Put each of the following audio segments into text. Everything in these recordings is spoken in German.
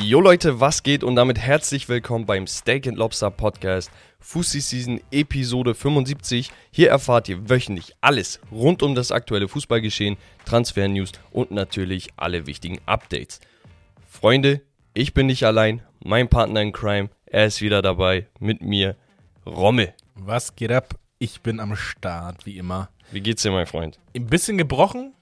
Jo Leute, was geht und damit herzlich willkommen beim Steak and Lobster Podcast Fussi Season Episode 75. Hier erfahrt ihr wöchentlich alles rund um das aktuelle Fußballgeschehen, Transfer News und natürlich alle wichtigen Updates. Freunde, ich bin nicht allein, mein Partner in Crime, er ist wieder dabei mit mir, Rommel. Was geht ab? Ich bin am Start, wie immer. Wie geht's dir, mein Freund? Ein bisschen gebrochen.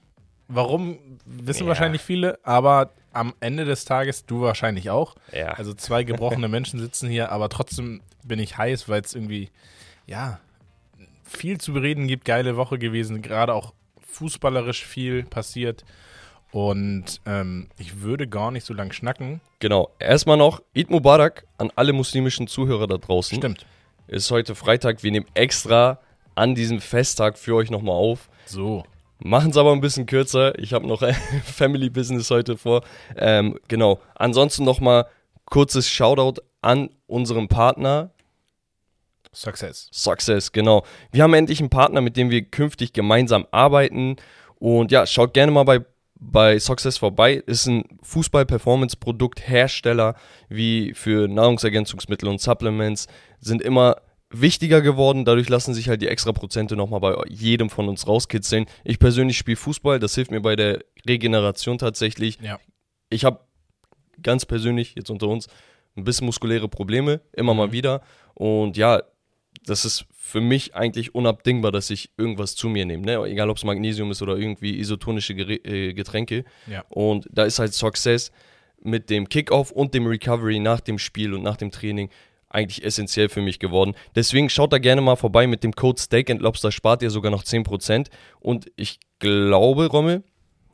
Warum, wissen Ja. wahrscheinlich viele, aber am Ende des Tages du wahrscheinlich auch. Ja. Also zwei gebrochene Menschen sitzen hier, aber trotzdem bin ich heiß, weil es irgendwie, ja, viel zu bereden gibt. Geile Woche gewesen, gerade auch fußballerisch viel passiert. Und ähm, ich würde gar nicht so lang schnacken. Genau. Erstmal noch Eid Mubarak an alle muslimischen Zuhörer da draußen. Stimmt. Ist heute Freitag. Wir nehmen extra an diesem Festtag für euch nochmal auf. So. Machen es aber ein bisschen kürzer. Ich habe noch Family Business heute vor. Ähm, genau. Ansonsten nochmal kurzes Shoutout an unseren Partner Success. Success, genau. Wir haben endlich einen Partner, mit dem wir künftig gemeinsam arbeiten. Und ja, schaut gerne mal bei, bei Success vorbei. Ist ein Fußball-Performance-Produkt, Hersteller wie für Nahrungsergänzungsmittel und Supplements sind immer wichtiger geworden. Dadurch lassen sich halt die extra Prozente nochmal bei jedem von uns rauskitzeln. Ich persönlich spiele Fußball, das hilft mir bei der Regeneration tatsächlich. Ja. Ich habe ganz persönlich, jetzt unter uns, ein bisschen muskuläre Probleme, immer mal wieder. Und ja, das ist für mich eigentlich unabdingbar, dass ich irgendwas zu mir nehme. Ne? Egal, ob es Magnesium ist oder irgendwie isotonische äh, Getränke. Ja. Und da ist halt Success mit dem Kickoff und dem Recovery nach dem Spiel und nach dem Training eigentlich essentiell für mich geworden. Deswegen schaut da gerne mal vorbei. Mit dem Code Steak and Lobster spart ihr sogar noch 10%. Und ich glaube, Rommel,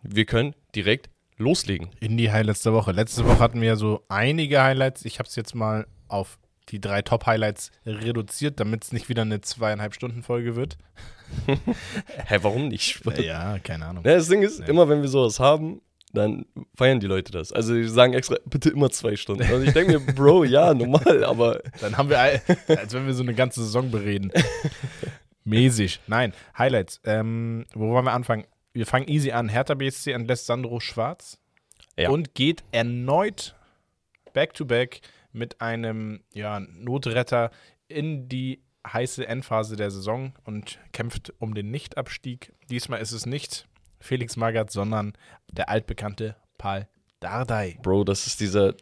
wir können direkt loslegen. In die Highlights der Woche. Letzte Woche hatten wir so einige Highlights. Ich habe es jetzt mal auf die drei Top-Highlights reduziert, damit es nicht wieder eine zweieinhalb Stunden Folge wird. Hä, warum nicht? Ja, keine Ahnung. Ne, das Ding ist, immer wenn wir sowas haben, dann feiern die Leute das. Also die sagen extra, bitte immer zwei Stunden. Also ich denke mir, Bro, ja, normal, aber Dann haben wir, als wenn wir so eine ganze Saison bereden. Mäßig. Nein, Highlights. Ähm, wo wollen wir anfangen? Wir fangen easy an. Hertha BSC entlässt Sandro Schwarz Ja. und geht erneut back-to-back mit einem ja, Notretter in die heiße Endphase der Saison und kämpft um den Nichtabstieg. Diesmal ist es nicht Felix Magath, sondern der altbekannte Paul Dardai. Bro, das ist dieser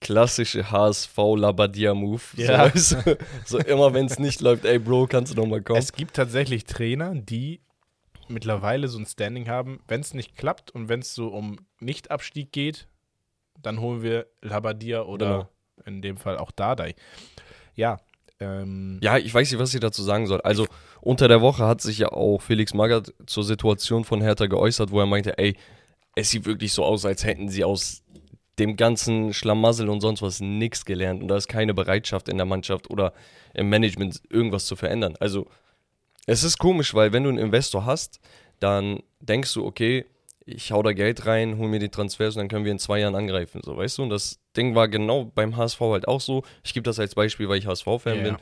klassische HSV-Labadia-Move. Ja. So, du? so immer wenn es nicht läuft, ey Bro, kannst du noch mal kommen? Es gibt tatsächlich Trainer, die mittlerweile so ein Standing haben, wenn es nicht klappt und wenn es so um Nichtabstieg geht, dann holen wir Labadia oder Genau. in dem Fall auch Dardai. Ja, ähm, Ja, ich weiß nicht, was ich dazu sagen soll. Also unter der Woche hat sich ja auch Felix Magath zur Situation von Hertha geäußert, wo er meinte, ey, es sieht wirklich so aus, als hätten sie aus dem ganzen Schlamassel und sonst was nichts gelernt und da ist keine Bereitschaft in der Mannschaft oder im Management irgendwas zu verändern. Also es ist komisch, weil wenn du einen Investor hast, dann denkst du, okay, ich hau da Geld rein, hol mir die Transfers und dann können wir in zwei Jahren angreifen, so weißt du. Und das Ding war genau beim HSV halt auch so. Ich gebe das als Beispiel, weil ich HSV-Fan Ja. bin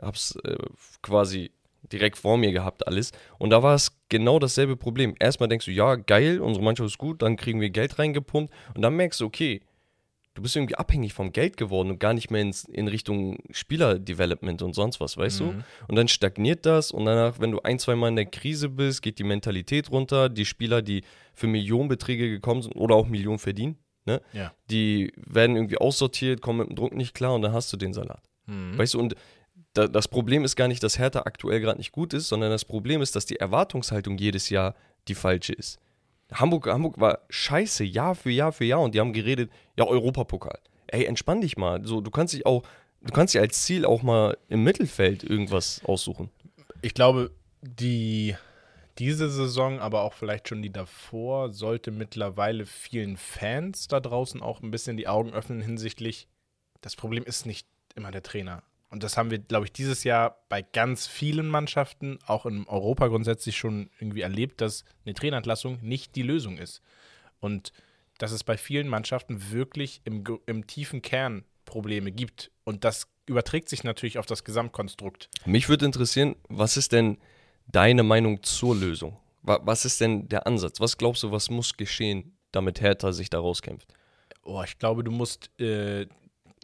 hab's äh, quasi direkt vor mir gehabt alles. Und da war es genau dasselbe Problem. Erstmal denkst du, ja, geil, unsere Mannschaft ist gut, dann kriegen wir Geld reingepumpt und dann merkst du, okay, du bist irgendwie abhängig vom Geld geworden und gar nicht mehr ins, in Richtung Spielerdevelopment und sonst was, weißt du? Und dann stagniert das und danach, wenn du ein, zwei Mal in der Krise bist, geht die Mentalität runter. Die Spieler, die für Millionenbeträge gekommen sind oder auch Millionen verdienen, ne? Ja. die werden irgendwie aussortiert, kommen mit dem Druck nicht klar und dann hast du den Salat. Weißt du, und da, das Problem ist gar nicht, dass Hertha aktuell gerade nicht gut ist, sondern das Problem ist, dass die Erwartungshaltung jedes Jahr die falsche ist. Hamburg, Hamburg war scheiße, Jahr für Jahr für Jahr und die haben geredet, ja, Europapokal. Ey, entspann dich mal. So, du kannst dich auch, du kannst dir als Ziel auch mal im Mittelfeld irgendwas aussuchen. ich glaube, die diese Saison, aber auch vielleicht schon die davor, sollte mittlerweile vielen Fans da draußen auch ein bisschen die Augen öffnen hinsichtlich, das Problem ist nicht immer der Trainer. Und das haben wir, glaube ich, dieses Jahr bei ganz vielen Mannschaften, auch in Europa grundsätzlich schon irgendwie erlebt, dass eine Trainerentlassung nicht die Lösung ist. Und dass es bei vielen Mannschaften wirklich im, im tiefen Kern Probleme gibt. Und das überträgt sich natürlich auf das Gesamtkonstrukt. Mich würde interessieren, was ist denn deine Meinung zur Lösung? Wa- Was ist denn der Ansatz? Was glaubst du, was muss geschehen, damit Hertha sich da rauskämpft? Oh, ich glaube, du musst äh,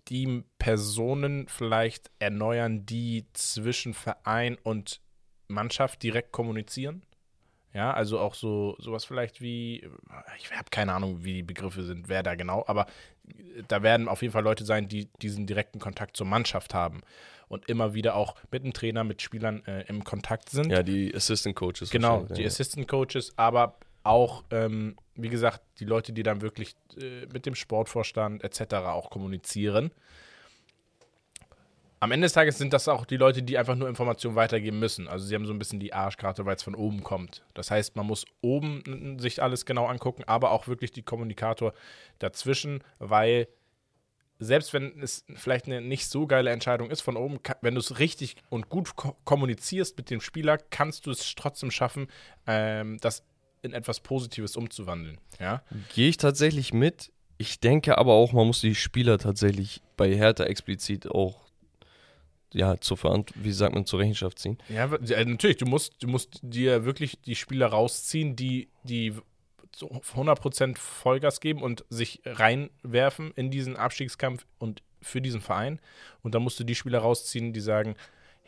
die Personen vielleicht erneuern, die zwischen Verein und Mannschaft direkt kommunizieren. Ja, also auch so sowas vielleicht wie, ich habe keine Ahnung, wie die Begriffe sind, wer da genau, aber da werden auf jeden Fall Leute sein, die diesen direkten Kontakt zur Mannschaft haben und immer wieder auch mit dem Trainer, mit Spielern äh, im Kontakt sind. Ja, die Assistant Coaches. Genau, die ja. Assistant Coaches, aber auch, ähm, wie gesagt, die Leute, die dann wirklich äh, mit dem Sportvorstand etc. auch kommunizieren am Ende des Tages sind das auch die Leute, die einfach nur Informationen weitergeben müssen. Also sie haben so ein bisschen die Arschkarte, weil es von oben kommt. Das heißt, man muss oben sich alles genau angucken, aber auch wirklich die Kommunikator dazwischen, weil selbst wenn es vielleicht eine nicht so geile Entscheidung ist von oben, wenn du es richtig und gut ko kommunizierst mit dem Spieler, kannst du es trotzdem schaffen, ähm, das in etwas Positives umzuwandeln. Ja? Gehe ich tatsächlich mit. Ich denke aber auch, man muss die Spieler tatsächlich bei Hertha explizit auch ja, zur Verantwortung, wie sagt man, zur Rechenschaft ziehen. Ja, natürlich, du musst, du musst dir wirklich die Spieler rausziehen, die, die 100% Vollgas geben und sich reinwerfen in diesen Abstiegskampf und für diesen Verein. Und dann musst du die Spieler rausziehen, die sagen,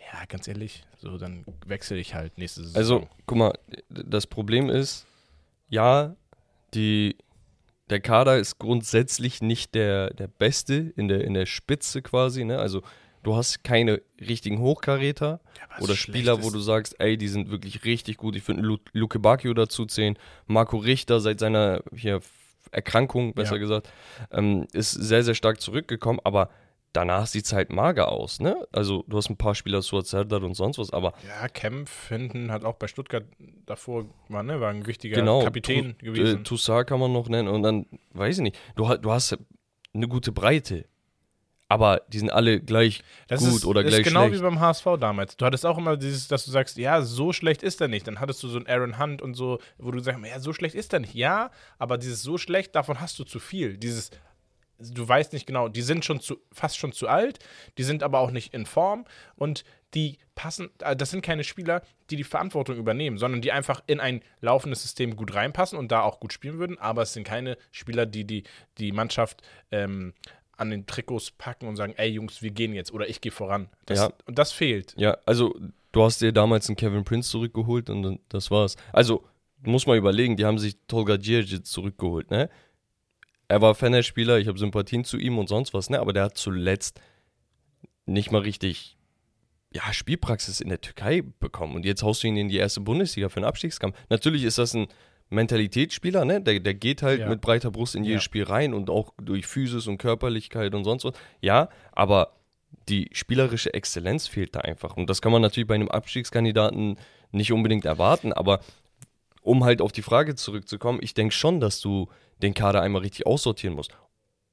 ja, ganz ehrlich, so dann wechsle ich halt nächste Saison. Also, guck mal, das Problem ist, ja, die, der Kader ist grundsätzlich nicht der, der beste in der, in der Spitze quasi, ne? Also du hast keine richtigen Hochkaräter ja, oder Spieler, wo du sagst, ey, die sind wirklich richtig gut. Ich finde Luke Bacchio dazu zählen. Marco Richter seit seiner hier Erkrankung, besser ja. gesagt, ähm, ist sehr, sehr stark zurückgekommen, aber danach sieht es halt mager aus, ne? Also du hast ein paar Spieler, Suat Serdar und sonst was, aber. Ja, Kempf hinten hat auch bei Stuttgart davor, war, ne, war ein wichtiger genau, Kapitän tu, gewesen. Äh, Toussaint kann man noch nennen und dann, weiß ich nicht, du, du hast eine gute Breite aber die sind alle gleich das gut ist, oder gleich genau schlecht. genau wie beim HSV damals. Du hattest auch immer dieses, dass du sagst, ja, so schlecht ist er nicht. Dann hattest du so einen Aaron Hunt und so, wo du sagst, ja, so schlecht ist er nicht. Ja, aber dieses so schlecht, davon hast du zu viel. Dieses, du weißt nicht genau, die sind schon zu, fast schon zu alt, die sind aber auch nicht in Form und die passen, äh, das sind keine Spieler, die die Verantwortung übernehmen, sondern die einfach in ein laufendes System gut reinpassen und da auch gut spielen würden, aber es sind keine Spieler, die die, die Mannschaft ähm, an den Trikots packen und sagen, ey Jungs, wir gehen jetzt oder ich gehe voran. Das, ja. Und das fehlt. Ja, also du hast dir damals einen Kevin Prince zurückgeholt und das war's. Also, muss mal überlegen, die haben sich Tolga Djerdjic zurückgeholt, ne? Er war Fener-Spieler, ich habe Sympathien zu ihm und sonst was, ne? Aber der hat zuletzt nicht mal richtig ja, Spielpraxis in der Türkei bekommen. Und jetzt haust du ihn in die erste Bundesliga für einen Abstiegskampf. Natürlich ist das ein Mentalitätsspieler, ne? Der, der geht halt ja. mit breiter Brust in jedes ja. Spiel rein und auch durch Physis und Körperlichkeit und sonst was. Ja, aber die spielerische Exzellenz fehlt da einfach. Und das kann man natürlich bei einem Abstiegskandidaten nicht unbedingt erwarten, aber um halt auf die Frage zurückzukommen, ich denke schon, dass du den Kader einmal richtig aussortieren musst.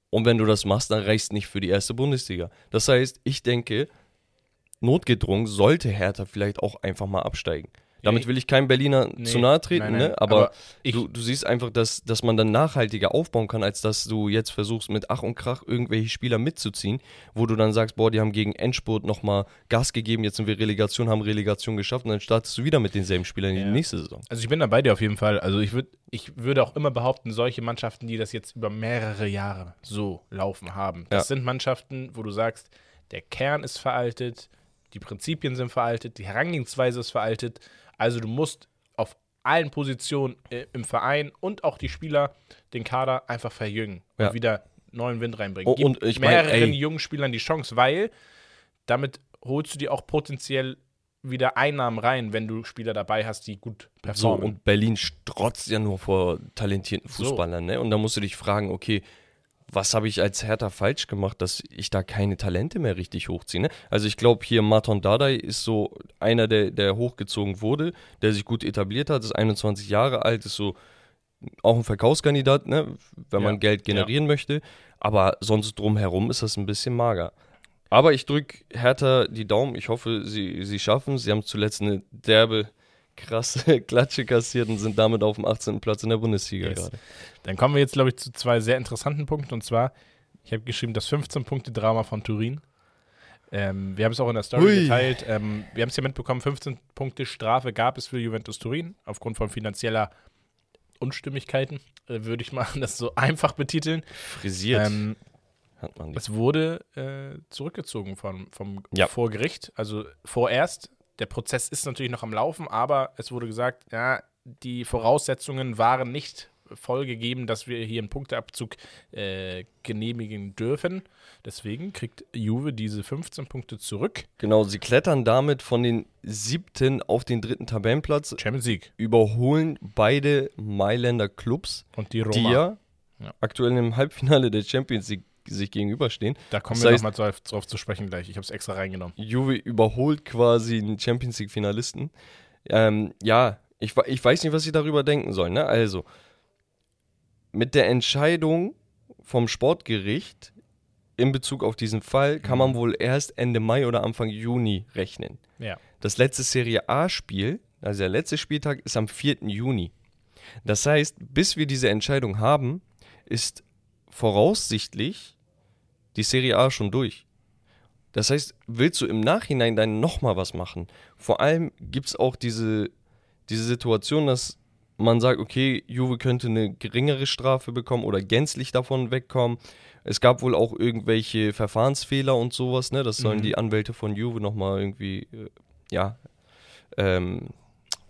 Und wenn du das machst, dann reicht es nicht für die erste Bundesliga. Das heißt, ich denke, notgedrungen sollte Hertha vielleicht auch einfach mal absteigen. Damit will ich keinem Berliner nee, zu nahe treten, nein, nein, ne? aber, aber du, du siehst einfach, dass, dass man dann nachhaltiger aufbauen kann, als dass du jetzt versuchst, mit Ach und Krach irgendwelche Spieler mitzuziehen, wo du dann sagst, boah, die haben gegen Endspurt nochmal Gas gegeben, jetzt sind wir Relegation, haben Relegation geschafft und dann startest du wieder mit denselben Spielern ja. in die nächste Saison. Also ich bin da bei dir auf jeden Fall. Also ich, würd, ich würde auch immer behaupten, solche Mannschaften, die das jetzt über mehrere Jahre so laufen haben, das ja. sind Mannschaften, wo du sagst, der Kern ist veraltet, die Prinzipien sind veraltet, die Herangehensweise ist veraltet also du musst auf allen Positionen äh, im Verein und auch die Spieler den Kader einfach verjüngen ja. und wieder neuen Wind reinbringen. Oh, und ich mehreren mein, jungen Spielern die Chance, weil damit holst du dir auch potenziell wieder Einnahmen rein, wenn du Spieler dabei hast, die gut performen. So, und Berlin strotzt ja nur vor talentierten Fußballern, so. ne? Und da musst du dich fragen, okay, was habe ich als Hertha falsch gemacht, dass ich da keine Talente mehr richtig hochziehe. Ne? Also ich glaube, hier Marton Dardai ist so einer, der, der hochgezogen wurde, der sich gut etabliert hat, ist 21 Jahre alt, ist so auch ein Verkaufskandidat, ne? wenn man Geld generieren ja. möchte. Aber sonst drumherum ist das ein bisschen mager. Aber ich drücke Hertha die Daumen. Ich hoffe, sie, sie schaffen es. Sie haben zuletzt eine derbe krasse Klatsche kassiert und sind damit auf dem 18. Platz in der Bundesliga yes. gerade. Dann kommen wir jetzt, glaube ich, zu zwei sehr interessanten Punkten. Und zwar, ich habe geschrieben, das 15-Punkte-Drama von Turin. Ähm, wir haben es auch in der Story Ui. geteilt. Ähm, wir haben es ja mitbekommen, 15 Punkte Strafe gab es für Juventus Turin aufgrund von finanzieller Unstimmigkeiten, äh, würde ich mal das so einfach betiteln. Frisiert Ähm, hat man die. es wurde äh, zurückgezogen vom, vom Ja. vor Gericht, also vorerst. Der Prozess ist natürlich noch am Laufen, aber es wurde gesagt, ja, die Voraussetzungen waren nicht vollgegeben, dass wir hier einen Punkteabzug äh, genehmigen dürfen. Deswegen kriegt Juve diese 15 Punkte zurück. Genau, sie klettern damit von den siebten auf den dritten Tabellenplatz, Champions League. überholen beide Mailänder Clubs, Und die Roma. die ja, Ja. aktuell im Halbfinale der Champions League sich gegenüberstehen. Da kommen Das wir nochmal drauf, drauf zu sprechen gleich. Ich habe es extra reingenommen. Juve überholt quasi den Champions League-Finalisten. Ähm, ja, ich, ich weiß nicht, was ich darüber denken soll. Ne? Also, mit der Entscheidung vom Sportgericht in Bezug auf diesen Fall kann man wohl erst Ende Mai oder Anfang Juni rechnen. Ja. Das letzte Serie A-Spiel, also der letzte Spieltag, ist am 4. Juni. Das heißt, bis wir diese Entscheidung haben, ist voraussichtlich die Serie A schon durch. Das heißt, willst du im Nachhinein dann nochmal was machen? Vor allem gibt es auch diese, diese Situation, dass man sagt, okay, Juve könnte eine geringere Strafe bekommen oder gänzlich davon wegkommen. Es gab wohl auch irgendwelche Verfahrensfehler und sowas, ne? Das sollen Mhm. die Anwälte von Juve nochmal irgendwie, äh, ja, ähm,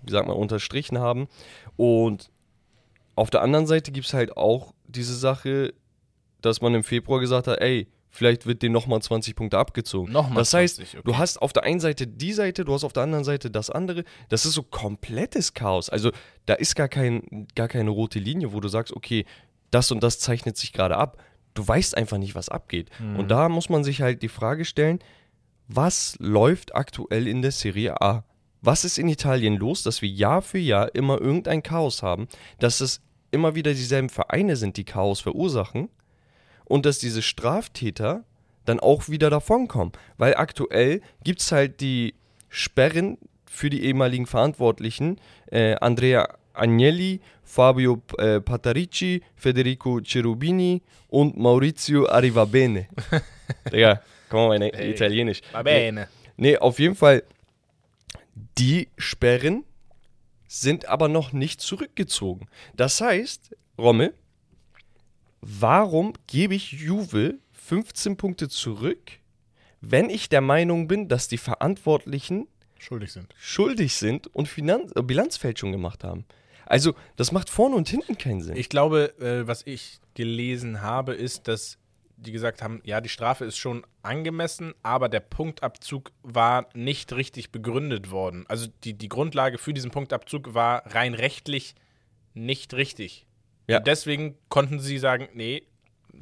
wie sagt man, unterstrichen haben. Und auf der anderen Seite gibt es halt auch diese Sache, dass man im Februar gesagt hat, ey, vielleicht wird denen nochmal 20 Punkte abgezogen. Nochmal das heißt, 20, okay. du hast auf der einen Seite die Seite, du hast auf der anderen Seite das andere. Das ist so komplettes Chaos. Also da ist gar, kein, gar keine rote Linie, wo du sagst, okay, das und das zeichnet sich gerade ab. Du weißt einfach nicht, was abgeht. Und da muss man sich halt die Frage stellen, was läuft aktuell in der Serie A? Was ist in Italien los, dass wir Jahr für Jahr immer irgendein Chaos haben, dass es immer wieder dieselben Vereine sind, die Chaos verursachen und dass diese Straftäter dann auch wieder davonkommen. Weil aktuell gibt es halt die Sperren für die ehemaligen Verantwortlichen, äh, Andrea Agnelli, Fabio äh, Patarici, Federico Cherubini und Maurizio Arrivabene. Digga, komm mal in Ey, Italienisch. Va bene. Nee, auf jeden Fall, die Sperren sind aber noch nicht zurückgezogen. Das heißt, Rommel, warum gebe ich Juve 15 Punkte zurück, wenn ich der Meinung bin, dass die Verantwortlichen Schuldig sind. schuldig sind und Finanz äh, Bilanzfälschung gemacht haben? Also, das macht vorne und hinten keinen Sinn. Ich glaube, äh, was ich gelesen habe, ist, dass die gesagt haben, ja, die Strafe ist schon angemessen, aber der Punktabzug war nicht richtig begründet worden. Also die, die Grundlage für diesen Punktabzug war rein rechtlich nicht richtig. Ja. Und deswegen konnten sie sagen, nee,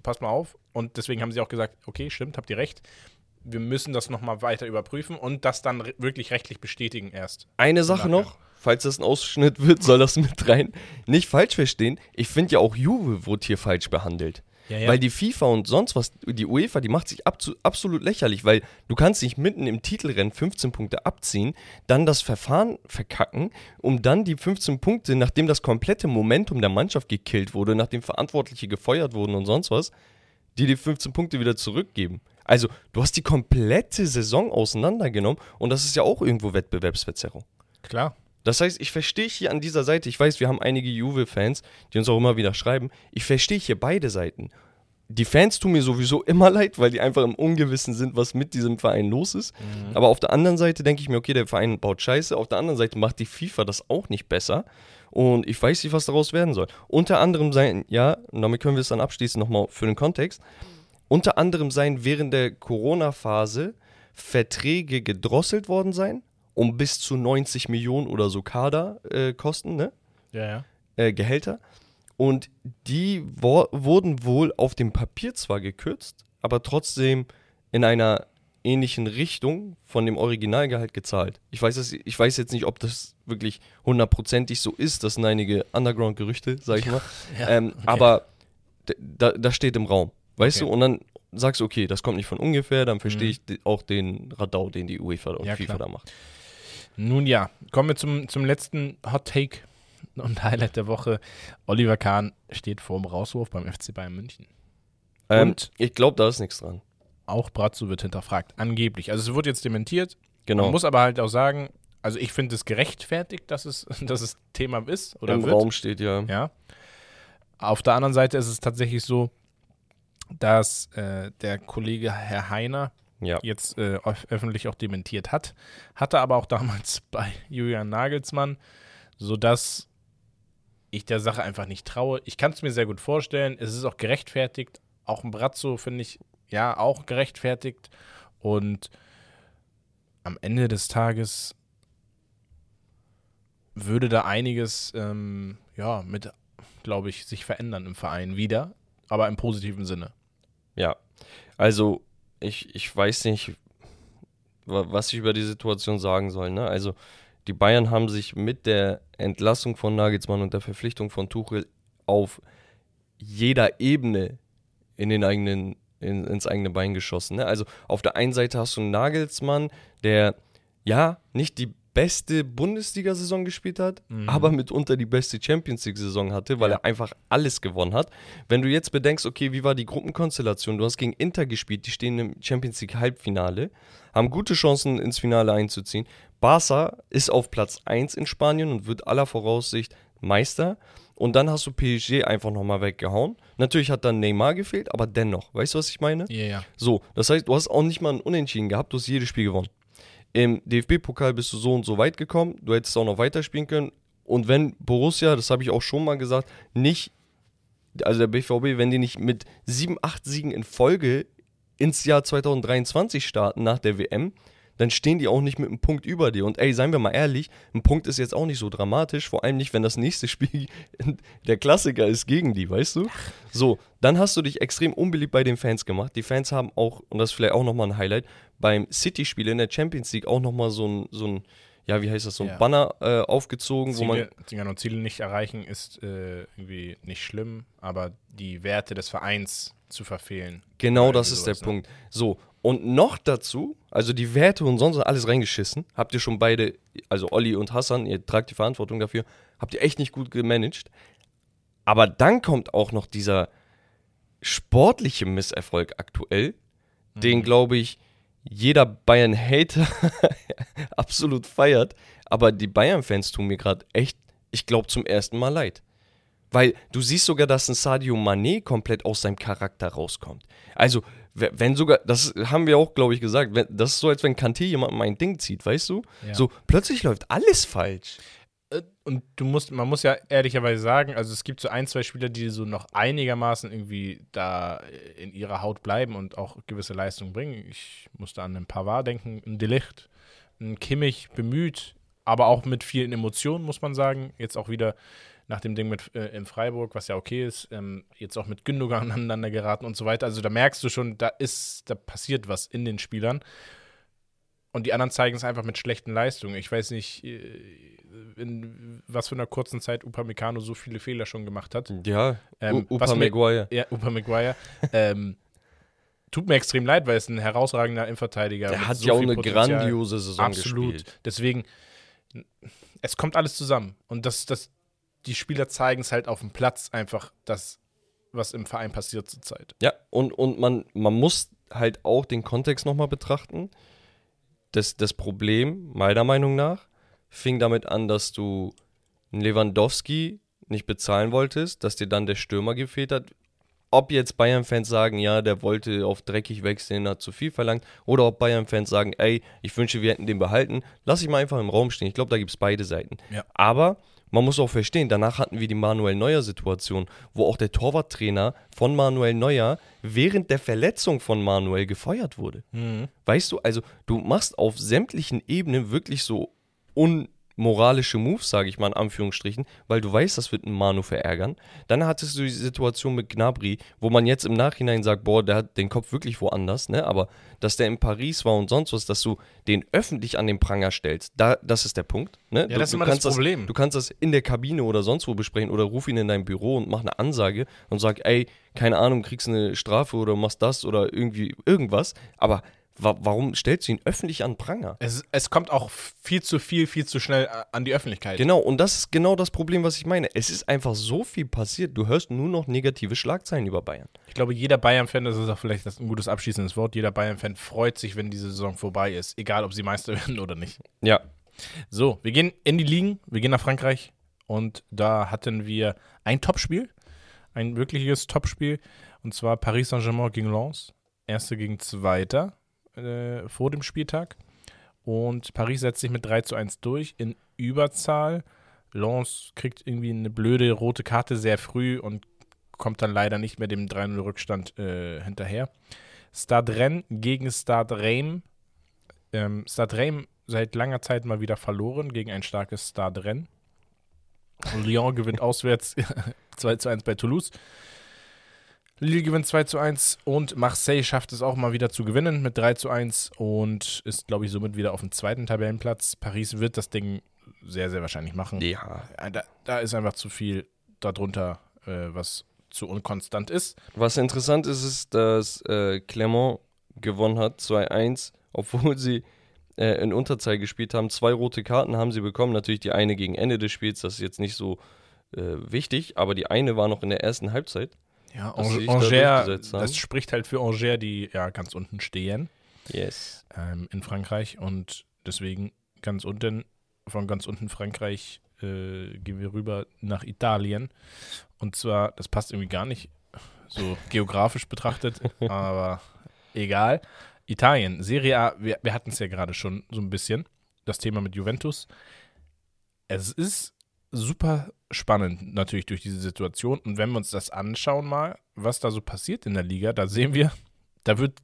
pass mal auf. Und deswegen haben sie auch gesagt, okay, stimmt, habt ihr recht. Wir müssen das nochmal weiter überprüfen und das dann re wirklich rechtlich bestätigen erst. Eine Sache Nachher. noch, falls das ein Ausschnitt wird, soll das mit rein. Nicht falsch verstehen, ich finde ja auch Juve wurde hier falsch behandelt. Ja, ja. Weil die FIFA und sonst was, die UEFA, die macht sich abzu- absolut lächerlich, weil du kannst nicht mitten im Titelrennen 15 Punkte abziehen, dann das Verfahren verkacken, um dann die 15 Punkte, nachdem das komplette Momentum der Mannschaft gekillt wurde, nachdem Verantwortliche gefeuert wurden und sonst was, die die 15 Punkte wieder zurückgeben. Also, du hast die komplette Saison auseinandergenommen und das ist ja auch irgendwo Wettbewerbsverzerrung. Klar. Das heißt, ich verstehe hier an dieser Seite, ich weiß, wir haben einige Juve-Fans, die uns auch immer wieder schreiben, ich verstehe hier beide Seiten. Die Fans tun mir sowieso immer leid, weil die einfach im Ungewissen sind, was mit diesem Verein los ist. Aber auf der anderen Seite denke ich mir, okay, der Verein baut Scheiße. Auf der anderen Seite macht die FIFA das auch nicht besser. Und ich weiß nicht, was daraus werden soll. Unter anderem sein, ja, und damit können wir es dann abschließen nochmal für den Kontext. Unter anderem seien während der Corona-Phase Verträge gedrosselt worden sein, um bis zu 90 Millionen oder so Kaderkosten, äh, Kosten, ne? Ja, ja. äh, Gehälter. Und die wo wurden wohl auf dem Papier zwar gekürzt, aber trotzdem in einer ähnlichen Richtung von dem Originalgehalt gezahlt. Ich weiß, ich weiß jetzt nicht, ob das wirklich hundertprozentig so ist. Das sind einige Underground-Gerüchte, sag ich mal. Ja, ähm, okay. Aber da, das steht im Raum. Weißt Okay. du? Und dann sagst du, okay, das kommt nicht von ungefähr, dann verstehe Mhm. ich auch den Radau, den die UEFA und Ja, FIFA klar. da macht. Nun ja, kommen wir zum, zum letzten Hot Take und Highlight der Woche. Oliver Kahn steht vorm Rauswurf beim FC Bayern München. Ähm, Und? ich glaube, da ist nichts dran. Auch Brazzo wird hinterfragt, angeblich. Also es wird jetzt dementiert. Genau. Man muss aber halt auch sagen, Also ich finde es gerechtfertigt, dass es, dass es Thema ist oder Im wird. Raum steht ja. Ja. Auf der anderen Seite ist es tatsächlich so, dass äh, der Kollege Herr Heiner Ja. jetzt äh, öf- öffentlich auch dementiert hat. Hatte aber auch damals bei Julian Nagelsmann, sodass ich der Sache einfach nicht traue. Ich kann es mir sehr gut vorstellen. Es ist auch gerechtfertigt. Auch ein Brazzo finde ich ja auch gerechtfertigt. Und am Ende des Tages würde da einiges ähm, ja mit, glaube ich, sich verändern im Verein wieder, aber im positiven Sinne. Ja, also ich, ich weiß nicht, wa- was ich über die Situation sagen soll. Ne? Also die Bayern haben sich mit der Entlassung von Nagelsmann und der Verpflichtung von Tuchel auf jeder Ebene in den eigenen, in, ins eigene Bein geschossen. Ne? Also auf der einen Seite hast du einen Nagelsmann, der ja nicht die beste Bundesliga-Saison gespielt hat, aber mitunter die beste Champions League-Saison hatte, weil Ja. er einfach alles gewonnen hat. Wenn du jetzt bedenkst, okay, wie war die Gruppenkonstellation? Du hast gegen Inter gespielt, die stehen im Champions League-Halbfinale, haben gute Chancen ins Finale einzuziehen. Barca ist auf Platz 1 in Spanien und wird aller Voraussicht Meister. Und dann hast du PSG einfach nochmal weggehauen. Natürlich hat dann Neymar gefehlt, aber dennoch. Weißt du, was ich meine? Ja, ja. So, das heißt, du hast auch nicht mal ein Unentschieden gehabt, du hast jedes Spiel gewonnen. Im DFB-Pokal bist du so und so weit gekommen, du hättest auch noch weiterspielen können. Und wenn Borussia, das habe ich auch schon mal gesagt, nicht, also der BVB, wenn die nicht mit sieben, acht Siegen in Folge ins Jahr 2023 starten nach der WM, dann stehen die auch nicht mit einem Punkt über dir. Und ey, seien wir mal ehrlich, ein Punkt ist jetzt auch nicht so dramatisch, vor allem nicht, wenn das nächste Spiel der Klassiker ist gegen die, weißt du? So, dann hast du dich extrem unbeliebt bei den Fans gemacht. Die Fans haben auch, und das ist vielleicht auch nochmal ein Highlight, beim City-Spiel in der Champions League auch nochmal so ein, so ein, ja, wie heißt das, so ein Ja. Banner äh, aufgezogen, wo man Ziele, Ziele, und Ziele nicht erreichen ist äh, irgendwie nicht schlimm, aber die Werte des Vereins zu verfehlen. Genau das ist der ne? Punkt. So, und noch dazu, also die Werte und sonst alles reingeschissen, habt ihr schon beide, also Olli und Hassan, ihr tragt die Verantwortung dafür, habt ihr echt nicht gut gemanagt. Aber dann kommt auch noch dieser sportliche Misserfolg aktuell, den, glaube ich, jeder Bayern-Hater absolut feiert. Aber die Bayern-Fans tun mir gerade echt, ich glaube, zum ersten Mal leid. Weil du siehst sogar, dass ein Sadio Mané komplett aus seinem Charakter rauskommt. Also, we- wenn sogar, das haben wir auch, glaube ich, gesagt, das ist so, als wenn Kanté jemandem ein Ding zieht, weißt du? Ja. So, plötzlich läuft alles falsch. Äh, Und du musst, man muss ja ehrlicherweise sagen, also es gibt so ein, zwei Spieler, die so noch einigermaßen irgendwie da in ihrer Haut bleiben und auch gewisse Leistungen bringen. Ich musste an einen Pavard denken, ein Delicht, ein Kimmich bemüht, aber auch mit vielen Emotionen, muss man sagen. Jetzt auch wieder nach dem Ding mit äh, in Freiburg, was ja okay ist, ähm, jetzt auch mit Gündogan aneinander geraten und so weiter. Also da merkst du schon, da ist, da passiert was in den Spielern. Und die anderen zeigen es einfach mit schlechten Leistungen. Ich weiß nicht, äh, in was für einer kurzen Zeit Upamecano so viele Fehler schon gemacht hat. Ja, Ähm, U- was Upa mir- Maguire. Ja, Upa Maguire. ähm, tut mir extrem leid, weil es ein herausragender Innenverteidiger Der mit hat so ja auch eine Potenzial. grandiose Saison Absolut. gespielt. Deswegen, es kommt alles zusammen. Und das, das, die Spieler zeigen es halt auf dem Platz einfach, das, was im Verein passiert zurzeit. Ja, und, und man, man muss halt auch den Kontext nochmal betrachten. Das, das Problem, meiner Meinung nach, fing damit an, dass du Lewandowski nicht bezahlen wolltest, dass dir dann der Stürmer gefehlt hat. Ob jetzt Bayern-Fans sagen, ja, der wollte auf dreckig wechseln, hat zu viel verlangt, oder ob Bayern-Fans sagen, ey, ich wünsche, wir hätten den behalten, lass ich mal einfach im Raum stehen. Ich glaube, da gibt es beide Seiten. Ja. Aber man muss auch verstehen, danach hatten wir die Manuel Neuer-Situation, wo auch der Torwarttrainer von Manuel Neuer während der Verletzung von Manuel gefeuert wurde. Weißt du, also du machst auf sämtlichen Ebenen wirklich so unmoralische Moves, sage ich mal in Anführungsstrichen, weil du weißt, das wird einen Manu verärgern. Dann hattest du die Situation mit Gnabry, wo man jetzt im Nachhinein sagt, boah, der hat den Kopf wirklich woanders, ne? Aber dass der in Paris war und sonst was, dass du den öffentlich an den Pranger stellst, da, das ist der Punkt. Ne? Ja, das ist immer das Problem. du kannst das in der Kabine oder sonst wo besprechen oder ruf ihn in dein Büro und mach eine Ansage und sag, ey, keine Ahnung, kriegst eine Strafe oder machst das oder irgendwie irgendwas. Aber wa warum stellst du ihn öffentlich an Pranger? Es, es kommt auch viel zu viel, viel zu schnell äh, an die Öffentlichkeit. Genau, und das ist genau das Problem, was ich meine. Es ist einfach so viel passiert. Du hörst nur noch negative Schlagzeilen über Bayern. Ich glaube, jeder Bayern-Fan, das ist auch vielleicht ein gutes abschließendes Wort, jeder Bayern-Fan freut sich, wenn diese Saison vorbei ist, egal ob sie Meister werden oder nicht. Ja, So, wir gehen in die Ligen, wir gehen nach Frankreich und da hatten wir ein Topspiel, ein wirkliches Topspiel und zwar Paris Saint-Germain gegen Lens, erste gegen zweiter äh, vor dem Spieltag und Paris setzt sich mit 3 zu 1 durch in Überzahl. Lens kriegt irgendwie eine blöde rote Karte sehr früh und kommt dann leider nicht mehr dem 3-0 Rückstand äh, hinterher. Stade Rennes gegen Stade Reims. Ähm, Stade Reims seit langer Zeit mal wieder verloren gegen ein starkes Stade Rennes. Lyon gewinnt auswärts 2 zu 1 bei Toulouse. Lille gewinnt 2 zu 1 und Marseille schafft es auch mal wieder zu gewinnen mit 3 zu 1 und ist, glaube ich, somit wieder auf dem zweiten Tabellenplatz. Paris wird das Ding sehr, sehr wahrscheinlich machen. Ja. Da, da ist einfach zu viel darunter, äh, was zu unkonstant ist. Was interessant ist, ist, dass äh, Clermont gewonnen hat, 2-1, obwohl sie äh, in Unterzahl gespielt haben. Zwei rote Karten haben sie bekommen. Natürlich die eine gegen Ende des Spiels, das ist jetzt nicht so äh, wichtig, aber die eine war noch in der ersten Halbzeit. Ja, da Angers, durchgesetzt haben. das spricht halt für Angers, die ja ganz unten stehen Yes. ähm, in Frankreich und deswegen ganz unten, von ganz unten Frankreich äh, gehen wir rüber nach Italien und zwar, das passt irgendwie gar nicht so geografisch betrachtet, aber egal. Italien, Serie A, wir, wir hatten es ja gerade schon so ein bisschen, das Thema mit Juventus. Es ist super spannend natürlich durch diese Situation. Und wenn wir uns das anschauen mal, was da so passiert in der Liga, da sehen wir, da wird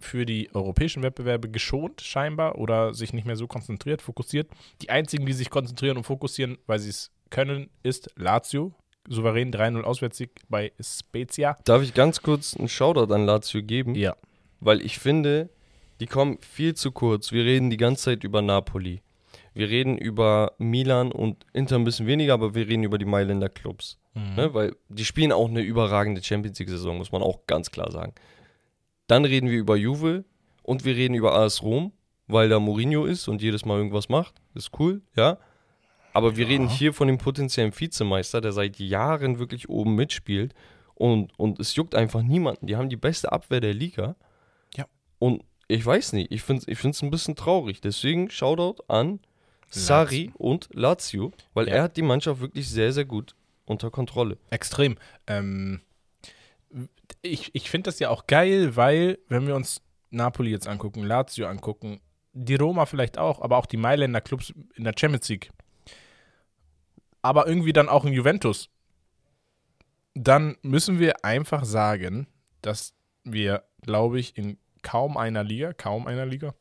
für die europäischen Wettbewerbe geschont scheinbar oder sich nicht mehr so konzentriert, fokussiert. Die einzigen, die sich konzentrieren und fokussieren, weil sie es können, ist Lazio. Souverän 3-0 Auswärtssieg bei Spezia. Darf ich ganz kurz einen Shoutout an Lazio geben? Ja. Weil ich finde, die kommen viel zu kurz. Wir reden die ganze Zeit über Napoli. Wir reden über Milan und Inter ein bisschen weniger, aber wir reden über die Mailänder Clubs. Ne? Weil die spielen auch eine überragende Champions League-Saison, muss man auch ganz klar sagen. Dann reden wir über Juve und wir reden über AS Rom, weil da Mourinho ist und jedes Mal irgendwas macht. Ist cool, ja. Aber wir Ja. reden hier von dem potenziellen Vizemeister, der seit Jahren wirklich oben mitspielt. Und, und es juckt einfach niemanden. Die haben die beste Abwehr der Liga. Ja. Und ich weiß nicht, ich finde es ich find's ein bisschen traurig. Deswegen Shoutout an Sari und Lazio, weil Ja. er hat die Mannschaft wirklich sehr, sehr gut unter Kontrolle. Extrem. Ähm, ich ich finde das ja auch geil, weil, wenn wir uns Napoli jetzt angucken, Lazio angucken, die Roma vielleicht auch, aber auch die Mailänder Clubs in der Champions League. Aber irgendwie dann auch in Juventus. Dann müssen wir einfach sagen, dass wir, glaube ich, in kaum einer Liga, kaum einer Liga,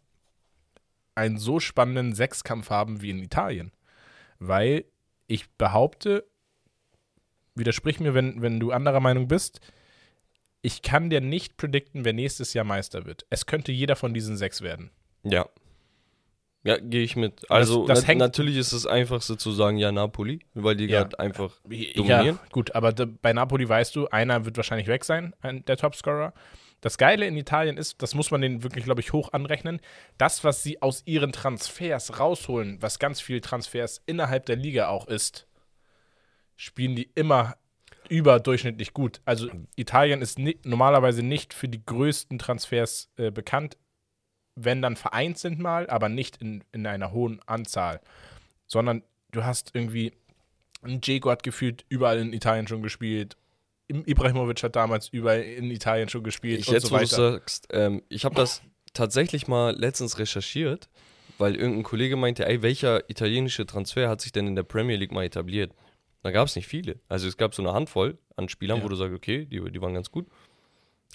einen so spannenden Sechskampf haben wie in Italien. Weil ich behaupte, widersprich mir, wenn, wenn du anderer Meinung bist. Ich kann dir nicht predikten, wer nächstes Jahr Meister wird. Es könnte jeder von diesen sechs werden. Ja. Ja, gehe ich mit. Also das nat- hängt- natürlich ist das einfachste zu sagen, ja, Napoli, weil die Ja. gerade einfach Ja, dominieren. gut, aber bei Napoli weißt du, einer wird wahrscheinlich weg sein, ein, der Topscorer. Das Geile in Italien ist, das muss man denen wirklich, glaube ich, hoch anrechnen, das, was sie aus ihren Transfers rausholen, was ganz viel Transfers innerhalb der Liga auch ist, spielen die immer überdurchschnittlich gut. Also Italien ist ni normalerweise nicht für die größten Transfers äh, bekannt, wenn dann vereint sind mal, aber nicht in, in einer hohen Anzahl, sondern du hast irgendwie ein Dzeko hat gefühlt überall in Italien schon gespielt. Im- Ibrahimovic hat damals überall in Italien schon gespielt Ich und jetzt, so wo du weiter. sagst, ähm, ich habe das tatsächlich mal letztens recherchiert, weil irgendein Kollege meinte, ey, welcher italienische Transfer hat sich denn in der Premier League mal etabliert? Da gab es nicht viele. Also es gab so eine Handvoll an Spielern, Ja. wo du sagst, okay, die, die waren ganz gut.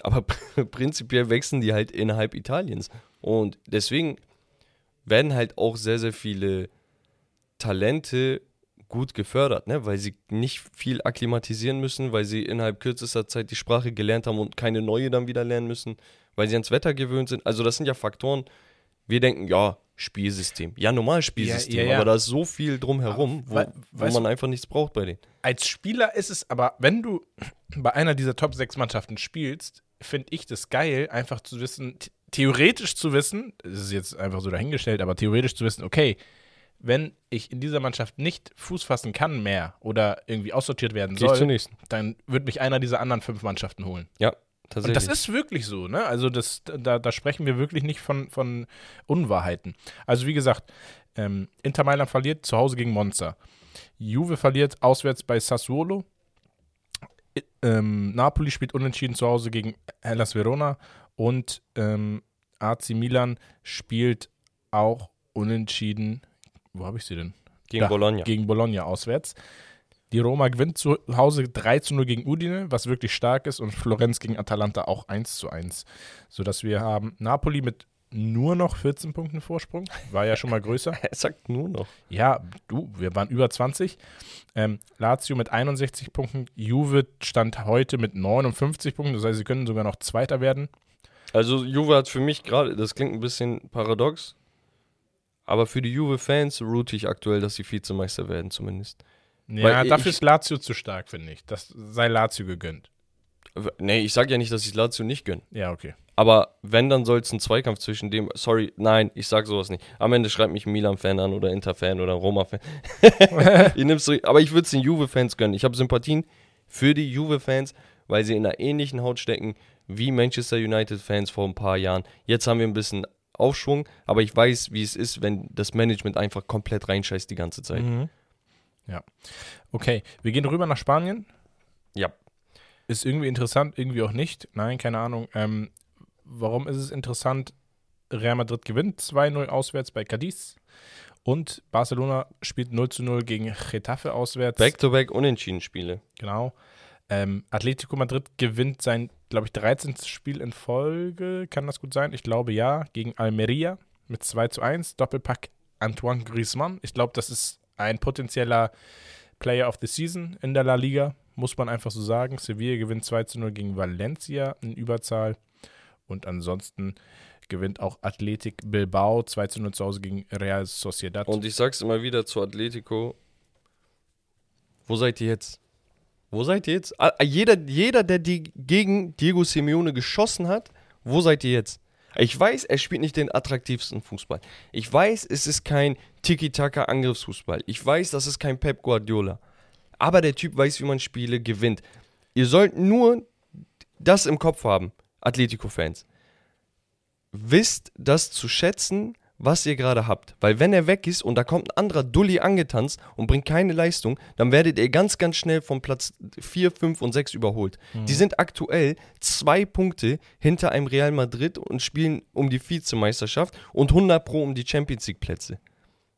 Aber prinzipiell wechseln die halt innerhalb Italiens. Und deswegen werden halt auch sehr, sehr viele Talente gut gefördert, ne? weil sie nicht viel akklimatisieren müssen, weil sie innerhalb kürzester Zeit die Sprache gelernt haben und keine neue dann wieder lernen müssen, weil sie ans Wetter gewöhnt sind. Also das sind ja Faktoren, wir denken, ja, Spielsystem. Ja, normal Spielsystem, Ja, ja, ja. aber da ist so viel drumherum, wo, wo man einfach nichts braucht bei denen. Als Spieler ist es aber, wenn du bei einer dieser Top 6 Mannschaften spielst, finde ich das geil, einfach zu wissen, th- theoretisch zu wissen, das ist jetzt einfach so dahingestellt, aber theoretisch zu wissen, okay, wenn ich in dieser Mannschaft nicht Fuß fassen kann mehr oder irgendwie aussortiert werden Geh soll, dann wird mich einer dieser anderen fünf Mannschaften holen. Ja, Und das ist wirklich so, ne? Also das, da, da sprechen wir wirklich nicht von, von Unwahrheiten. Also wie gesagt, ähm, Inter Mailand verliert zu Hause gegen Monza. Juve verliert auswärts bei Sassuolo. Ähm, Napoli spielt unentschieden zu Hause gegen Hellas Verona. Und ähm, AC Milan spielt auch unentschieden. Wo habe ich sie denn? Gegen Da, Bologna. Gegen Bologna auswärts. Die Roma gewinnt zu Hause 3 zu 0 gegen Udine, was wirklich stark ist, und Florenz gegen Atalanta auch 1 zu 1. Sodass wir haben Napoli mit nur noch 14 Punkten Vorsprung. War ja schon mal größer. er sagt nur noch. Ja, du, wir waren über 20. Ähm, Lazio mit 61 Punkten. Juve stand heute mit 59 Punkten. Das heißt, sie können sogar noch Zweiter werden. Also Juve hat für mich gerade, das klingt ein bisschen paradox, aber für die Juve-Fans route ich aktuell, dass sie Vizemeister werden zumindest. Ja, Weil dafür ich- ist Lazio zu stark, finde ich. Das sei Lazio gegönnt. Nee, ich sage ja nicht, dass ich Lazio nicht gönne. Ja, okay. Aber wenn, dann soll es ein Zweikampf zwischen dem. Sorry, nein, ich sag sowas nicht. Am Ende schreibt mich ein Milan-Fan an oder Inter-Fan oder ein Roma-Fan. Ihr nimmt's so, aber ich würde es den Juve-Fans gönnen. Ich habe Sympathien für die Juve-Fans, weil sie in einer ähnlichen Haut stecken wie Manchester United-Fans vor ein paar Jahren. Jetzt haben wir ein bisschen Aufschwung, aber ich weiß, wie es ist, wenn das Management einfach komplett reinscheißt die ganze Zeit. Mhm. Ja. Okay, wir gehen rüber nach Spanien. Ja. Ist irgendwie interessant, irgendwie auch nicht. Nein, keine Ahnung. Ähm, warum ist es interessant? Real Madrid gewinnt 2-0 auswärts bei Cadiz. Und Barcelona spielt 0 zu 0 gegen Getafe auswärts. Back-to-back unentschieden Spiele. Genau. Ähm, Atletico Madrid gewinnt sein, glaube ich, 13. Spiel in Folge. Kann das gut sein? Ich glaube ja. Gegen Almeria mit 2 zu 1. Doppelpack Antoine Griezmann. Ich glaube, das ist ein potenzieller Player of the Season in der La Liga. Muss man einfach so sagen. Sevilla gewinnt 2 zu 0 gegen Valencia in Überzahl. Und ansonsten gewinnt auch Athletic Bilbao 2 zu 0 zu Hause gegen Real Sociedad. Und ich sag's immer wieder zu Atletico. Wo seid ihr jetzt? Wo seid ihr jetzt? Ah, Jeder, jeder, der die gegen Diego Simeone geschossen hat, wo seid ihr jetzt? Ich weiß, er spielt nicht den attraktivsten Fußball. Ich weiß, es ist kein Tiki-Taka-Angriffsfußball. Ich weiß, das ist kein Pep Guardiola. Aber der Typ weiß, wie man Spiele gewinnt. Ihr sollt nur das im Kopf haben, Atletico-Fans. Wisst das zu schätzen, was ihr gerade habt. Weil wenn er weg ist und da kommt ein anderer Dulli angetanzt und bringt keine Leistung, dann werdet ihr ganz, ganz schnell von Platz 4, 5 und 6 überholt. Die sind aktuell zwei Punkte hinter einem Real Madrid und spielen um die Vizemeisterschaft und 100 pro um die Champions League Plätze.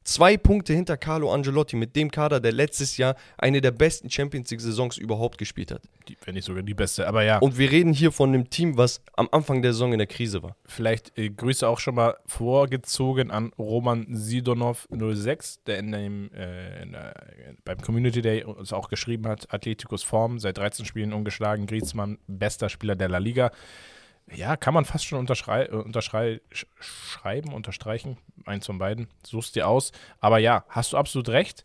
Zwei Punkte hinter Carlo Angelotti mit dem Kader, der letztes Jahr eine der besten Champions League Saisons überhaupt gespielt hat. Die, wenn nicht sogar die beste. Aber ja. Und wir reden hier von einem Team, was am Anfang der Saison in der Krise war. Vielleicht äh, Grüße auch schon mal vorgezogen an Roman Sidonov 06, der, in dem, äh, in der, beim Community Day uns auch geschrieben hat, Atleticos Form, seit 13 Spielen ungeschlagen, Griezmann, bester Spieler der La Liga. Ja, kann man fast schon unterschrei äh, unterschrei sch schreiben, unterstreichen, eins von beiden, suchst dir aus. Aber ja, hast du absolut recht.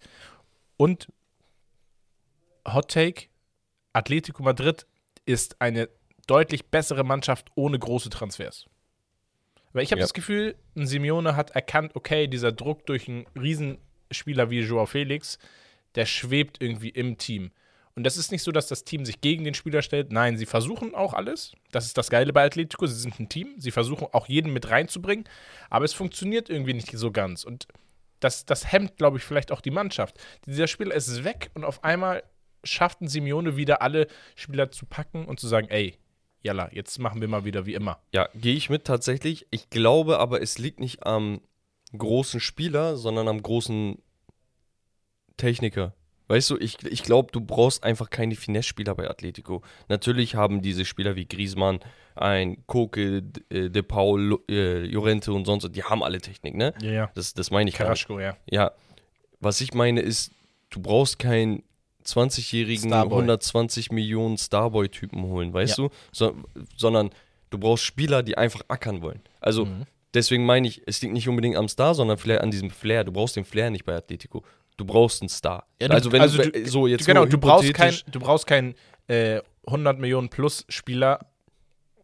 Und Hot Take, Atletico Madrid ist eine deutlich bessere Mannschaft ohne große Transfers. Weil ich habe Ja. das Gefühl, ein Simeone hat erkannt, okay, dieser Druck durch einen Riesenspieler wie Joao Felix, der schwebt irgendwie im Team. Und das ist nicht so, dass das Team sich gegen den Spieler stellt. Nein, sie versuchen auch alles. Das ist das Geile bei Atletico. Sie sind ein Team. Sie versuchen auch jeden mit reinzubringen. Aber es funktioniert irgendwie nicht so ganz. Und das, das hemmt, glaube ich, vielleicht auch die Mannschaft. Dieser Spieler ist weg und auf einmal schafft ein Simeone wieder alle Spieler zu packen und zu sagen, ey, jalla, jetzt machen wir mal wieder wie immer. Ja, gehe ich mit tatsächlich. Ich glaube aber, es liegt nicht am großen Spieler, sondern am großen Techniker. Weißt du, ich, ich glaube, du brauchst einfach keine Finesse-Spieler bei Atletico. Natürlich haben diese Spieler wie Griezmann, ein Koke, äh, De Paul, Lo- äh, und sonst, die haben alle Technik, ne? Ja, ja. Das, das meine ich gar nicht. Karaschko, ja. Ja, was ich meine ist, du brauchst keinen 20-jährigen, Starboy. 120 Millionen Starboy-Typen holen, weißt du? So, sondern du brauchst Spieler, die einfach ackern wollen. Also Mhm. deswegen meine ich, es liegt nicht unbedingt am Star, sondern vielleicht an diesem Flair. Du brauchst den Flair nicht bei Atletico. Du brauchst einen Star. Ja, du- also wenn also du, so jetzt genau, du brauchst keinen du brauchst keinen äh, 100 Millionen plus Spieler,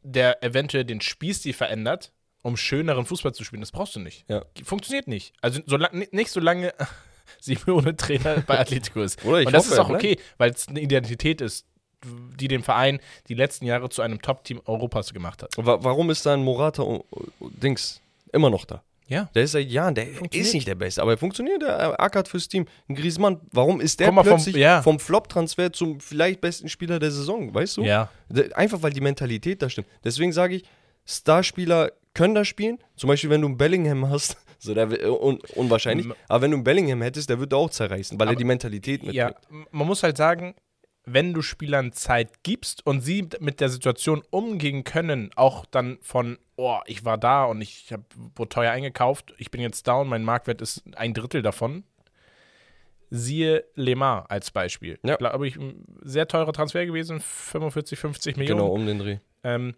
der eventuell den Spießstil verändert, um schöneren Fußball zu spielen. Das brauchst du nicht. Ja. Funktioniert nicht. Also ni- nicht solange Simeone Trainer bei Atletico ist. Oder ich Und das hoffe, ist auch okay, weil es eine Identität ist. die den Verein die letzten Jahre zu einem Top-Team Europas gemacht hat. Wa warum ist dann Morata uh, uh, Dings immer noch da? Ja. Der ist seit Jahren, der ist nicht der Beste, aber er funktioniert, er ackert fürs Team. Ein Griezmann, warum ist der mal vom- plötzlich ja. vom Flop-Transfer zum vielleicht besten Spieler der Saison, weißt du? Ja. Einfach weil die Mentalität da stimmt. Deswegen sage ich, Starspieler können da spielen. Zum Beispiel, wenn du einen Bellingham hast, so der, wär- un, unwahrscheinlich, aber wenn du einen Bellingham hättest, der würde auch zerreißen, weil er Aber- die Mentalität mitbringt. Ja, man muss halt sagen, wenn du Spielern Zeit gibst und sie mit der Situation umgehen können, auch dann von, oh, ich war da und ich hab, wurde teuer eingekauft, ich bin jetzt down, mein Marktwert ist ein Drittel davon. Siehe Lemar als Beispiel. Ja. Glaube ich, ein sehr teurer Transfer gewesen, 45, 50 Millionen. Genau, um den Dreh. Ähm,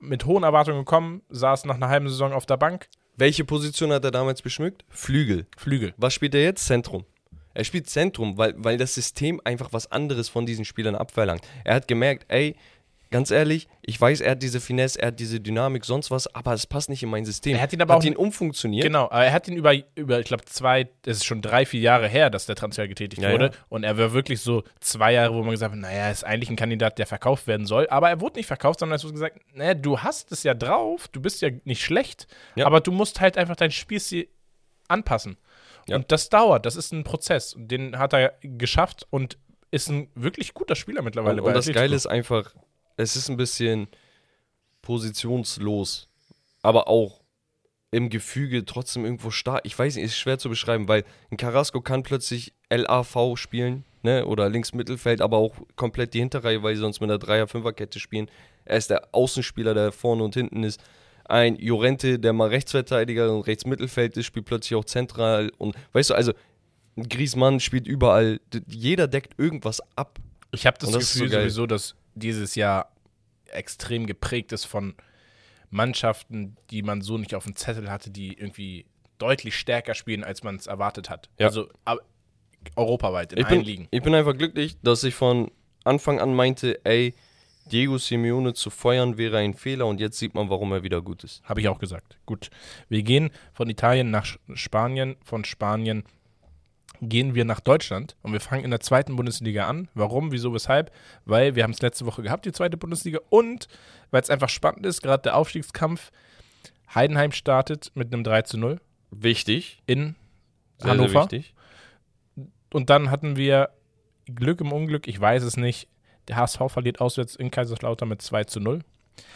mit hohen Erwartungen gekommen, saß nach einer halben Saison auf der Bank. Welche Position hat er damals beschmückt? Flügel. Flügel. Was spielt er jetzt? Zentrum. Er spielt Zentrum, weil, weil das System einfach was anderes von diesen Spielern abverlangt. Er hat gemerkt, ey, ganz ehrlich, ich weiß, er hat diese Finesse, er hat diese Dynamik, sonst was, aber es passt nicht in mein System. Er hat ihn aber auch- ihn umfunktioniert. Genau, aber er hat ihn über, über ich glaube, zwei, es ist schon drei, vier Jahre her, dass der Transfer getätigt Ja, wurde. ja. Und er war wirklich so zwei Jahre, wo man gesagt hat, naja, er ist eigentlich ein Kandidat, der verkauft werden soll. Aber er wurde nicht verkauft, sondern es wurde gesagt, naja, du hast es ja drauf, du bist ja nicht schlecht, Ja. aber du musst halt einfach dein Spielstil anpassen. Ja. Und das dauert, das ist ein Prozess. Den hat er geschafft und ist ein wirklich guter Spieler mittlerweile Und, und das. Geile ist einfach, es ist ein bisschen positionslos, aber auch im Gefüge trotzdem irgendwo stark. Ich weiß nicht, ist schwer zu beschreiben, weil ein Carrasco kann plötzlich LAV spielen, ne, oder links Mittelfeld, aber auch komplett die Hinterreihe, weil sie sonst mit einer Dreier-Fünfer-Kette spielen. Er ist der Außenspieler, der vorne und hinten ist. Ein Jorente, der mal Rechtsverteidiger und Rechtsmittelfeld ist, spielt plötzlich auch zentral und weißt du, also Griezmann spielt überall. Jeder deckt irgendwas ab. Ich habe das, das Gefühl so sowieso, dass dieses Jahr extrem geprägt ist von Mannschaften, die man so nicht auf dem Zettel hatte, die irgendwie deutlich stärker spielen, als man es erwartet hat. Ja. Also europaweit in ich allen bin, Ligen. Ich bin einfach glücklich, dass ich von Anfang an meinte, ey, Diego Simeone zu feuern wäre ein Fehler und jetzt sieht man, warum er wieder gut ist. Habe ich auch gesagt. Gut. Wir gehen von Italien nach Spanien, von Spanien gehen wir nach Deutschland und wir fangen in der zweiten Bundesliga an. Warum, wieso, weshalb? Weil wir haben es letzte Woche gehabt, die zweite Bundesliga und weil es einfach spannend ist, gerade der Aufstiegskampf. Heidenheim startet mit einem 3 zu 0 Wichtig. in Sehr, Hannover. sehr wichtig. Und dann hatten wir Glück im Unglück, ich weiß es nicht. Der HSV verliert auswärts in Kaiserslautern mit 2 zu 0.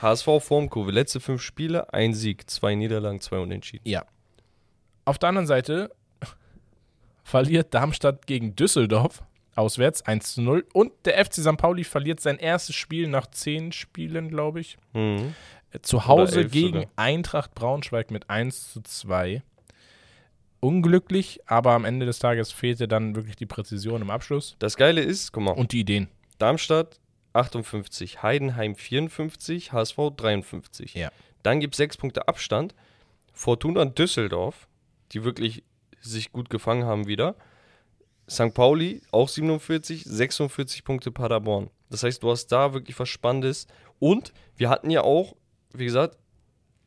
HSV Formkurve, letzte fünf Spiele, ein Sieg, zwei Niederlagen, zwei Unentschieden. Ja. Auf der anderen Seite verliert Darmstadt gegen Düsseldorf auswärts 1 zu 0 und der FC St. Pauli verliert sein erstes Spiel nach zehn Spielen, glaube ich. Mhm. Äh, Zu Hause gegen sogar. Eintracht Braunschweig mit 1 zu 2. Unglücklich, aber am Ende des Tages fehlte dann wirklich die Präzision im Abschluss Das Geile ist, guck mal, und die Ideen. Darmstadt 58, Heidenheim 54, HSV 53. Ja. Dann gibt es sechs Punkte Abstand. Fortuna Düsseldorf, die wirklich sich gut gefangen haben wieder. St. Pauli auch 47, 46 Punkte Paderborn. Das heißt, du hast da wirklich was Spannendes. Und wir hatten ja auch, wie gesagt,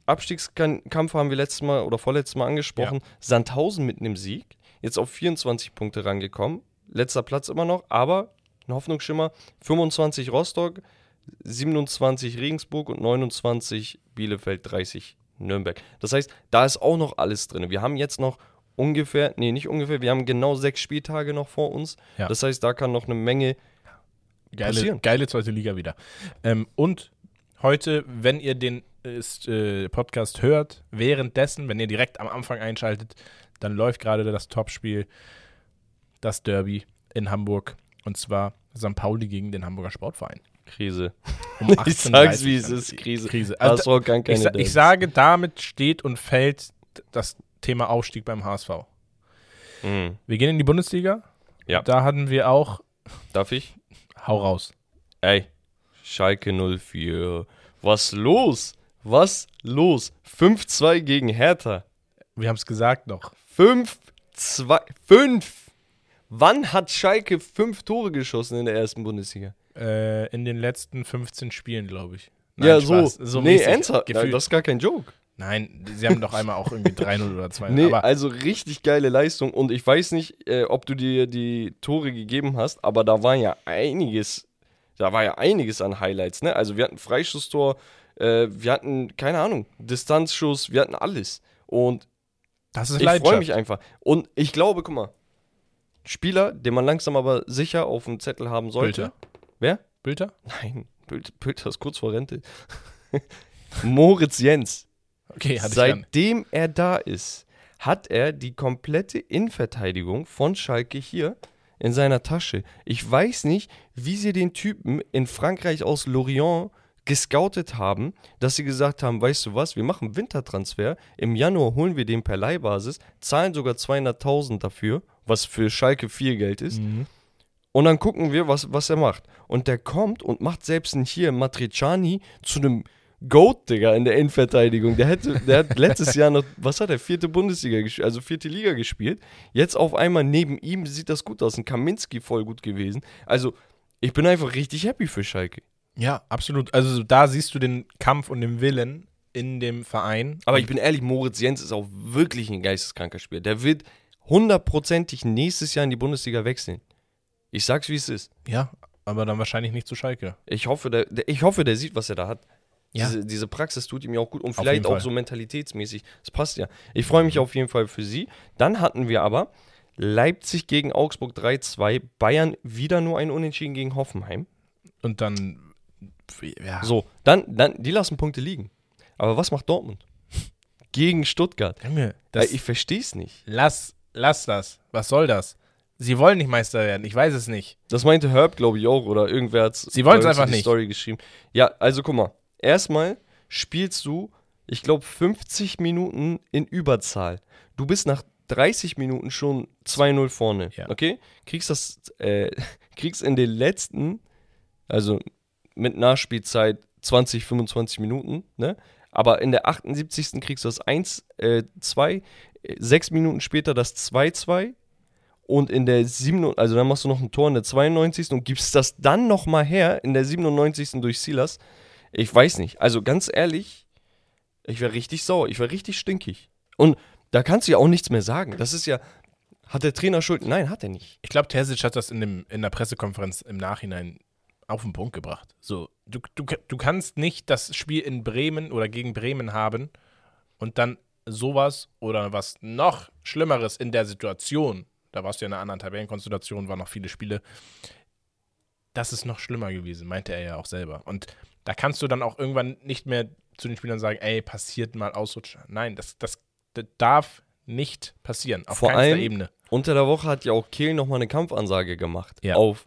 Abstiegskampf haben wir letztes Mal oder vorletztes Mal angesprochen. Sandhausen mit einem Sieg, jetzt auf 24 Punkte rangekommen. Letzter Platz immer noch, aber ein Hoffnungsschimmer. 25 Rostock, 27 Regensburg und 29 Bielefeld, 30 Nürnberg. Das heißt, da ist auch noch alles drin. Wir haben jetzt noch ungefähr, nee, nicht ungefähr, wir haben genau sechs Spieltage noch vor uns. Ja. Das heißt, da kann noch eine Menge Geile, passieren. geile zweite Liga wieder. Ähm, und heute, wenn ihr den ist, äh, Podcast hört, währenddessen, wenn ihr direkt am Anfang einschaltet, dann läuft gerade das Topspiel, das Derby in Hamburg. Und zwar St. Pauli gegen den Hamburger Sportverein. Krise. Um Ich 18:30 sag's, wie es ist, Krise. Krise. Also, HSV kann keine ich, sa ich sage, damit steht und fällt das Thema Aufstieg beim HSV. Mhm. Wir gehen in die Bundesliga. Ja. Da hatten wir auch, Darf ich? hau raus. Ey, Schalke 04. Was los? Was los? 5-2 gegen Hertha. Wir haben es gesagt noch. 5-2. 5. Wann hat Schalke 5 Tore geschossen in der ersten Bundesliga? Äh, in den letzten 15 Spielen, glaube ich. ja, Spaß. so. so nee, ernsthaft. gefühlt. Das ist gar kein Joke. Nein, sie haben doch einmal auch irgendwie 3-0 oder 2-0. Nee, also richtig geile Leistung. Und ich weiß nicht, äh, ob du dir die Tore gegeben hast, aber da war ja einiges Da war ja einiges an Highlights, ne? Also wir hatten Freistoßtor, äh, wir hatten, keine Ahnung, Distanzschuss, wir hatten alles. Und Das ist ich freue mich einfach. Und ich glaube, guck mal, Spieler, den man langsam aber sicher auf dem Zettel haben sollte. Bülter? Wer? Bülter? Nein, Bülter, Bülter ist kurz vor Rente. Moritz Jens. Okay, hatte ich. Seitdem er da ist, hat er die komplette Innenverteidigung von Schalke hier in seiner Tasche. Ich weiß nicht, wie sie den Typen in Frankreich aus Lorient gescoutet haben, dass sie gesagt haben, weißt du was, wir machen Wintertransfer, im Januar holen wir den per Leihbasis, zahlen sogar 200.000 dafür, was für Schalke viel Geld ist. Mhm. Und dann gucken wir, was, was er macht. Und der kommt und macht selbst einen hier Matriciani zu einem Goat, Digga, in der Innenverteidigung. Der, hätte, der hat letztes Jahr noch, was hat er, vierte Bundesliga gespielt, also vierte Liga gespielt. Jetzt auf einmal neben ihm sieht das gut aus. Ein Kaminski voll gut gewesen. Also, ich bin einfach richtig happy für Schalke. Ja, absolut. Also da siehst du den Kampf und den Willen in dem Verein. Aber ich bin ehrlich, Moritz Jens ist auch wirklich ein geisteskranker Spieler. Der wird hundertprozentig nächstes Jahr in die Bundesliga wechseln. Ich sag's, wie es ist. Ja, aber dann wahrscheinlich nicht zu Schalke. Ich hoffe, der, der, ich hoffe, der sieht, was er da hat. Ja. Diese, diese Praxis tut ihm ja auch gut und vielleicht auch so mentalitätsmäßig. Das passt ja. Ich freue mich auf jeden Fall für sie. Dann hatten wir aber Leipzig gegen Augsburg 3-2, Bayern wieder nur ein Unentschieden gegen Hoffenheim. Und dann, ja, So, dann, dann, die lassen Punkte liegen. Aber was macht Dortmund? Gegen Stuttgart. Junge, ich verstehe es nicht. lass, lass das. Was soll das? Sie wollen nicht Meister werden. Ich weiß es nicht. Das meinte Herb, glaube ich, auch. Oder irgendwer hat Sie uns in einfach die nicht. Story geschrieben. Ja, also guck mal. Erstmal spielst du, ich glaube, 50 Minuten in Überzahl. Du bist nach 30 Minuten schon 2-0 vorne. Ja. Okay? Kriegst das, äh, kriegst in den letzten, also mit Nachspielzeit 20, 25 Minuten, ne? Aber in der 78. kriegst du das 1, äh, 2, äh, sechs Minuten später das 2-2 und in der 7, also dann machst du noch ein Tor in der 92. und gibst das dann nochmal her in der 97. durch Silas. Ich weiß nicht. Also ganz ehrlich, ich wäre richtig sauer. Ich wäre richtig stinkig. Und da kannst du ja auch nichts mehr sagen. Das ist ja. Hat der Trainer Schuld? Nein, hat er nicht. Ich glaube, Terzic hat das in, dem, in der Pressekonferenz im Nachhinein auf den Punkt gebracht. So, du, du, du kannst nicht das Spiel in Bremen oder gegen Bremen haben und dann sowas oder was noch Schlimmeres in der Situation, da warst du ja in einer anderen Tabellenkonstellation, waren noch viele Spiele, das ist noch schlimmer gewesen, meinte er ja auch selber. Und da kannst du dann auch irgendwann nicht mehr zu den Spielern sagen, ey, passiert mal Ausrutscher. Nein, das, das, das darf nicht passieren, auf Vor allem- Ebene. Unter der Woche hat ja auch Kehl nochmal eine Kampfansage gemacht. Ja. Auf,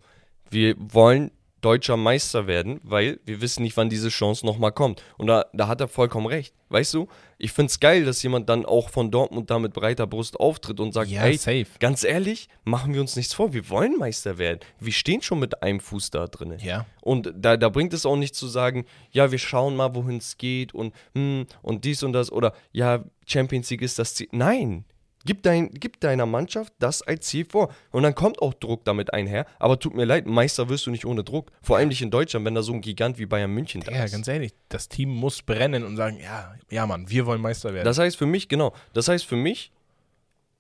wir wollen deutscher Meister werden, weil wir wissen nicht, wann diese Chance nochmal kommt. Und da, da hat er vollkommen recht. Weißt du, ich finde es geil, dass jemand dann auch von Dortmund da mit breiter Brust auftritt und sagt, Ja, ey, safe. ganz ehrlich, machen wir uns nichts vor, wir wollen Meister werden. Wir stehen schon mit einem Fuß da drin. Ja. Und da, da bringt es auch nicht zu sagen, ja, wir schauen mal, wohin es geht und, hm, und dies und das oder ja, Champions League ist das Ziel. Nein, gib, dein, gib deiner Mannschaft das als Ziel vor. Und dann kommt auch Druck damit einher. Aber tut mir leid, Meister wirst du nicht ohne Druck. Vor allem nicht in Deutschland, wenn da so ein Gigant wie Bayern München da Ja, ist. ganz ehrlich, das Team muss brennen und sagen, ja, ja, Mann, wir wollen Meister werden. Das heißt für mich, genau, das heißt für mich,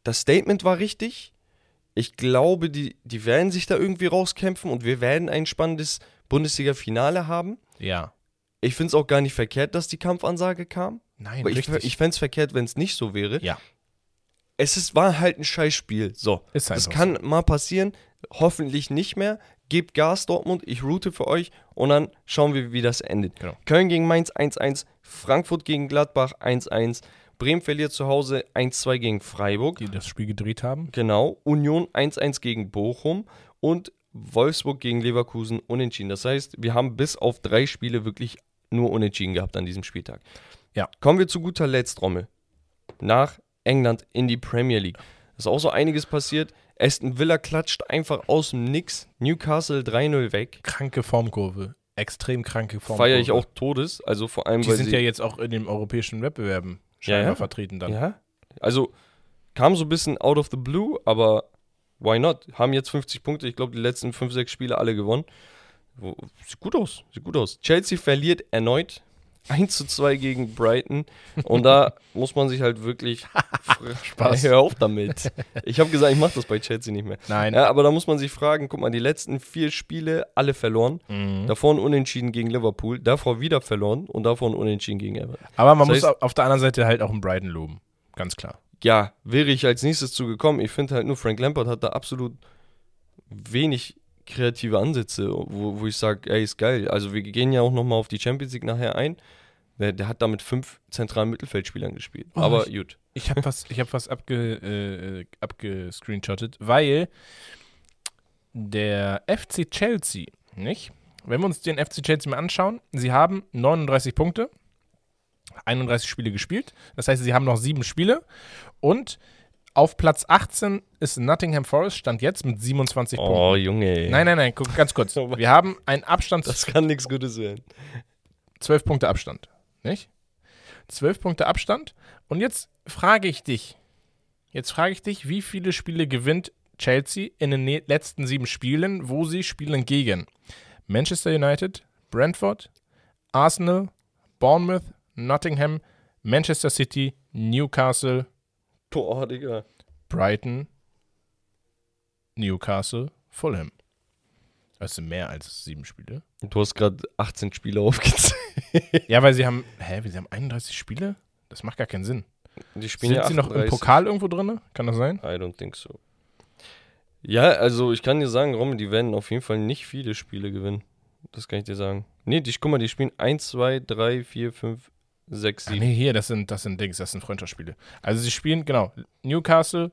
das Statement war richtig. Ich glaube, die, die werden sich da irgendwie rauskämpfen und wir werden ein spannendes Bundesliga-Finale haben. ja. Ich finde es auch gar nicht verkehrt, dass die Kampfansage kam. Nein, Aber ich, richtig. ich fände es verkehrt, wenn es nicht so wäre. ja, Es ist, war halt ein Scheißspiel. So. ist Das kann mal passieren. Hoffentlich nicht mehr. Gebt Gas, Dortmund. Ich route für euch. Und dann schauen wir, wie das endet. Genau. Köln gegen Mainz 1-1. Frankfurt gegen Gladbach 1-1. Bremen verliert zu Hause 1-2 gegen Freiburg. so. Die das Spiel gedreht haben. Genau. Union 1-1 gegen Bochum. Und Wolfsburg gegen Leverkusen unentschieden. Das heißt, wir haben bis auf drei Spiele wirklich nur unentschieden gehabt an diesem Spieltag. Ja. Kommen wir zu guter Letzt, Rommel. Nach England in die Premier League. Ist auch so einiges passiert. Aston Villa klatscht einfach aus dem Nix. Newcastle 3-0 weg. Kranke Formkurve. Extrem kranke Formkurve. Feiere ich auch Todes. Also vor allem, Die weil sind sie, ja jetzt auch in den europäischen Wettbewerben scheinbar ja. vertreten dann. Ja. Also kam so ein bisschen out of the blue, aber why not? Haben jetzt 50 Punkte. Ich glaube, die letzten 5, 6 Spiele alle gewonnen. Wo, sieht gut aus. Sieht gut aus. Chelsea verliert erneut 1 zu 2 gegen Brighton. Und da muss man sich halt wirklich. Spaß. Hör auf damit. Ich habe gesagt, ich mache das bei Chelsea nicht mehr. Nein. Ja, aber da muss man sich fragen: guck mal, die letzten vier Spiele alle verloren. Mhm. Davor ein Unentschieden gegen Liverpool, davor wieder verloren und davor ein Unentschieden gegen Everton. Aber man Das muss heißt- auf der anderen Seite halt auch einen Brighton loben. Ganz klar. Ja, wäre ich als nächstes zugekommen. Ich finde halt nur, Frank Lampard hat da absolut wenig kreative Ansätze, wo, wo ich sage, ey, ist geil. Also wir gehen ja auch nochmal auf die Champions League nachher ein. Der, der hat da mit fünf zentralen Mittelfeldspielern gespielt. Oh, Aber ich- gut. Ich habe was, ich hab was abge, äh, abgescreenshottet, weil der FC Chelsea, nicht? Wenn wir uns den FC Chelsea mal anschauen, sie haben 39 Punkte, 31 Spiele gespielt. Das heißt, sie haben noch sieben Spiele. Und auf Platz 18 ist Nottingham Forest, stand jetzt mit 27 Punkten. Oh, Junge. Nein, nein, nein, guck ganz kurz. Wir haben einen Abstand, Das kann nichts Gutes werden. 12 Punkte Abstand, nicht? 12 Punkte Abstand. Und jetzt frage ich dich, jetzt frage ich dich, wie viele Spiele gewinnt Chelsea in den ne- letzten sieben Spielen, wo sie spielen gegen Manchester United, Brentford, Arsenal, Bournemouth, Nottingham, Manchester City, Newcastle, Boah, Digga. Brighton, Newcastle, Fulham. Das sind mehr als sieben Spiele. Du hast gerade 18 Spiele aufgezählt. Ja, weil sie haben, hä, sie haben 31 Spiele? Das macht gar keinen Sinn. Die spielen Sind ja sie noch im 38. Pokal irgendwo drin? Kann das sein? I don't think so. Ja, also ich kann dir sagen, Romy, die werden auf jeden Fall nicht viele Spiele gewinnen. Das kann ich dir sagen. Nee, die, guck mal, die spielen 1, 2, 3, 4, 5, 6, Ah, 7. nee, hier, das sind, das sind Dings, das sind Freundschaftsspiele. Also sie spielen, genau, Newcastle,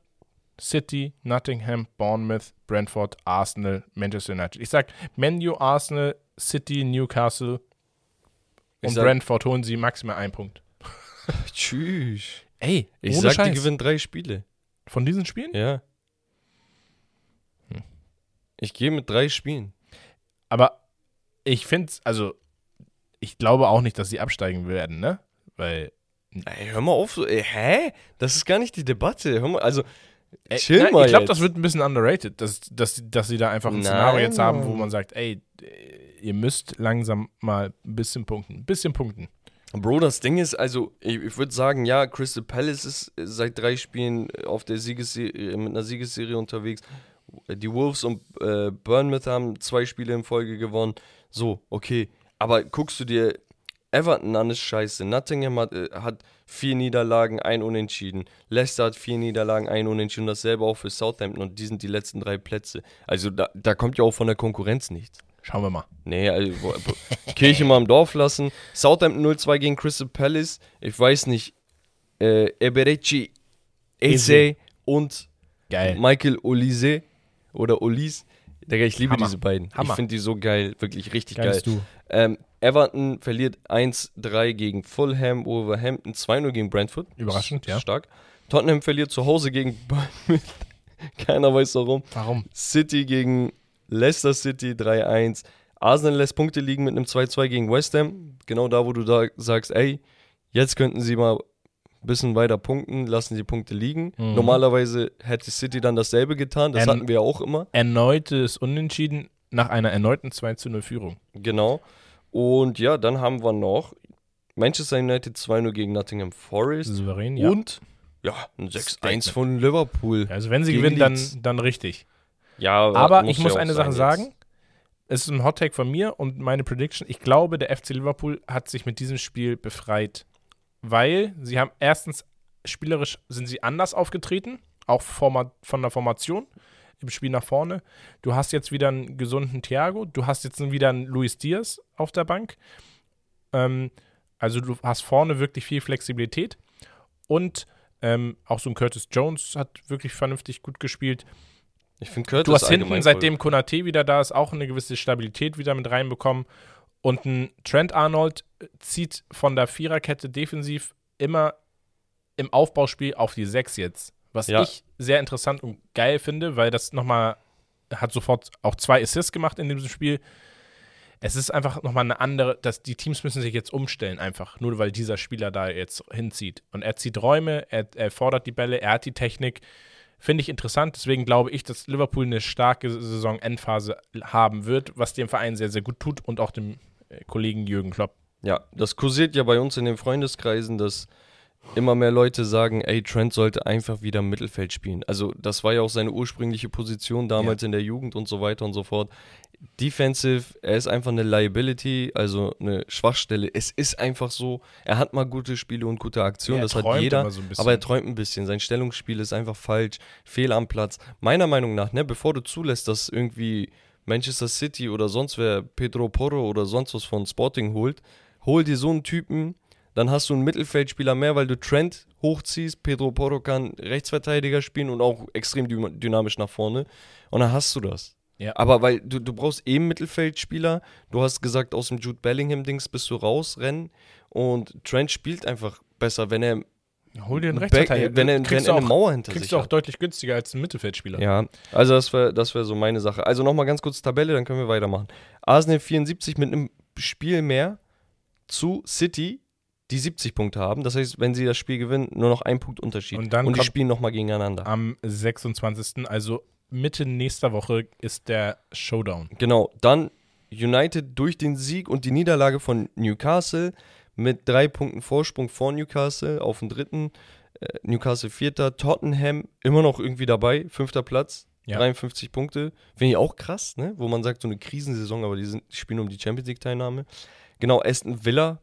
City, Nottingham, Bournemouth, Brentford, Arsenal, Manchester United. Ich sag, Menu, Arsenal, City, Newcastle und sag- Brentford holen sie maximal einen Punkt. Tschüss. Ey, Ich sag, Scheiß. die gewinnen drei Spiele. Von diesen Spielen? Ja. Hm. Ich gehe mit drei Spielen. Aber ich finde also ich glaube auch nicht, dass sie absteigen werden, ne? Weil Ey, hör mal auf. so- Ey, hä? Das ist gar nicht die Debatte. Hör mal, also, Ey, chill mal Ich glaube, das wird ein bisschen underrated, dass, dass, dass sie da einfach ein Nein. Szenario jetzt haben, wo man sagt, ey, ihr müsst langsam mal ein bisschen punkten. Ein bisschen punkten. Bro, das Ding ist, also, ich, ich würde sagen, ja, Crystal Palace ist äh, seit drei Spielen auf der Siegesserie, mit einer Siegesserie unterwegs. Die Wolves und äh, Bournemouth haben zwei Spiele in Folge gewonnen. So, okay. Aber guckst du dir Everton an, ist scheiße. Nottingham hat, äh, hat vier Niederlagen, ein Unentschieden. Leicester hat vier Niederlagen, ein Unentschieden. Dasselbe auch für Southampton und die sind die letzten drei Plätze. Also, da, da kommt ja auch von der Konkurrenz nichts. Schauen wir mal. Nee, also Kirche mal im Dorf lassen. Southampton 0-2 gegen Crystal Palace. Ich weiß nicht. Äh, Eberechi Eze und Geil. Michael Olise oder Olis. Digga, ich liebe Hammer. diese beiden. Hammer. Ich finde die so geil. Wirklich richtig Geil geil. Ähm, Everton verliert 1-3 gegen Fulham. Wolverhampton 2-0 gegen Brentford. Überraschend, ja. Stark. Tottenham verliert zu Hause gegen Bournemouth. Keiner weiß warum. Warum? City gegen Leicester City 3-1. Arsenal lässt Punkte liegen mit einem 2-2 gegen West Ham. Genau da, wo du da sagst, ey, jetzt könnten sie mal bisschen weiter punkten, lassen die Punkte liegen. Mhm. Normalerweise hätte City dann dasselbe getan, das Ähm, hatten wir ja auch immer. Erneutes Unentschieden nach einer erneuten 2 zu 0 Führung. Genau. Und ja, dann haben wir noch Manchester United 2-0 gegen Nottingham Forest. Souverän, ja. Und ja, ein 6-1 Statement. von Liverpool. Also wenn sie gewinnen, dann, Leeds. dann richtig. Ja, Aber muss ich ja muss auch eine Sache jetzt. sagen. Es ist ein Hot Take von mir und meine Prediction. Ich glaube, der FC Liverpool hat sich mit diesem Spiel befreit, weil sie haben erstens spielerisch sind sie anders aufgetreten, auch von der Formation im Spiel nach vorne. Du hast jetzt wieder einen gesunden Thiago, du hast jetzt wieder einen Luis Diaz auf der Bank. Ähm, also du hast vorne wirklich viel Flexibilität und ähm, auch so ein Curtis Jones hat wirklich vernünftig gut gespielt. Ich finde Curtis Du hast hinten, seitdem Konate wieder da ist, auch eine gewisse Stabilität wieder mit reinbekommen. Und ein Trent Arnold zieht von der Viererkette defensiv immer im Aufbauspiel auf die Sechs jetzt. Was Ja. ich sehr interessant und geil finde, weil das nochmal hat sofort auch zwei Assists gemacht in diesem Spiel. Es ist einfach nochmal eine andere, dass die Teams müssen sich jetzt umstellen, einfach, nur weil dieser Spieler da jetzt hinzieht. Und er zieht Räume, er, er fordert die Bälle, er hat die Technik. Finde ich interessant. Deswegen glaube ich, dass Liverpool eine starke Saison-Endphase haben wird, was dem Verein sehr, sehr gut tut und auch dem Kollegen Jürgen Klopp. Ja, das kursiert ja bei uns in den Freundeskreisen, dass immer mehr Leute sagen, ey, Trent sollte einfach wieder im Mittelfeld spielen. Also das war ja auch seine ursprüngliche Position damals in der Jugend und so weiter und so fort. Defensive, er ist einfach eine Liability, also eine Schwachstelle. Es ist einfach so, er hat mal gute Spiele und gute Aktionen, Ja, das hat jeder, so aber er träumt ein bisschen. Sein Stellungsspiel ist einfach falsch, fehl am Platz. Meiner Meinung nach, ne, bevor du zulässt, dass irgendwie Manchester City oder sonst wer Pedro Porro oder sonst was von Sporting holt, hol dir so einen Typen, dann hast du einen Mittelfeldspieler mehr, weil du Trent hochziehst. Pedro Porro kann Rechtsverteidiger spielen und auch extrem dynamisch nach vorne. Und dann hast du das. Ja. Aber weil du, du brauchst eben Mittelfeldspieler. Du hast gesagt, aus dem Jude Bellingham-Dings bist du rausrennen. Und Trent spielt einfach besser, wenn er, Hol dir einen Rechtsverteidiger. wenn er, wenn Kriegst er du eine auch- Mauer hinter Kriegst sich du auch hat. deutlich günstiger als ein Mittelfeldspieler. Ja, also das wäre das wär so meine Sache. Also nochmal ganz kurz Tabelle, dann können wir weitermachen. Arsenal 74 mit einem Spiel mehr zu City, die 70 Punkte haben. Das heißt, wenn sie das Spiel gewinnen, nur noch ein Punkt Unterschied. Und dann die kommt- spielen nochmal gegeneinander. Am 26. Also Mitte nächster Woche ist der Showdown. Genau, dann United durch den Sieg und die Niederlage von Newcastle mit drei Punkten Vorsprung vor Newcastle auf den dritten. Äh, Newcastle vierter, Tottenham immer noch irgendwie dabei, fünfter Platz, Ja. 53 Punkte. Finde ich auch krass, ne? Wo man sagt, so eine Krisensaison, aber die, sind, die spielen um die Champions League-Teilnahme. Genau, Aston Villa,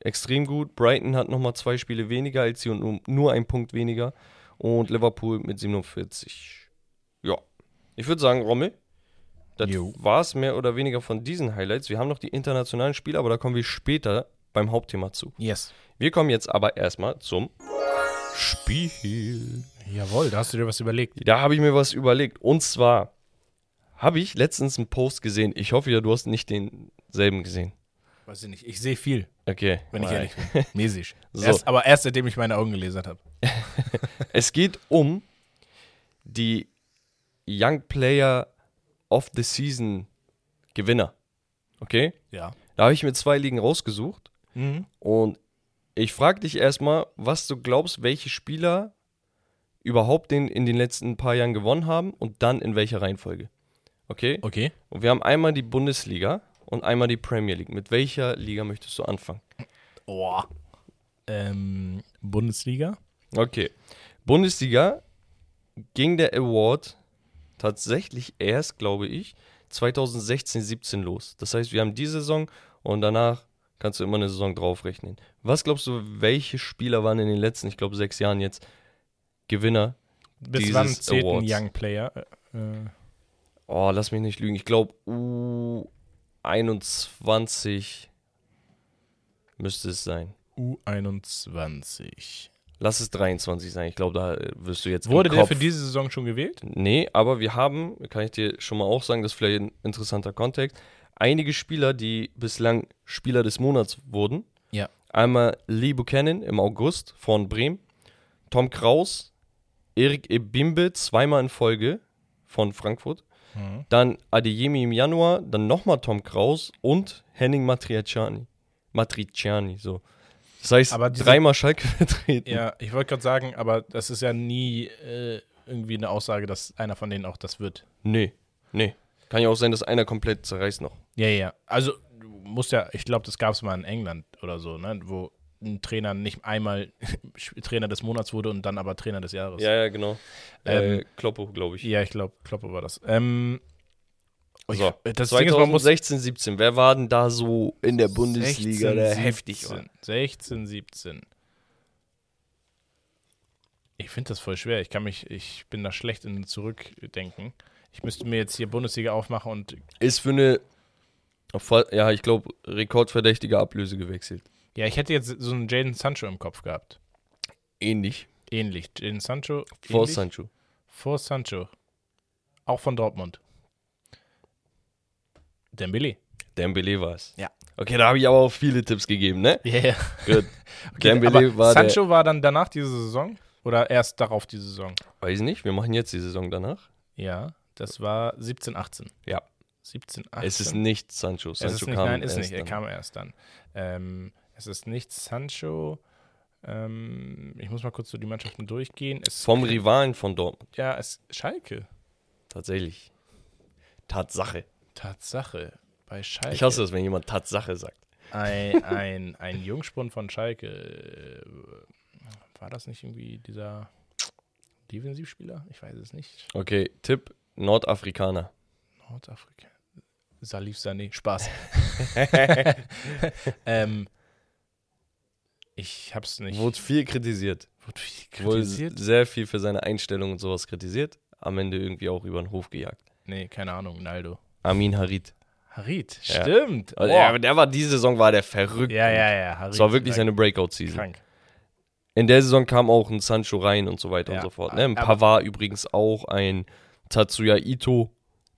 extrem gut. Brighton hat nochmal zwei Spiele weniger als sie und nur, nur ein Punkt weniger. Und Liverpool mit 47. Ja. Ich würde sagen, Rommel, das war es mehr oder weniger von diesen Highlights. Wir haben noch die internationalen Spiele, aber da kommen wir später beim Hauptthema zu. Yes. Wir kommen jetzt aber erstmal zum Spiel. Jawohl, da hast du dir was überlegt. Da habe ich mir was überlegt. Und zwar habe ich letztens einen Post gesehen. Ich hoffe ja, du hast nicht denselben gesehen. Weiß ich nicht. Ich sehe viel, Okay. wenn ich ehrlich bin. Mäßig. So. Erst, aber erst seitdem ich meine Augen gelesen habe. Es geht um die Young Player of the Season Gewinner. Okay? Ja. Da habe ich mir zwei Ligen rausgesucht. Mhm. Und ich frage dich erstmal, was du glaubst, welche Spieler überhaupt den in den letzten paar Jahren gewonnen haben und dann in welcher Reihenfolge. Okay? Okay. Und wir haben einmal die Bundesliga und einmal die Premier League. Mit welcher Liga möchtest du anfangen? Oh. Ähm, Bundesliga. Okay. Bundesliga ging der Award tatsächlich erst, glaube ich, 2016, 17 los. Das heißt, wir haben die Saison und danach kannst du immer eine Saison draufrechnen. Was glaubst du, welche Spieler waren in den letzten, ich glaube, sechs Jahren jetzt Gewinner? Bis Dieses wann zählt ein Awards. Young Player? Äh, äh, Oh, lass mich nicht lügen. Ich glaube, U21 müsste es sein. U21. Lass es 23 sein. Ich glaube, da äh, wirst du jetzt. Wurde der für diese Saison schon gewählt? Nee, aber wir haben, kann ich dir schon mal auch sagen, das ist vielleicht ein interessanter Kontext, einige Spieler, die bislang Spieler des Monats wurden. Ja. Einmal Lee Buchanan im August von Bremen, Tom Kraus, Erik Ebimbe zweimal in Folge von Frankfurt, Mhm. dann Adeyemi im Januar, dann nochmal Tom Kraus und Henning Matriciani. Matriciani, so. Das heißt, Aber diese- dreimal Schalke vertreten. Ja, ich wollte gerade sagen, aber das ist ja nie äh, irgendwie eine Aussage, dass einer von denen auch das wird. Nee, nee. Kann ja auch sein, dass einer komplett zerreißt noch. Ja, ja. Also, du musst ja, ich glaube, das gab es mal in England oder so, ne? Wo ein Trainer nicht einmal Trainer des Monats wurde und dann aber Trainer des Jahres. Ja, ja, genau. Ähm, äh, Kloppo, glaube ich. Ja, ich glaube, Kloppe war das. Ähm, So, ich, das man muss 2016, 17. Wer war denn da so in der Bundesliga, 16, der 17, heftig war? 16, 17. Ich finde das voll schwer. Ich kann mich, ich bin da schlecht in Zurückdenken. Ich müsste mir jetzt hier Bundesliga aufmachen und Ist für eine, ja, ich glaube, rekordverdächtige Ablöse gewechselt. ja, ich hätte jetzt so einen Jaden Sancho im Kopf gehabt. Ähnlich. Ähnlich. Jaden Sancho. Vor ähnlich? Sancho. Vor Sancho. Auch von Dortmund. Dembele. Dembele war es. Ja. Okay, da habe ich aber auch viele Tipps gegeben, ne? Ja, ja. Gut. Okay, Dembele aber war der, Sancho war dann danach diese Saison? Oder erst darauf diese Saison? weiß nicht, wir machen jetzt die Saison danach. Ja, das war 17, 18. Ja. 17, 18. Es ist nicht Sancho. Sancho Es ist nicht, kam nein, ist nicht. Er kam erst dann. Ähm, es ist nicht Sancho. Ähm, ich muss mal kurz so die Mannschaften durchgehen. Es Vom Rivalen von Dortmund. Ja, es Schalke. Tatsächlich. Tatsache. Tatsache. Bei Schalke. Ich hasse es, wenn jemand Tatsache sagt. ein, ein, ein Jungspund von Schalke. äh, War das nicht irgendwie dieser Defensivspieler? Ich weiß es nicht. Okay, Tipp: Nordafrikaner. Nordafrika. Salif Sané. Spaß. ähm, ich hab's nicht. Wurde viel kritisiert. Wurde viel Wurde kritisiert? sehr viel für seine Einstellung und sowas kritisiert. Am Ende irgendwie auch über den Hof gejagt. Nee, keine Ahnung. Naldo. Amin Harit. Harit. Ja. Stimmt. Also, Boah. ja, der war, diese Saison war der verrückt. ja, ja, ja. Harit. Es war wirklich krank. seine Breakout-Season. Krank. In der Saison kam auch ein Sancho rein und so weiter Ja, und so fort. Ne? Ein Pavard übrigens auch, ein Tatsuya Ito,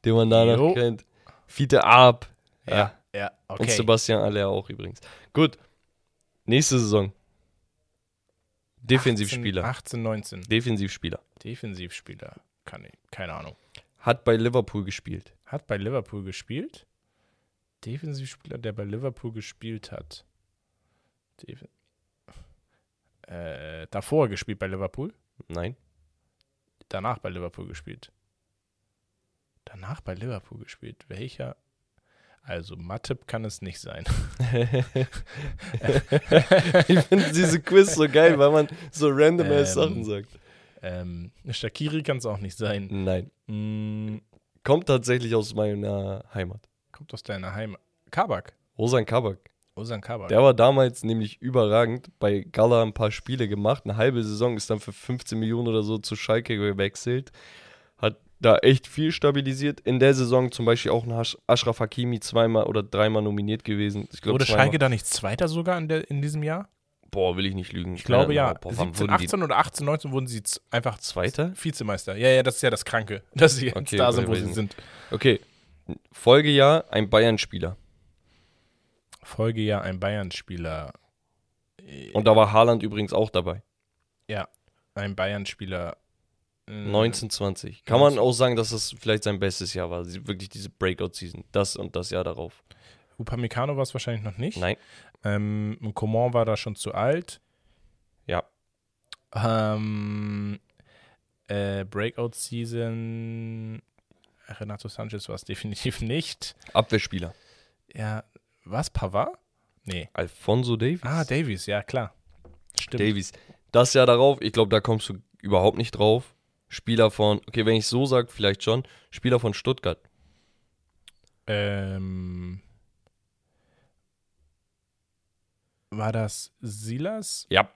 den man danach Jo. kennt. Fiete Ab. Ja. Ja, ja, Und okay. Sebastian Aller auch übrigens. Gut. Nächste Saison. Defensivspieler. 18, 19. Defensivspieler. Defensivspieler. Kann ich, keine Ahnung. Hat bei Liverpool gespielt. Hat bei Liverpool gespielt. Defensivspieler, der bei Liverpool gespielt hat. Def äh, davor gespielt bei Liverpool. Nein. Danach bei Liverpool gespielt. Danach bei Liverpool gespielt. Welcher? Also Matip kann es nicht sein. ich finde diese Quiz so geil, weil man so random Ähm, Sachen sagt. ähm, Shakiri kann es auch nicht sein. Nein. Mm, Kommt tatsächlich aus meiner Heimat. kommt aus deiner Heimat. Kabak. Rosan Kabak. Ozan Kabak. Der war damals nämlich überragend. Bei Gala ein paar Spiele gemacht. Eine halbe Saison ist dann für 15 Millionen oder so zu Schalke gewechselt. Da echt viel stabilisiert. In der Saison zum Beispiel auch ein Ashraf Hakimi zweimal oder dreimal nominiert gewesen. Ich glaube, Wurde zweimal. Schalke da nicht Zweiter sogar in, der, in diesem Jahr? Boah, will ich nicht lügen. Ich glaube ja. Boah, wann 17, wurden die 18 oder 18, 19 wurden sie einfach Zweiter? Vizemeister. Ja, ja, das ist ja das Kranke, dass sie jetzt Okay, da sind, wo sie sind. Okay. Folgejahr ein Bayern-Spieler. Folgejahr ein Bayern-Spieler. Und da war Haaland übrigens auch dabei. Ja, ein Bayern-Spieler. Äh, 1920. Kann man auch sagen, dass das vielleicht sein bestes Jahr war. Wirklich diese Breakout-Season. Das und das Jahr darauf. Upamecano war es wahrscheinlich noch nicht. Nein. Ähm, Coman war da schon zu alt. Ja. Ähm, äh, Breakout-Season. Renato Sanchez war es definitiv nicht. Abwehrspieler. Ja, was? Pavard? Nee. Alfonso Davies. Ah, Davies, ja, klar. Stimmt. Davies. Das Jahr darauf, ich glaube, da kommst du überhaupt nicht drauf. Spieler von, okay, wenn ich so sage, vielleicht schon. Spieler von Stuttgart. Ähm, war das Silas? Ja.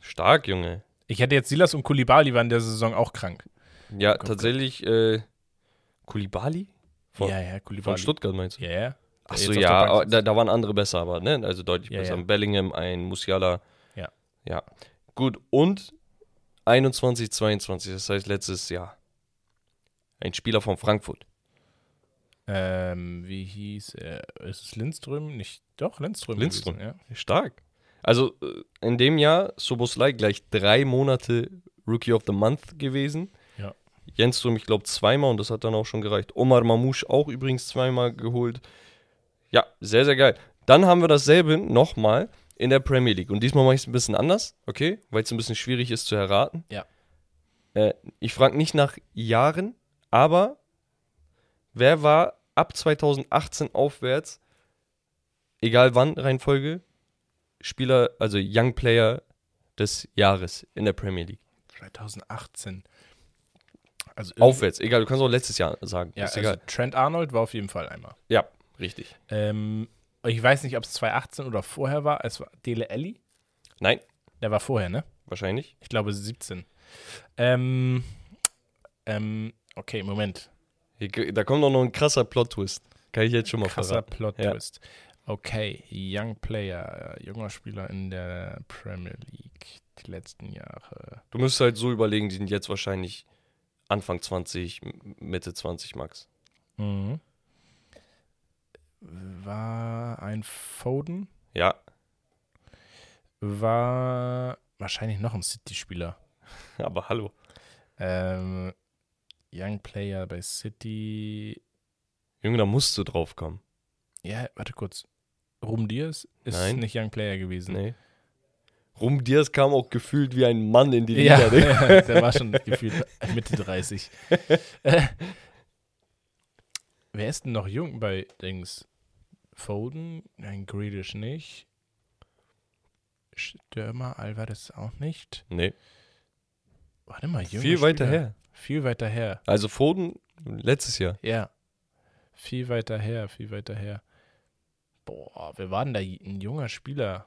Stark, Junge. Ich hätte jetzt Silas und Kulibali waren in der Saison auch krank. Ja, Gott, tatsächlich, äh, Kulibali? Von, ja, ja, von Kulibali. Stuttgart meinst du? Ja, ja. Achso, ja, da, da waren andere besser, aber, ne? Also deutlich Ja, besser. ja. Bellingham, ein Musiala. Ja. Ja. Gut, und 21, 22, das heißt letztes Jahr. Ein Spieler von Frankfurt. Ähm, wie hieß er? Ist es Lindström? Nicht, doch, Lindström. Lindström. Gewesen, ja. Stark. Also äh, in dem Jahr Soboslai gleich drei Monate Rookie of the Month gewesen. Ja. Jenström, ich glaube, zweimal und das hat dann auch schon gereicht. Omar Mamouche auch übrigens zweimal geholt. Ja, sehr, sehr geil. Dann haben wir dasselbe nochmal in der Premier League. Und diesmal mache ich es ein bisschen anders, okay? Weil es ein bisschen schwierig ist zu erraten. Ja. Äh, ich frage nicht nach Jahren, aber wer war ab 2018 aufwärts, egal wann Reihenfolge, Spieler, also Young Player des Jahres in der Premier League? 2018. Also Aufwärts, egal, du kannst auch letztes Jahr sagen. Ja, ist also egal. Trent Arnold war auf jeden Fall einmal. Ja, richtig. Ähm, ich weiß nicht, ob es 2018 oder vorher war. Es war Dele Alli. Nein, Der war vorher, ne? wahrscheinlich. Ich glaube 17. Ähm, ähm, okay, Moment. Hier, da kommt auch noch ein krasser Plot-Twist. Kann ich jetzt schon mal Krasser verraten. Plot-Twist. Okay, Young Player, äh, junger Spieler in der Premier League die letzten Jahre. Du müsstest halt so überlegen, die sind jetzt wahrscheinlich Anfang 20, M- Mitte 20 max. Mhm. War ein Foden? Ja, War wahrscheinlich noch ein City-Spieler. aber hallo. Ähm, Young Player bei City. Junge, da musst du drauf kommen. Ja, warte kurz. Rum Diaz ist Nein. nicht Young Player gewesen. Nee. Rum Diaz kam auch gefühlt wie ein Mann in die Ja, Liga. Digga. der war schon gefühlt Mitte 30. Äh, Wer ist denn noch jung bei Dings? Foden, nein, Grealish nicht. Stürmer, Alvarez auch nicht. Nee, Warte mal, junge viel weiter Spieler. her. Viel weiter her. Also Foden letztes Jahr. Ja. Viel weiter her, viel weiter her. Boah, wer war denn da ein junger Spieler?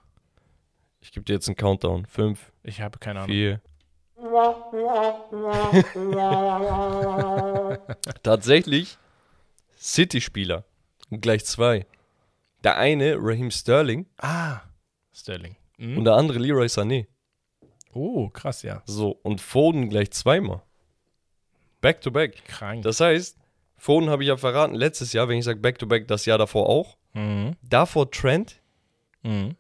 Ich gebe dir jetzt einen Countdown. Fünf, Ich habe keine Ahnung. vier. Tatsächlich City-Spieler. Gleich zwei. Der eine, Raheem Sterling, Ah, Sterling. Mhm. und der andere Leroy Sané. oh, krass, ja. So, und Foden gleich zweimal. Back to back. Krank. Das heißt, Foden habe ich ja verraten, letztes Jahr, wenn ich sage Back to back, das Jahr davor auch. mhm. Davor Trent, Mhm.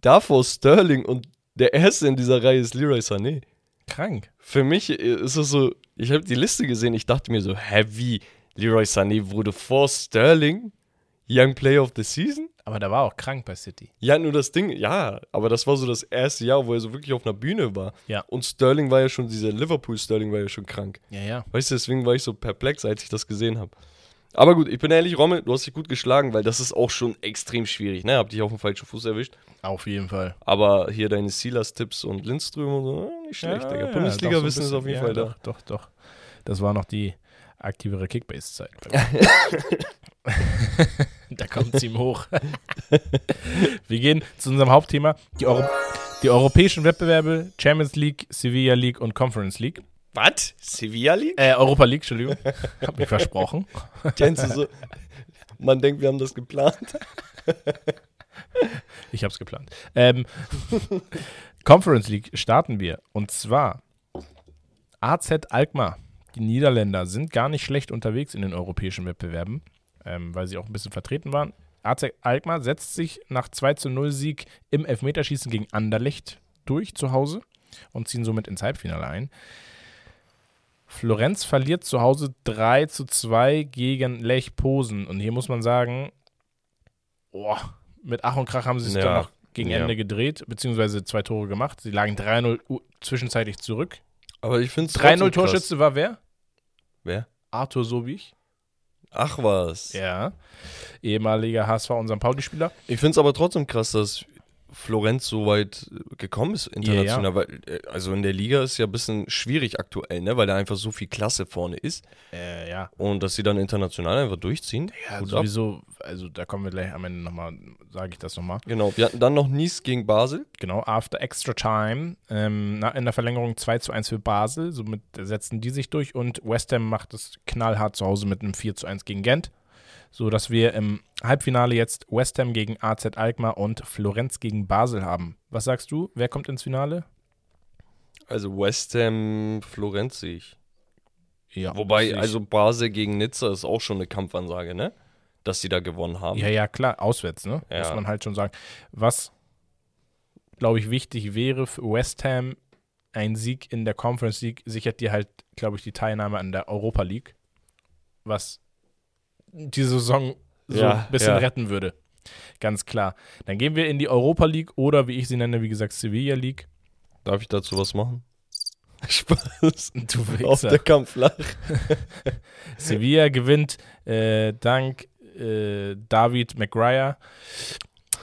davor Sterling und der erste in dieser Reihe ist Leroy Sané. Krank. Für mich ist es so, ich habe die Liste gesehen, ich dachte mir so, hä, wie? Leroy Sané wurde vor Sterling Young Player of the Season? Aber der war auch krank bei City. Ja, nur das Ding, ja, aber das war so das erste Jahr, wo er so wirklich auf einer Bühne war. Ja. Und Sterling war ja schon, dieser Liverpool-Sterling war ja schon krank. Ja, ja. Weißt du, deswegen war ich so perplex, als ich das gesehen habe. Aber gut, ich bin ehrlich, Rommel, du hast dich gut geschlagen, weil das ist auch schon extrem schwierig, ne? Hab dich auf den falschen Fuß erwischt. Auf jeden Fall. Aber hier deine Silas-Tipps und Lindström und so, äh, nicht schlecht, Digga. doch, Bundesliga-Wissen so ist auf jeden bisschen. Fall ja, da. Doch, doch, doch. Das war noch die aktivere Kickbase-Zeit. da kommt es ihm hoch. Wir gehen zu unserem Hauptthema. Die, Euro die europäischen Wettbewerbe, Champions League, Sevilla League und Conference League. Was? Sevilla League? Äh, Europa League, Entschuldigung. Hab mich versprochen. Kennst du so? Man denkt, wir haben das geplant. Ich hab's geplant. Ähm, Conference League starten wir. Und zwar AZ Alkmaar. Die Niederländer sind gar nicht schlecht unterwegs in den europäischen Wettbewerben, ähm, weil sie auch ein bisschen vertreten waren. AZ Alkmaar setzt sich nach 2 zu 0 Sieg im Elfmeterschießen gegen Anderlecht durch zu Hause und ziehen somit ins Halbfinale ein. Florenz verliert zu Hause 3 zu 2 gegen Lech Posen. Und hier muss man sagen, oh, mit Ach und Krach haben sie es Ja. dann noch gegen Ja. Ende gedreht, beziehungsweise zwei Tore gemacht. Sie lagen 3-0 u- zwischenzeitlich zurück. Aber ich finde es 3-0 Torschütze war wer? Wer? Arthur Sobich. Ach was. Ja. Ehemaliger HSV und St. Pauli-Spieler. Ich finde es aber trotzdem krass, dass Florenz so weit äh, gekommen ist international. Weil, äh, also in der Liga ist ja ein bisschen schwierig aktuell, ne? weil da einfach so viel Klasse vorne ist. Äh, ja. Und dass sie dann international einfach durchziehen. Ja, Gut ab. sowieso, also da kommen wir gleich am Ende nochmal, sage ich das nochmal. Genau. Wir hatten dann noch Nice gegen Basel. Genau, after extra time. Ähm, in der Verlängerung 2 zu 1 für Basel. Somit setzen die sich durch und West Ham macht es knallhart zu Hause mit einem 4 zu 1 gegen Gent. So dass wir im Halbfinale jetzt West Ham gegen AZ Alkmaar und Florenz gegen Basel haben. Was sagst du? Wer kommt ins Finale? Also West Ham, Florenz sehe ich. Ja. Wobei, ich. also Basel gegen Nizza ist auch schon eine Kampfansage, ne? Dass sie da gewonnen haben. Ja, ja, klar, auswärts, ne? Ja. Muss man halt schon sagen. Was, glaube ich, wichtig wäre für West Ham, ein Sieg in der Conference League sichert dir halt, glaube ich, die Teilnahme an der Europa League, was die Saison so Ja, ein bisschen ja. retten würde. Ganz klar. Dann gehen wir in die Europa League oder, wie ich sie nenne, wie gesagt, Sevilla League. Darf ich dazu was machen? Spaß. Du Auf der Kampf flach. Sevilla gewinnt äh, dank äh, David McGuire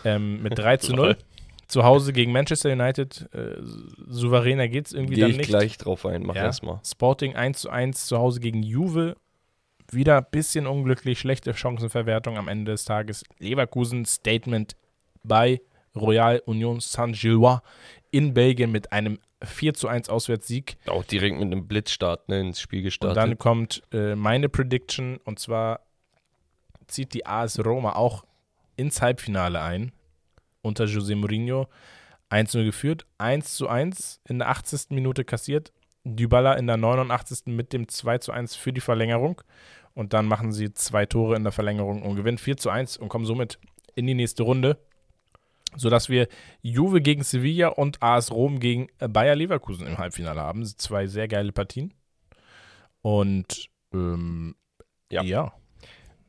ähm, mit 3 zu 0. Lol. Zu Hause gegen Manchester United. Äh, souveräner geht es irgendwie Gehe dann ich nicht. gleich drauf ein. Mach Ja. erstmal. Sporting 1 zu 1 zu Hause gegen Juve. Wieder ein bisschen unglücklich, schlechte Chancenverwertung am Ende des Tages. Leverkusen Statement bei Royal Union Saint-Gillois in Belgien mit einem 4 zu 1 Auswärtssieg. Auch direkt mit einem Blitzstart ne, ins Spiel Und gestartet. dann kommt äh, meine Prediction und zwar zieht die AS Roma auch ins Halbfinale ein unter José Mourinho. 1-0 geführt, 1 zu 1 in der 80. Minute kassiert. Dybala in der 89. mit dem 2 zu 1 für die Verlängerung. Und dann machen sie zwei Tore in der Verlängerung und gewinnen 4 zu 1 und kommen somit in die nächste Runde. Sodass wir Juve gegen Sevilla und AS Rom gegen Bayer Leverkusen im Halbfinale haben. Zwei sehr geile Partien. Und ähm, Ja. ja,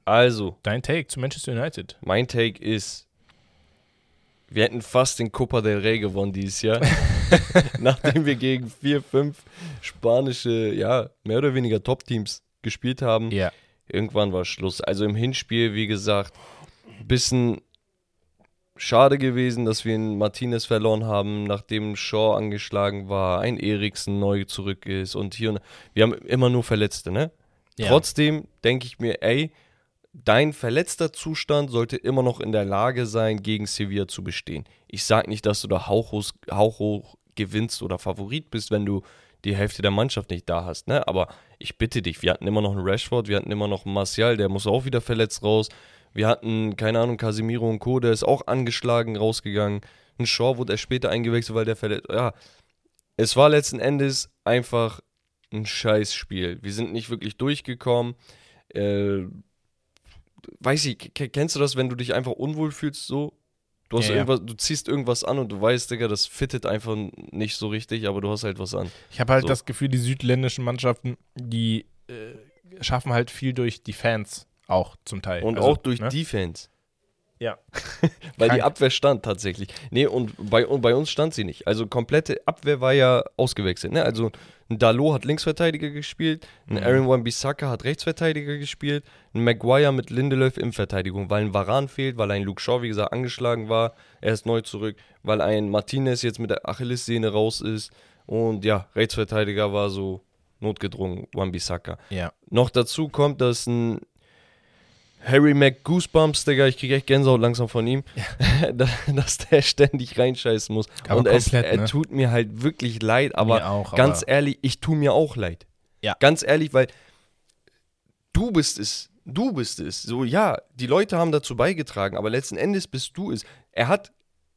also, dein Take zu Manchester United. mein Take ist, wir hätten fast den Copa del Rey gewonnen dieses Jahr. Nachdem wir gegen vier, fünf spanische, ja, mehr oder weniger Top-Teams gespielt haben. Ja. Irgendwann war Schluss. Also im Hinspiel, wie gesagt, Bisschen schade gewesen, dass wir einen Martinez verloren haben, nachdem Shaw angeschlagen war, ein Eriksen neu zurück ist und hier und wir haben immer nur Verletzte, ne? Ja. Trotzdem denke ich mir, ey, dein verletzter Zustand sollte immer noch in der Lage sein, gegen Sevilla zu bestehen. Ich sage nicht, dass du da hauchhoch, hauchhoch gewinnst oder Favorit bist, wenn du die Hälfte der Mannschaft nicht da hast, ne? Aber ich bitte dich, wir hatten immer noch einen Rashford, wir hatten immer noch einen Martial, der muss auch wieder verletzt raus. Wir hatten, keine Ahnung, Casemiro und Co., der ist auch angeschlagen rausgegangen. Ein Shaw wurde erst später eingewechselt, weil der verletzt. Ja, es war letzten Endes einfach ein Scheißspiel. Wir sind nicht wirklich durchgekommen. Äh, weiß ich, kennst du das, wenn du dich einfach unwohl fühlst so? Du, hast Ja, irgendwas, du ziehst irgendwas an und du weißt, Digga, das fittet einfach nicht so richtig, aber du hast halt was an. Ich habe halt So. das Gefühl, die südländischen Mannschaften, die äh, schaffen halt viel durch die Fans auch zum Teil. Und Also, auch durch ne? Defense. Ja. Weil die Krank. Abwehr stand tatsächlich. Nee, und bei, und bei uns stand sie nicht. Also komplette Abwehr war ja ausgewechselt. Ne? Also ein Dalot hat Linksverteidiger gespielt, ein Mhm. Aaron Wan-Bissaka hat Rechtsverteidiger gespielt, ein Maguire mit Lindelöf in Verteidigung, weil ein Varan fehlt, weil ein Luke Shaw, wie gesagt, angeschlagen war, er ist neu zurück, weil ein Martinez jetzt mit der Achillessehne raus ist und ja, Rechtsverteidiger war so notgedrungen, Wan-Bissaka. Ja. Noch dazu kommt, dass ein Harry McGoosebumps, Digga, ich kriege echt Gänsehaut langsam von ihm, da- dass der ständig reinscheißen muss. Aber Und es, komplett, er ne? tut mir halt wirklich leid, aber auch, ganz aber- ehrlich, ich tue mir auch leid. Ja. Ganz ehrlich, weil du bist es. Du bist es. So, ja, die Leute haben dazu beigetragen, aber letzten Endes bist du es. Er hat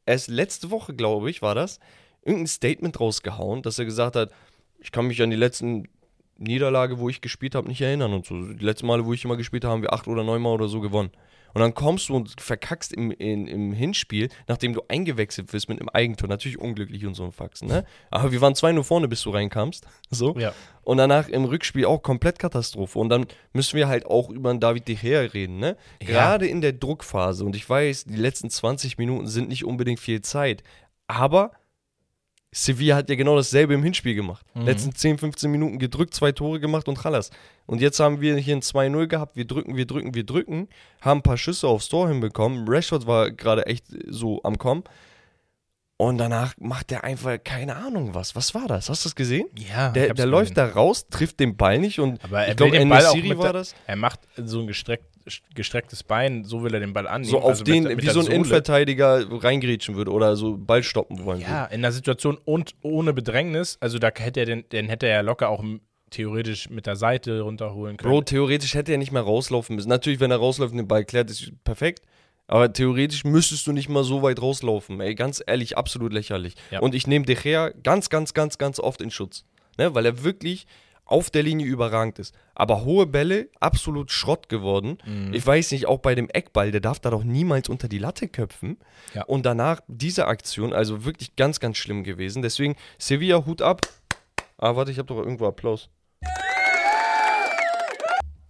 erst letzte Woche, glaube ich, war das, irgendein Statement rausgehauen, dass er gesagt hat, ich kann mich an die letzten Niederlage, wo ich gespielt habe, nicht erinnern und so. Die letzten Male, wo ich immer gespielt habe, haben wir acht oder neun Mal oder so gewonnen. Und dann kommst du und verkackst im, in, im Hinspiel, nachdem du eingewechselt wirst mit einem Eigentor. Natürlich unglücklich und so ein Faxen, ne? Aber wir waren 2-0 vorne, bis du reinkamst. So. Ja. Und danach im Rückspiel auch komplett Katastrophe. Und dann müssen wir halt auch über einen David De Gea reden, ne? Ja. Gerade in der Druckphase. Und ich weiß, die letzten 20 Minuten sind nicht unbedingt viel Zeit. Aber Sevilla hat ja genau dasselbe im Hinspiel gemacht. Mhm. Letzten 10, 15 Minuten gedrückt, zwei Tore gemacht und Chalas. Und jetzt haben wir hier ein 2-0 gehabt. Wir drücken, wir drücken, wir drücken. Haben ein paar Schüsse aufs Tor hinbekommen. Rashford war gerade echt so am Kommen. Und danach macht er einfach keine Ahnung was. Was war das? Hast du das gesehen? Ja, Der, der läuft da raus, trifft den Ball nicht und Aber er ich glaube, den Ball auch mit war der- das. Er macht so ein gestreckt, gestrecktes Bein, so will er den Ball annehmen. So auf also mit den, der- mit wie so ein Sohle. Innenverteidiger reingrätschen würde oder so Ball stoppen wollen Ja, in der Situation und ohne Bedrängnis, also da hätte er den, den hätte er ja locker auch theoretisch mit der Seite runterholen können. Bro, theoretisch hätte er nicht mehr rauslaufen müssen. Natürlich, wenn er rausläuft und den Ball klärt, ist perfekt. Aber theoretisch müsstest du nicht mal so weit rauslaufen. Ey, ganz ehrlich, absolut lächerlich. Ja. Und ich nehme De Gea ganz, ganz, ganz, ganz oft in Schutz. Ne? Weil er wirklich auf der Linie überragend ist. Aber hohe Bälle, absolut Schrott geworden. Mhm. Ich weiß nicht, auch bei dem Eckball, der darf da doch niemals unter die Latte köpfen. Ja. Und danach diese Aktion, also wirklich ganz, ganz schlimm gewesen. Deswegen Sevilla, Hut ab. Ah, warte, ich habe doch irgendwo Applaus.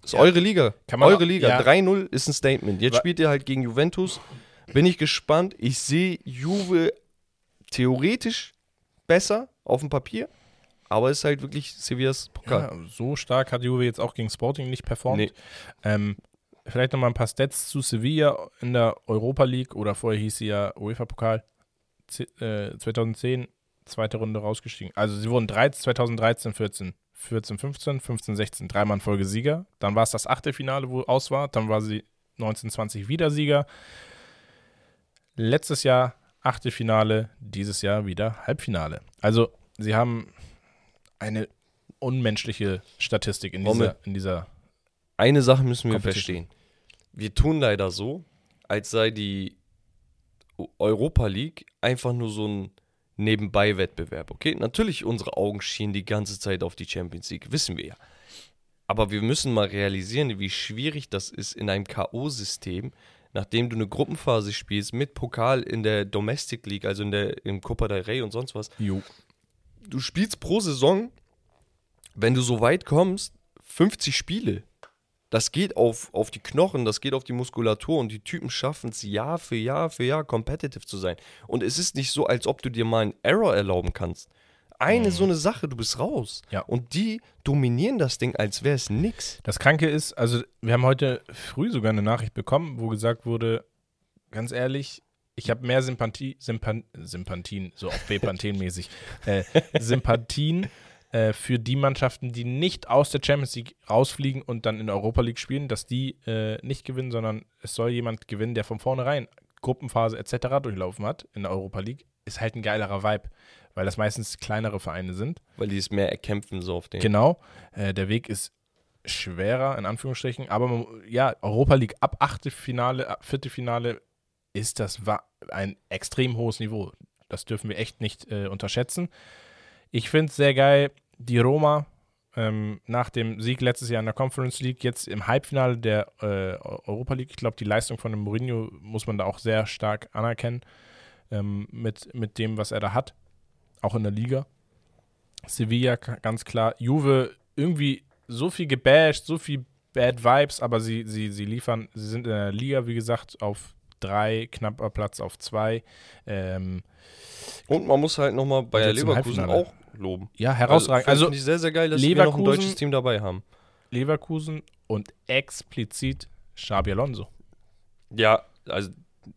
Ist Ja. eure Liga. Eure auch- Liga. ja. 3-0 ist ein Statement. Jetzt spielt ihr halt gegen Juventus. Bin ich gespannt. Ich sehe Juve theoretisch besser auf dem Papier. Aber es ist halt wirklich Sevillas Pokal. Ja, so stark hat Juve jetzt auch gegen Sporting nicht performt. Nee. Ähm, vielleicht nochmal ein paar Stats zu Sevilla in der Europa League oder vorher hieß sie ja UEFA-Pokal. Äh, 2010, zweite Runde rausgestiegen. Also sie wurden 13, 2013, 14, 14, 15, 15, 16, dreimal in Folge Sieger. Dann war es das Achtelfinale, wo aus war. Dann war sie 19, 20 wieder Sieger. Letztes Jahr Achtelfinale, dieses Jahr wieder Halbfinale. Also sie haben eine unmenschliche Statistik in dieser, in dieser Eine Sache müssen wir verstehen. Wir tun leider so, als sei die Europa League einfach nur so ein Nebenbei-Wettbewerb. Okay, natürlich unsere Augen schienen die ganze Zeit auf die Champions League, wissen wir ja. Aber wir müssen mal realisieren, wie schwierig das ist in einem K.O.-System, nachdem du eine Gruppenphase spielst mit Pokal in der Domestic League, also in der im Copa del Rey und sonst was. Jo. Du spielst pro Saison, wenn du so weit kommst, 50 Spiele. Das geht auf, auf die Knochen, das geht auf die Muskulatur und die Typen schaffen es Jahr für Jahr für Jahr competitive zu sein. Und es ist nicht so, als ob du dir mal einen Error erlauben kannst. Eine so eine Sache, du bist raus. Ja. Und die dominieren das Ding, als wäre es nix. Das Kranke ist, also wir haben heute früh sogar eine Nachricht bekommen, wo gesagt wurde, ganz ehrlich, ich habe mehr Sympathie, Sympan Sympathien, so auf Bepanthen-mäßig, äh, Sympathien äh, für die Mannschaften, die nicht aus der Champions League rausfliegen und dann in der Europa League spielen, dass die äh, nicht gewinnen, sondern es soll jemand gewinnen, der von vornherein Gruppenphase etc. durchlaufen hat in der Europa League, ist halt ein geilerer Vibe, weil das meistens kleinere Vereine sind. Weil die es mehr erkämpfen so auf den. Genau, äh, der Weg ist schwerer, in Anführungsstrichen, aber man, ja, Europa League ab Achtelfinale, ab Viertelfinale ist das ein extrem hohes Niveau. Das dürfen wir echt nicht äh, unterschätzen. Ich finde es sehr geil, die Roma ähm, nach dem Sieg letztes Jahr in der Conference League, jetzt im Halbfinale der äh, Europa League. Ich glaube, die Leistung von dem Mourinho muss man da auch sehr stark anerkennen ähm, mit, mit dem, was er da hat, auch in der Liga. Sevilla ganz klar. Juve irgendwie so viel gebasht, so viel Bad Vibes, aber sie, sie, sie liefern, sie sind in der Liga, wie gesagt, auf drei, knapper Platz auf zwei. Ähm, und man muss halt nochmal bei Leverkusen auch loben. Ja, herausragend. Also, finde ich sehr, sehr geil, dass wir noch ein deutsches Team dabei haben. Leverkusen und explizit Xabi Alonso. Ja, also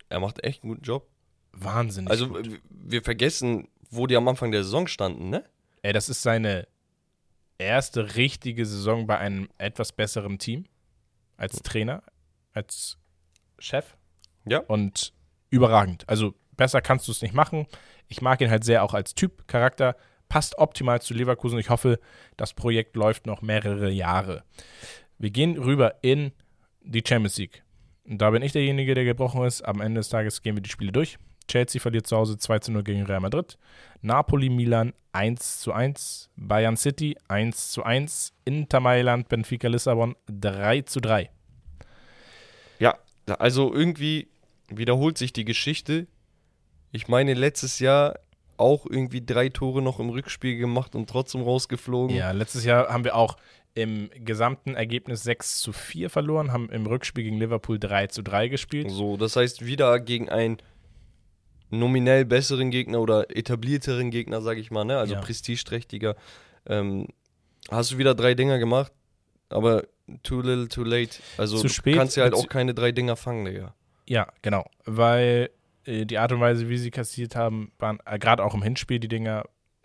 er macht echt einen guten Job. Wahnsinnig. Also gut. wir vergessen, wo die am Anfang der Saison standen, ne? Ey, das ist seine erste richtige Saison bei einem etwas besseren Team als Trainer, als Chef. Ja. Und überragend. Also besser kannst du es nicht machen. Ich mag ihn halt sehr auch als Typ, Charakter. Passt optimal zu Leverkusen. Ich hoffe, das Projekt läuft noch mehrere Jahre. Wir gehen rüber in die Champions League. Und da bin ich derjenige, der gebrochen ist. Am Ende des Tages gehen wir die Spiele durch. Chelsea verliert zu Hause 2 zu 0 gegen Real Madrid. Napoli, Milan 1 zu 1. Bayern City 1 zu 1. Inter Mailand, Benfica, Lissabon 3 zu 3. Ja, also irgendwie wiederholt sich die Geschichte. Ich meine, letztes Jahr auch irgendwie drei Tore noch im Rückspiel gemacht und trotzdem rausgeflogen. Ja, letztes Jahr haben wir auch im gesamten Ergebnis 6 zu 4 verloren, haben im Rückspiel gegen Liverpool 3 zu 3 gespielt. So, das heißt, wieder gegen einen nominell besseren Gegner oder etablierteren Gegner, sage ich mal, ne? also ja. prestigeträchtiger. Ähm, hast du wieder drei Dinger gemacht, aber too little, too late. Also zu spät, du kannst ja halt auch keine drei Dinger fangen, Digga. Ja, genau. Weil äh, die Art und Weise, wie sie kassiert haben, waren äh, gerade auch im Hinspiel die Dinger,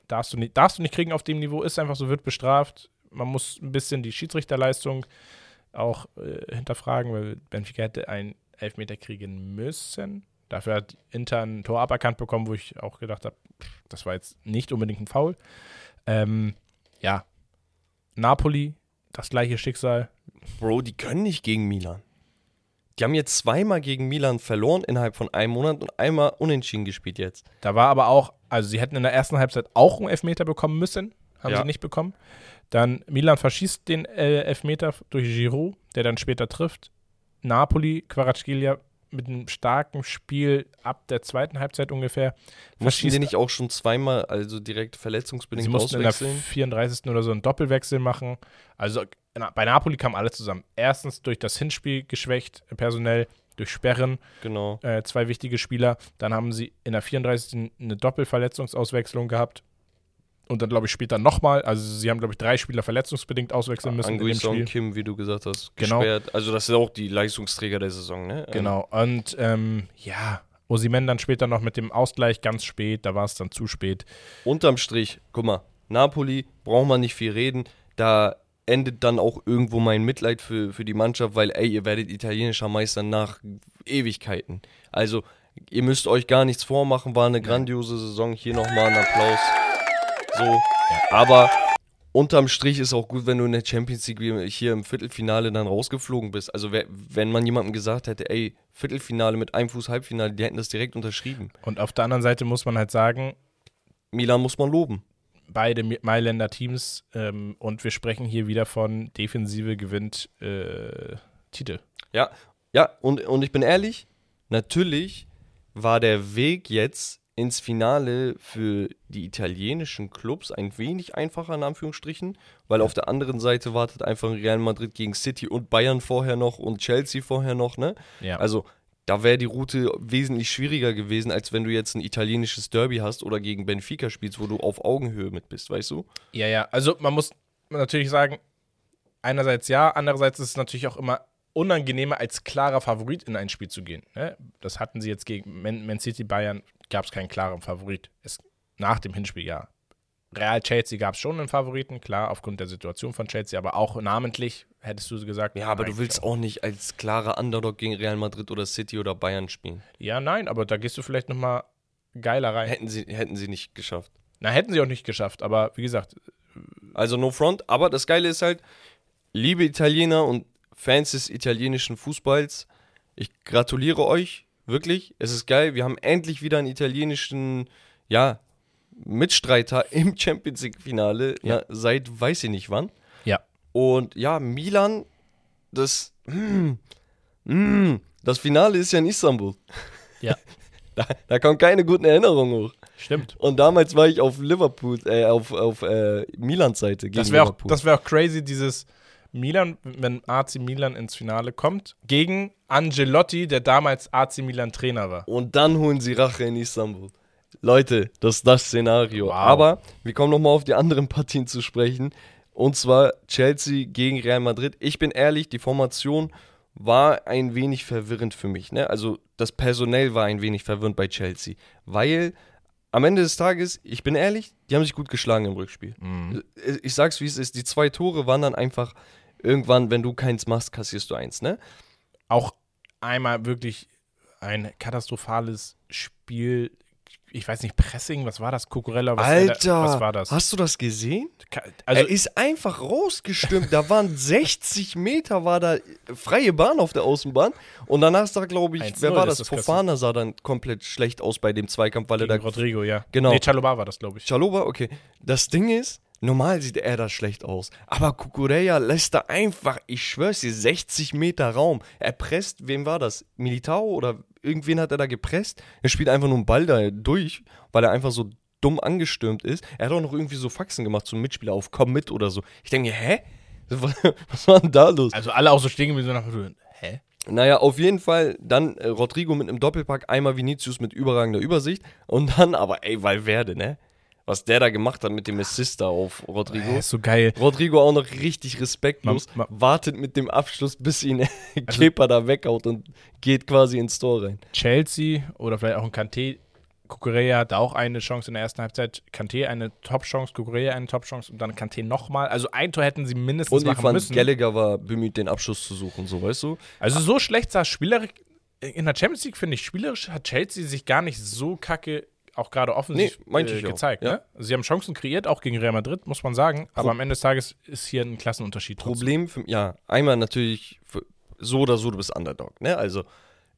darfst du, nicht, darfst du nicht kriegen auf dem Niveau, ist einfach so, wird bestraft. Man muss ein bisschen die Schiedsrichterleistung auch äh, hinterfragen, weil Benfica hätte einen Elfmeter kriegen müssen. Dafür hat Inter ein Tor aberkannt bekommen, wo ich auch gedacht habe, das war jetzt nicht unbedingt ein Foul. Ähm, ja, Napoli, das gleiche Schicksal. Bro, die können nicht gegen Milan. Die haben jetzt zweimal gegen Milan verloren innerhalb von einem Monat und einmal unentschieden gespielt jetzt. Da war aber auch, also sie hätten in der ersten Halbzeit auch einen Elfmeter bekommen müssen, haben ja. sie nicht bekommen. Dann Milan verschießt den äh, Elfmeter durch Giroud, der dann später trifft. Napoli, Quaracchiglia mit einem starken Spiel ab der zweiten Halbzeit ungefähr. Mussten die nicht auch schon zweimal, also direkt verletzungsbedingt sie mussten auswechseln? in der 34. oder so einen Doppelwechsel machen. Also bei Napoli kam alles zusammen. Erstens durch das Hinspiel geschwächt, personell, durch Sperren. Genau. Äh, zwei wichtige Spieler. Dann haben sie in der 34. eine Doppelverletzungsauswechslung gehabt. Und dann, glaube ich, später nochmal. Also, sie haben, glaube ich, drei Spieler verletzungsbedingt auswechseln müssen. Anguissa Kim, wie du gesagt hast, genau. gesperrt. Also, das sind auch die Leistungsträger der Saison, ne? Genau. Und ähm, ja, Osimen dann später noch mit dem Ausgleich ganz spät. Da war es dann zu spät. Unterm Strich, guck mal, Napoli, braucht man nicht viel reden. Da endet dann auch irgendwo mein Mitleid für, für die Mannschaft, weil, ey, ihr werdet italienischer Meister nach Ewigkeiten. Also, ihr müsst euch gar nichts vormachen, war eine grandiose Saison. Hier nochmal ein Applaus. So, aber unterm Strich ist auch gut, wenn du in der Champions League hier im Viertelfinale dann rausgeflogen bist. Also wenn man jemandem gesagt hätte, ey, Viertelfinale mit einem Fuß Halbfinale, die hätten das direkt unterschrieben. Und auf der anderen Seite muss man halt sagen, Milan muss man loben beide Mailänder Teams ähm, und wir sprechen hier wieder von Defensive gewinnt äh, Titel. Ja, ja, und, und ich bin ehrlich, natürlich war der Weg jetzt ins Finale für die italienischen Clubs ein wenig einfacher, in Anführungsstrichen, weil auf der anderen Seite wartet einfach Real Madrid gegen City und Bayern vorher noch und Chelsea vorher noch, ne? Ja. Also da wäre die Route wesentlich schwieriger gewesen, als wenn du jetzt ein italienisches Derby hast oder gegen Benfica spielst, wo du auf Augenhöhe mit bist, weißt du? Ja, ja. Also man muss natürlich sagen, einerseits ja, andererseits ist es natürlich auch immer unangenehmer als klarer Favorit in ein Spiel zu gehen. Ne? Das hatten sie jetzt gegen Man, City Bayern, gab es keinen klaren Favorit. Es, nach dem Hinspiel ja. Real Chelsea gab es schon einen Favoriten, klar, aufgrund der Situation von Chelsea, aber auch namentlich hättest du gesagt. Ja, aber du willst auch nicht als klarer Underdog gegen Real Madrid oder City oder Bayern spielen. Ja, nein, aber da gehst du vielleicht nochmal geiler rein. Hätten sie, hätten sie nicht geschafft. Na, hätten sie auch nicht geschafft, aber wie gesagt, Also no front, aber das Geile ist halt, liebe Italiener und Fans des italienischen Fußballs, ich gratuliere euch, wirklich. Es ist geil, wir haben endlich wieder einen italienischen, ja, Mitstreiter im Champions League-Finale, Ja. ja, seit weiß ich nicht wann. ja. Und ja, Milan, das, mm, mm, das Finale ist ja in Istanbul. Ja. Da, da kommen keine guten Erinnerungen hoch. Stimmt. Und damals war ich auf Liverpool, äh, auf, auf äh, Milans Seite gegen Das wäre auch, das wär auch crazy, dieses Milan, wenn AC Milan ins Finale kommt, gegen Angelotti, der damals AC Milan Trainer war. Und dann holen sie Rache in Istanbul. Leute, das ist das Szenario. Wow. Aber wir kommen nochmal auf die anderen Partien zu sprechen. Und zwar Chelsea gegen Real Madrid. Ich bin ehrlich, die Formation war ein wenig verwirrend für mich. Ne? Also das Personell war ein wenig verwirrend bei Chelsea. Weil am Ende des Tages, ich bin ehrlich, die haben sich gut geschlagen im Rückspiel. Ich sag's wie es ist, die zwei Tore waren dann einfach irgendwann, wenn du keins machst, kassierst du eins, ne? Auch einmal wirklich ein katastrophales Spiel. Ich weiß nicht, Pressing, was war das? Kukurella, was, Alter, was war das? hast du das gesehen? Also, er ist einfach rausgestürmt. da waren 60 Meter, war da freie Bahn auf der Außenbahn. Und danach sah, glaube ich, 1-0 wer war das? das Fofana sah dann komplett schlecht aus bei dem Zweikampf, weil er gegen da. Rodrigo, ja. Genau. Nee, Chaloba war das, glaube ich. Chaloba, okay. Das Ding ist, normal sieht er da schlecht aus. Aber Kukureya lässt da einfach, ich schwör's dir, 60 Meter Raum. Er presst, wem war das? Militao oder irgendwen hat er da gepresst? Er spielt einfach nur einen Ball da durch, weil er einfach so dumm angestürmt ist. Er hat auch noch irgendwie so Faxen gemacht zum Mitspieler auf Komm mit oder so. Ich denke hä? Was war denn da los? Also alle auch so stehen geblieben, so nach hä? Naja, auf jeden Fall dann äh, Rodrigo mit einem Doppelpack, einmal Vinicius mit überragender Übersicht und dann aber, ey, Valverde, ne? Was der da gemacht hat mit dem Assist da auf Rodrigo. Hä, ist so geil. Rodrigo auch noch richtig respektlos, Ma- ma- wartet mit dem Abschluss, bis ihn Kepa da weghaut und geht quasi ins Tor rein. Chelsea oder vielleicht auch ein Kanté. Kukureya hatte auch eine Chance in der ersten Halbzeit. Kanté eine Top-Chance, Kukureya eine Top-Chance und dann Kanté nochmal. Also ein Tor hätten sie mindestens Und ich machen fand, müssen. Gallagher war bemüht, den Abschluss zu suchen, so weißt du? Also so schlecht sah spielerisch. In der Champions League, finde ich, spielerisch hat Chelsea sich gar nicht so kacke, auch gerade offensiv Nee, äh, gezeigt. ja. Ne? Sie haben Chancen kreiert, auch gegen Real Madrid, muss man sagen. Aber am Ende des Tages ist hier ein Klassenunterschied. trotzdem. Problem, für, ja, einmal natürlich für, so oder so, du bist Underdog, ne? Also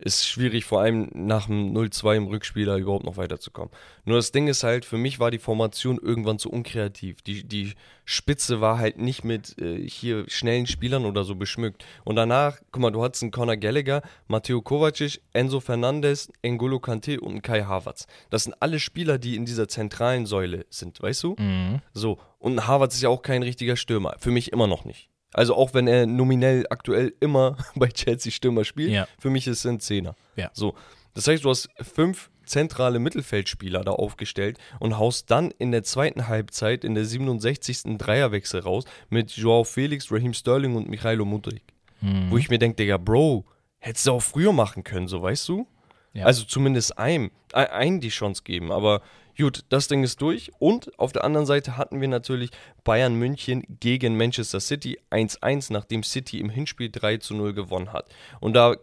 ist schwierig, vor allem nach dem 0-2 im Rückspiel da überhaupt noch weiterzukommen. Nur das Ding ist halt, für mich war die Formation irgendwann zu unkreativ. Die, die Spitze war halt nicht mit äh, hier schnellen Spielern oder so beschmückt. Und danach, guck mal, du hattest einen Conor Gallagher, Matteo Kovacic, Enzo Fernandez, N'Golo Kante und Kai Havertz. Das sind alle Spieler, die in dieser zentralen Säule sind, weißt du? Mhm. So, und Havertz ist ja auch kein richtiger Stürmer. Für mich immer noch nicht. Also auch wenn er nominell aktuell immer bei Chelsea Stürmer spielt, Ja. für mich ist er ein Zehner. Ja. So, das heißt, du hast fünf zentrale Mittelfeldspieler da aufgestellt und haust dann in der zweiten Halbzeit in der 67. Dreierwechsel raus mit Joao Felix, Raheem Sterling und Michailo Mudrik. Mhm. Wo ich mir denke, Digga, Bro, hättest du auch früher machen können, so weißt du? Ja. Also zumindest einem, ein- einen die Chance geben. Aber gut, das Ding ist durch. Und auf der anderen Seite hatten wir natürlich Bayern München gegen Manchester City 1-1, nachdem City im Hinspiel 3 zu 0 gewonnen hat. Und da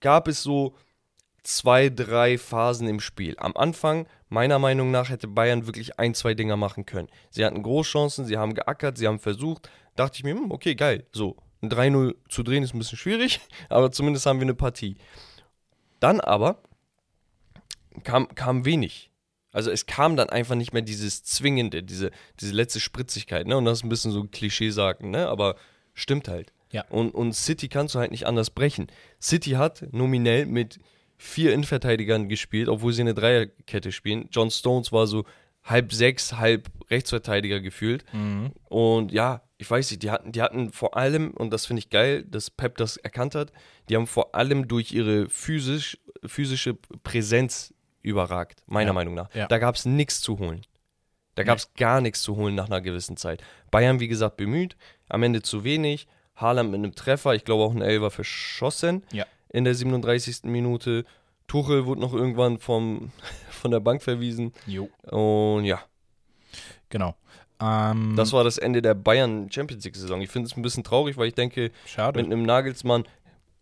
gab es so zwei, drei Phasen im Spiel. Am Anfang, meiner Meinung nach, hätte Bayern wirklich ein, zwei Dinger machen können. Sie hatten Großchancen, sie haben geackert, sie haben versucht. Dachte ich mir, hm, okay, geil. So, ein 3-0 zu drehen ist ein bisschen schwierig, aber zumindest haben wir eine Partie. Dann aber kam, kam wenig. Also es kam dann einfach nicht mehr dieses Zwingende, diese, diese letzte Spritzigkeit, ne? Und das ist ein bisschen so ein Klischee sagen, ne? Aber stimmt halt. Ja. Und, und City kannst du halt nicht anders brechen. City hat nominell mit vier Innenverteidigern gespielt, obwohl sie eine Dreierkette spielen. John Stones war so halb sechs, halb Rechtsverteidiger gefühlt. Mhm. Und ja, ich weiß nicht, die hatten, die hatten vor allem, und das finde ich geil, dass Pep das erkannt hat, die haben vor allem durch ihre physisch, physische Präsenz überragt, meiner Ja, Meinung nach. ja. Da gab es nichts zu holen. Da gab es gar nichts zu holen nach einer gewissen Zeit. Bayern, wie gesagt, bemüht, am Ende zu wenig. Haaland mit einem Treffer, ich glaube auch ein Elfer verschossen Ja. in der 37. Minute. Tuchel wurde noch irgendwann vom, von der Bank verwiesen. Jo. Und ja, Genau. Ähm, das war das Ende der Bayern Champions League-Saison. Ich finde es ein bisschen traurig, weil ich denke, schade. mit einem Nagelsmann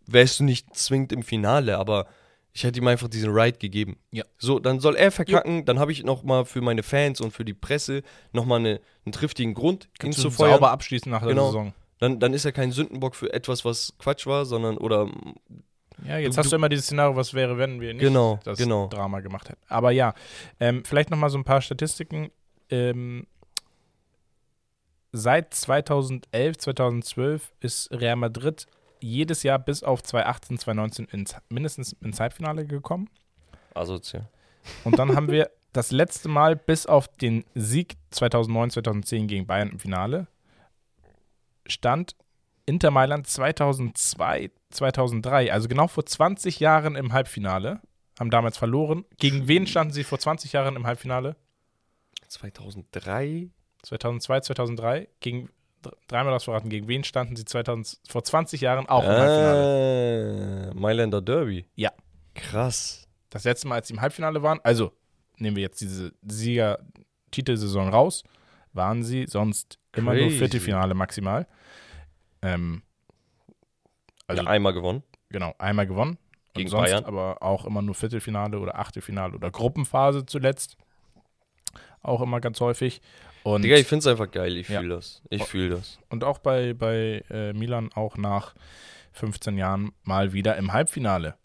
wärst du nicht zwingend im Finale, aber ich hätte ihm einfach diesen Ride gegeben. Ja. So, dann soll er verkacken, dann habe ich nochmal für meine Fans und für die Presse nochmal eine, einen triftigen Grund, ihn Kannst zu du feuern. sauber abschließen nach der Genau. Saison. Dann, dann ist er kein Sündenbock für etwas, was Quatsch war, sondern, oder, Ja, jetzt Du- hast du immer dieses Szenario, was wäre, wenn wir nicht Genau, das genau. Drama gemacht hätten. Aber ja, ähm, vielleicht noch mal so ein paar Statistiken. Ähm, seit 2011, 2012 ist Real Madrid jedes Jahr bis auf 2018, 2019 ins, mindestens ins Halbfinale gekommen. asozial. Und dann haben wir das letzte Mal bis auf den Sieg 2009, 2010 gegen Bayern im Finale stand Inter Mailand 2002, 2003, also genau vor 20 Jahren im Halbfinale, haben damals verloren. Gegen wen standen sie vor 20 Jahren im Halbfinale? 2003? 2002, 2003. Gegen, dreimal das verraten, gegen wen standen sie 2000, vor 20 Jahren auch im Halbfinale? Äh, Mailänder Derby. Ja. Krass. Das letzte Mal, als sie im Halbfinale waren, also nehmen wir jetzt diese Sieger-Titelsaison raus, waren sie sonst immer nur. Viertelfinale maximal. Ähm, also ja, einmal gewonnen. genau, einmal gewonnen. Gegen sonst Bayern. aber auch immer nur Viertelfinale oder Achtelfinale oder Gruppenphase zuletzt. Auch immer ganz häufig. Und, Digga, ich finde es einfach geil. Ich Ja. fühle das. Ich fühle das. und auch bei, bei äh, Milan auch nach 15 Jahren mal wieder im Halbfinale.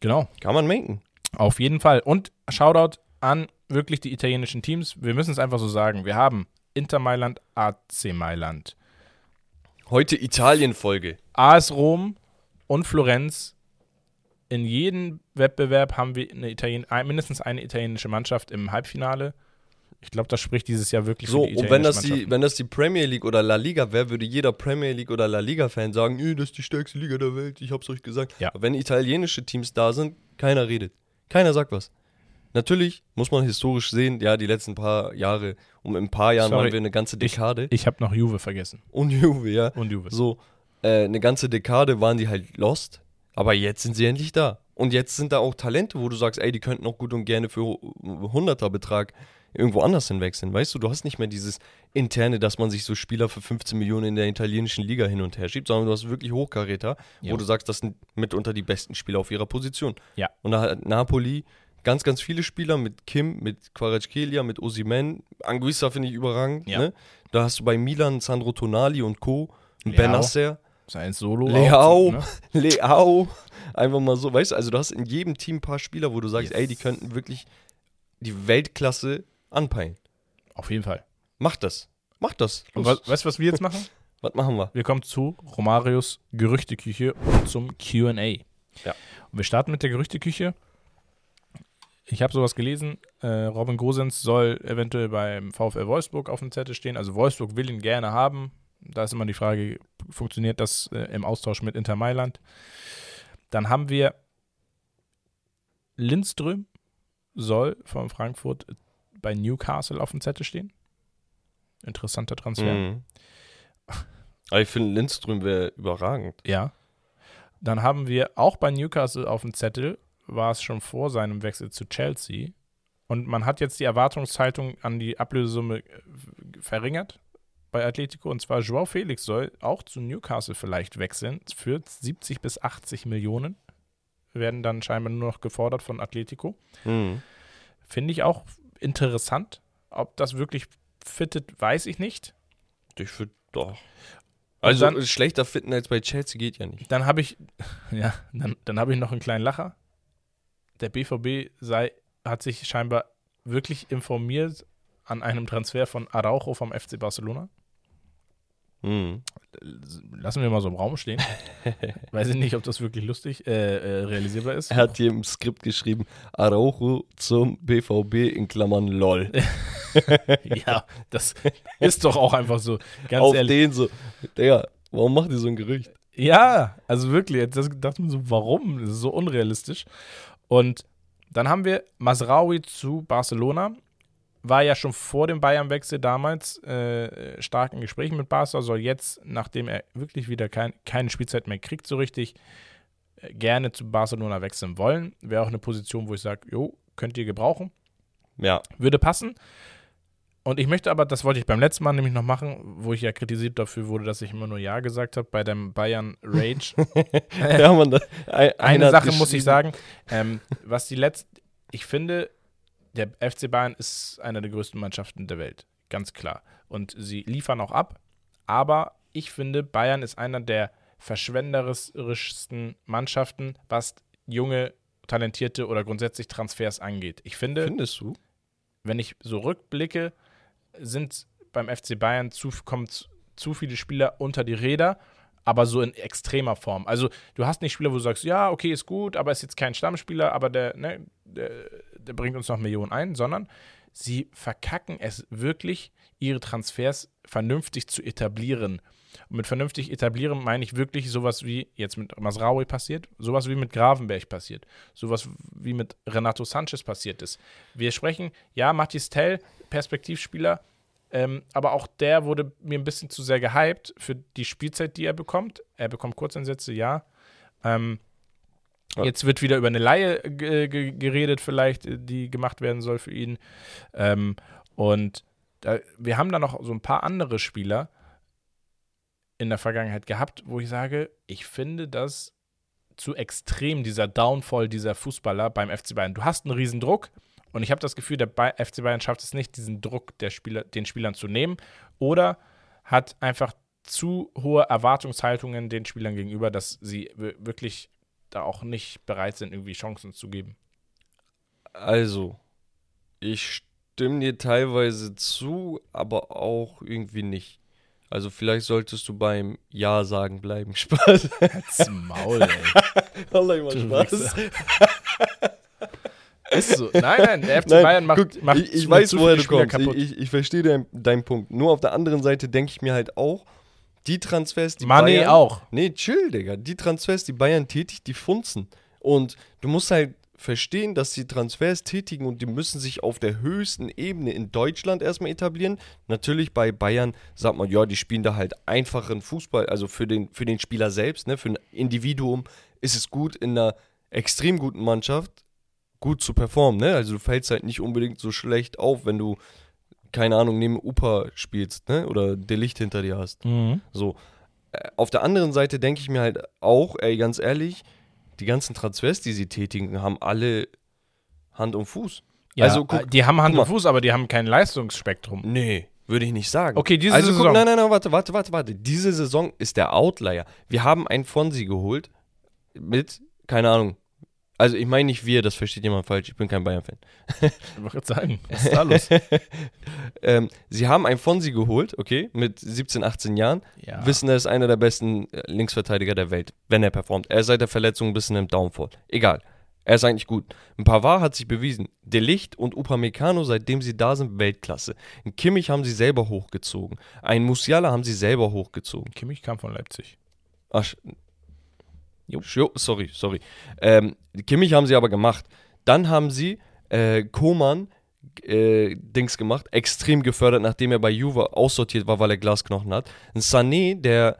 Genau. Kann man menken. Auf jeden Fall. Und Shoutout an wirklich die italienischen Teams. Wir müssen es einfach so sagen. Wir haben Inter Mailand, AC Mailand, Heute Italien-Folge. AS Rom und Florenz. In jedem Wettbewerb haben wir eine Italien mindestens eine italienische Mannschaft im Halbfinale. Ich glaube, das spricht dieses Jahr wirklich So, für die und wenn das, die, wenn das die Premier League oder La Liga wäre, würde jeder Premier League oder La Liga-Fan sagen, "Ey, das ist die stärkste Liga der Welt, ich hab's euch gesagt. Ja. Aber wenn italienische Teams da sind, keiner redet. Keiner sagt was. Natürlich muss man historisch sehen, ja, die letzten paar Jahre, um in ein paar Jahren Sorry, waren wir eine ganze Dekade. Ich habe noch Juve vergessen. und Juve, ja. Und Juve. So, äh, eine ganze Dekade waren die halt lost, aber jetzt sind sie endlich da. Und jetzt sind da auch Talente, wo du sagst, ey, die könnten auch gut und gerne für hu- hunderter Betrag irgendwo anders hinwechseln. Weißt du, du hast nicht mehr dieses interne, dass man sich so Spieler für 15 Millionen in der italienischen Liga hin und her schiebt, sondern du hast wirklich Hochkaräter, Ja. wo du sagst, das sind mitunter die besten Spieler auf ihrer Position. Ja. Und da hat Napoli ganz, ganz viele Spieler mit Kim, mit Kvaratskhelia, mit Osimen. Anguissa finde ich überragend. Ja. Ne? Da hast du bei Milan Sandro Tonali und Co. Benasser. Sein Solo. Leao. ne? Leao. Einfach mal so, weißt du, also du hast in jedem Team ein paar Spieler, wo du sagst, Yes. ey, die könnten wirklich die Weltklasse anpeilen. Auf jeden Fall. Macht das. Macht das. Und Los. was, weißt du, was wir jetzt machen? Was machen wir? Wir kommen zu Romarios Gerüchteküche und zum QA. Ja. Und wir starten mit der Gerüchteküche. Ich habe sowas gelesen. Äh, Robin Gosens soll eventuell beim VfL Wolfsburg auf dem Zettel stehen. Also Wolfsburg will ihn gerne haben. Da ist immer die Frage, funktioniert das äh, im Austausch mit Inter Mailand? Dann haben wir Lindström soll von Frankfurt bei Newcastle auf dem Zettel stehen. Interessanter Transfer. Mhm. Aber ich finde, Lindström wäre überragend. Ja. Dann haben wir auch bei Newcastle auf dem Zettel, war es schon vor seinem Wechsel zu Chelsea. Und man hat jetzt die Erwartungshaltung an die Ablösesumme äh, verringert bei Atletico. Und zwar Joao Felix soll auch zu Newcastle vielleicht wechseln für 70 bis 80 Millionen. Werden dann scheinbar nur noch gefordert von Atletico. Mhm. Finde ich auch interessant. Ob das wirklich fittet, weiß ich nicht. Ich würde doch. Also dann- schlechter fitten als bei Chelsea geht ja nicht. Dann habe ich, ja, dann, dann habe ich noch einen kleinen Lacher. Der BVB sei, hat sich scheinbar wirklich informiert an einem Transfer von Araujo vom FC Barcelona. Mhm. Lassen wir mal so im Raum stehen. Weiß ich nicht, ob das wirklich lustig, äh, äh, realisierbar ist. Er hat hier im Skript geschrieben, Araujo zum BVB in Klammern LOL. ja, das ist doch auch einfach so. Ganz Auf ehrlich. den so. Digga, warum macht ihr so ein Gerücht? Ja, also wirklich, das dachte ich mir so, warum? Das ist so unrealistisch. Und dann haben wir Masraoui zu Barcelona. War ja schon vor dem Bayern-Wechsel damals äh, stark in Gesprächen mit Barca, soll jetzt, nachdem er wirklich wieder kein, keine Spielzeit mehr kriegt, so richtig, äh, gerne zu Barcelona wechseln wollen. Wäre auch eine Position, wo ich sage, jo, könnt ihr gebrauchen. Ja. Würde passen. Und ich möchte aber, das wollte ich beim letzten Mal nämlich noch machen, wo ich ja kritisiert dafür wurde, dass ich immer nur Ja gesagt habe bei dem Bayern Rage. ja, man, Eine Sache muss ich sagen, ähm, was die letzten, ich finde, der FC Bayern ist einer der größten Mannschaften der Welt, ganz klar. Und sie liefern auch ab, aber ich finde, Bayern ist einer der verschwenderischsten Mannschaften, was junge, talentierte oder grundsätzlich Transfers angeht. Ich finde, Findest du? wenn ich so rückblicke, sind beim FC Bayern zu, kommen zu, viele Spieler unter die Räder, aber so in extremer Form. Also du hast nicht Spieler, wo du sagst, ja, okay, ist gut, aber ist jetzt kein Stammspieler, aber der, ne, der bringt uns noch Millionen ein, sondern sie verkacken es wirklich, ihre Transfers vernünftig zu etablieren. Und mit vernünftig etablieren meine ich wirklich sowas wie jetzt mit Masraoui passiert, sowas wie mit Gravenberg passiert, sowas wie mit Renato Sanchez passiert ist. Wir sprechen, ja, Mathis Tell, Perspektivspieler, ähm, aber auch der wurde mir ein bisschen zu sehr gehypt für die Spielzeit, die er bekommt. Er bekommt Kurzeinsätze, ja. Ähm, Ja. Jetzt wird wieder über eine Laie ge- ge- geredet, vielleicht, die gemacht werden soll für ihn. Ähm, und da, wir haben da noch so ein paar andere Spieler in der Vergangenheit gehabt, wo ich sage, ich finde das zu extrem, dieser Downfall dieser Fußballer beim FC Bayern. Du hast einen riesen Druck und ich habe das Gefühl, der Bay FC Bayern schafft es nicht, diesen Druck der Spieler, den Spielern zu nehmen oder hat einfach zu hohe Erwartungshaltungen den Spielern gegenüber, dass sie wirklich da auch nicht bereit sind, irgendwie Chancen zu geben. Also, ich stimme dir teilweise zu, aber auch irgendwie nicht. Also vielleicht solltest du beim Ja sagen bleiben. Spaß. Halt's Maul, ey. Allah immer Spaß. Ist so. Nein, nein, der FC Nein, Bayern macht, guck, macht ich, ich zu- weiß, zu woher du Spieler kommst. kaputt. Ich, ich, ich verstehe deinen, deinen Punkt. Nur auf der anderen Seite denke ich mir halt auch, die Transfers, die Mané Bayern, auch. Nee, chill, Digga. Die Transfers, die Bayern tätigt, die funzen. Und du musst halt verstehen, dass die Transfers tätigen und die müssen sich auf der höchsten Ebene in Deutschland erstmal etablieren. Natürlich bei Bayern sagt man, ja, die spielen da halt einfachen Fußball, also für den, für den Spieler selbst, ne, für ein Individuum ist es gut, in einer extrem guten Mannschaft gut zu performen, ne? Also du fällst halt nicht unbedingt so schlecht auf, wenn du, keine Ahnung, neben Upa spielst, ne? Oder der Licht hinter dir hast. Mhm. So. Äh, Auf der anderen Seite denke ich mir halt auch, ey, ganz ehrlich, die ganzen Transfers, die sie tätigen, haben alle Hand und Fuß. Ja, also guck, die haben Hand und Fuß, aber die haben kein Leistungsspektrum. nee, würde ich nicht sagen. Okay, diese also Saison. guck, nein, nein, nein, warte, warte, warte, warte. Diese Saison ist der Outlier. Wir haben einen Fonsi geholt mit, keine Ahnung. Also ich meine nicht wir, das versteht jemand falsch. Ich bin kein Bayern-Fan. Ich wollte gerade sagen, was ist da los? ähm, sie haben einen Fonsi geholt, okay, mit 17, 18 Jahren. ja. wissen, er ist einer der besten äh, Linksverteidiger der Welt, wenn er performt. Er ist seit der Verletzung ein bisschen im Downfall. Egal. Er ist eigentlich gut. Ein Pavard hat sich bewiesen. De Licht und Upamecano, seitdem sie da sind, Weltklasse. Ein Kimmich haben sie selber hochgezogen. Ein Musiala haben sie selber hochgezogen. Kimmich kam von Leipzig. Ach, jo, jo, sorry, sorry. Ähm, Kimmich haben sie aber gemacht. Dann haben sie äh, Koman äh, Dings gemacht, extrem gefördert, nachdem er bei Juve aussortiert war, weil er Glasknochen hat. Ein Sané, der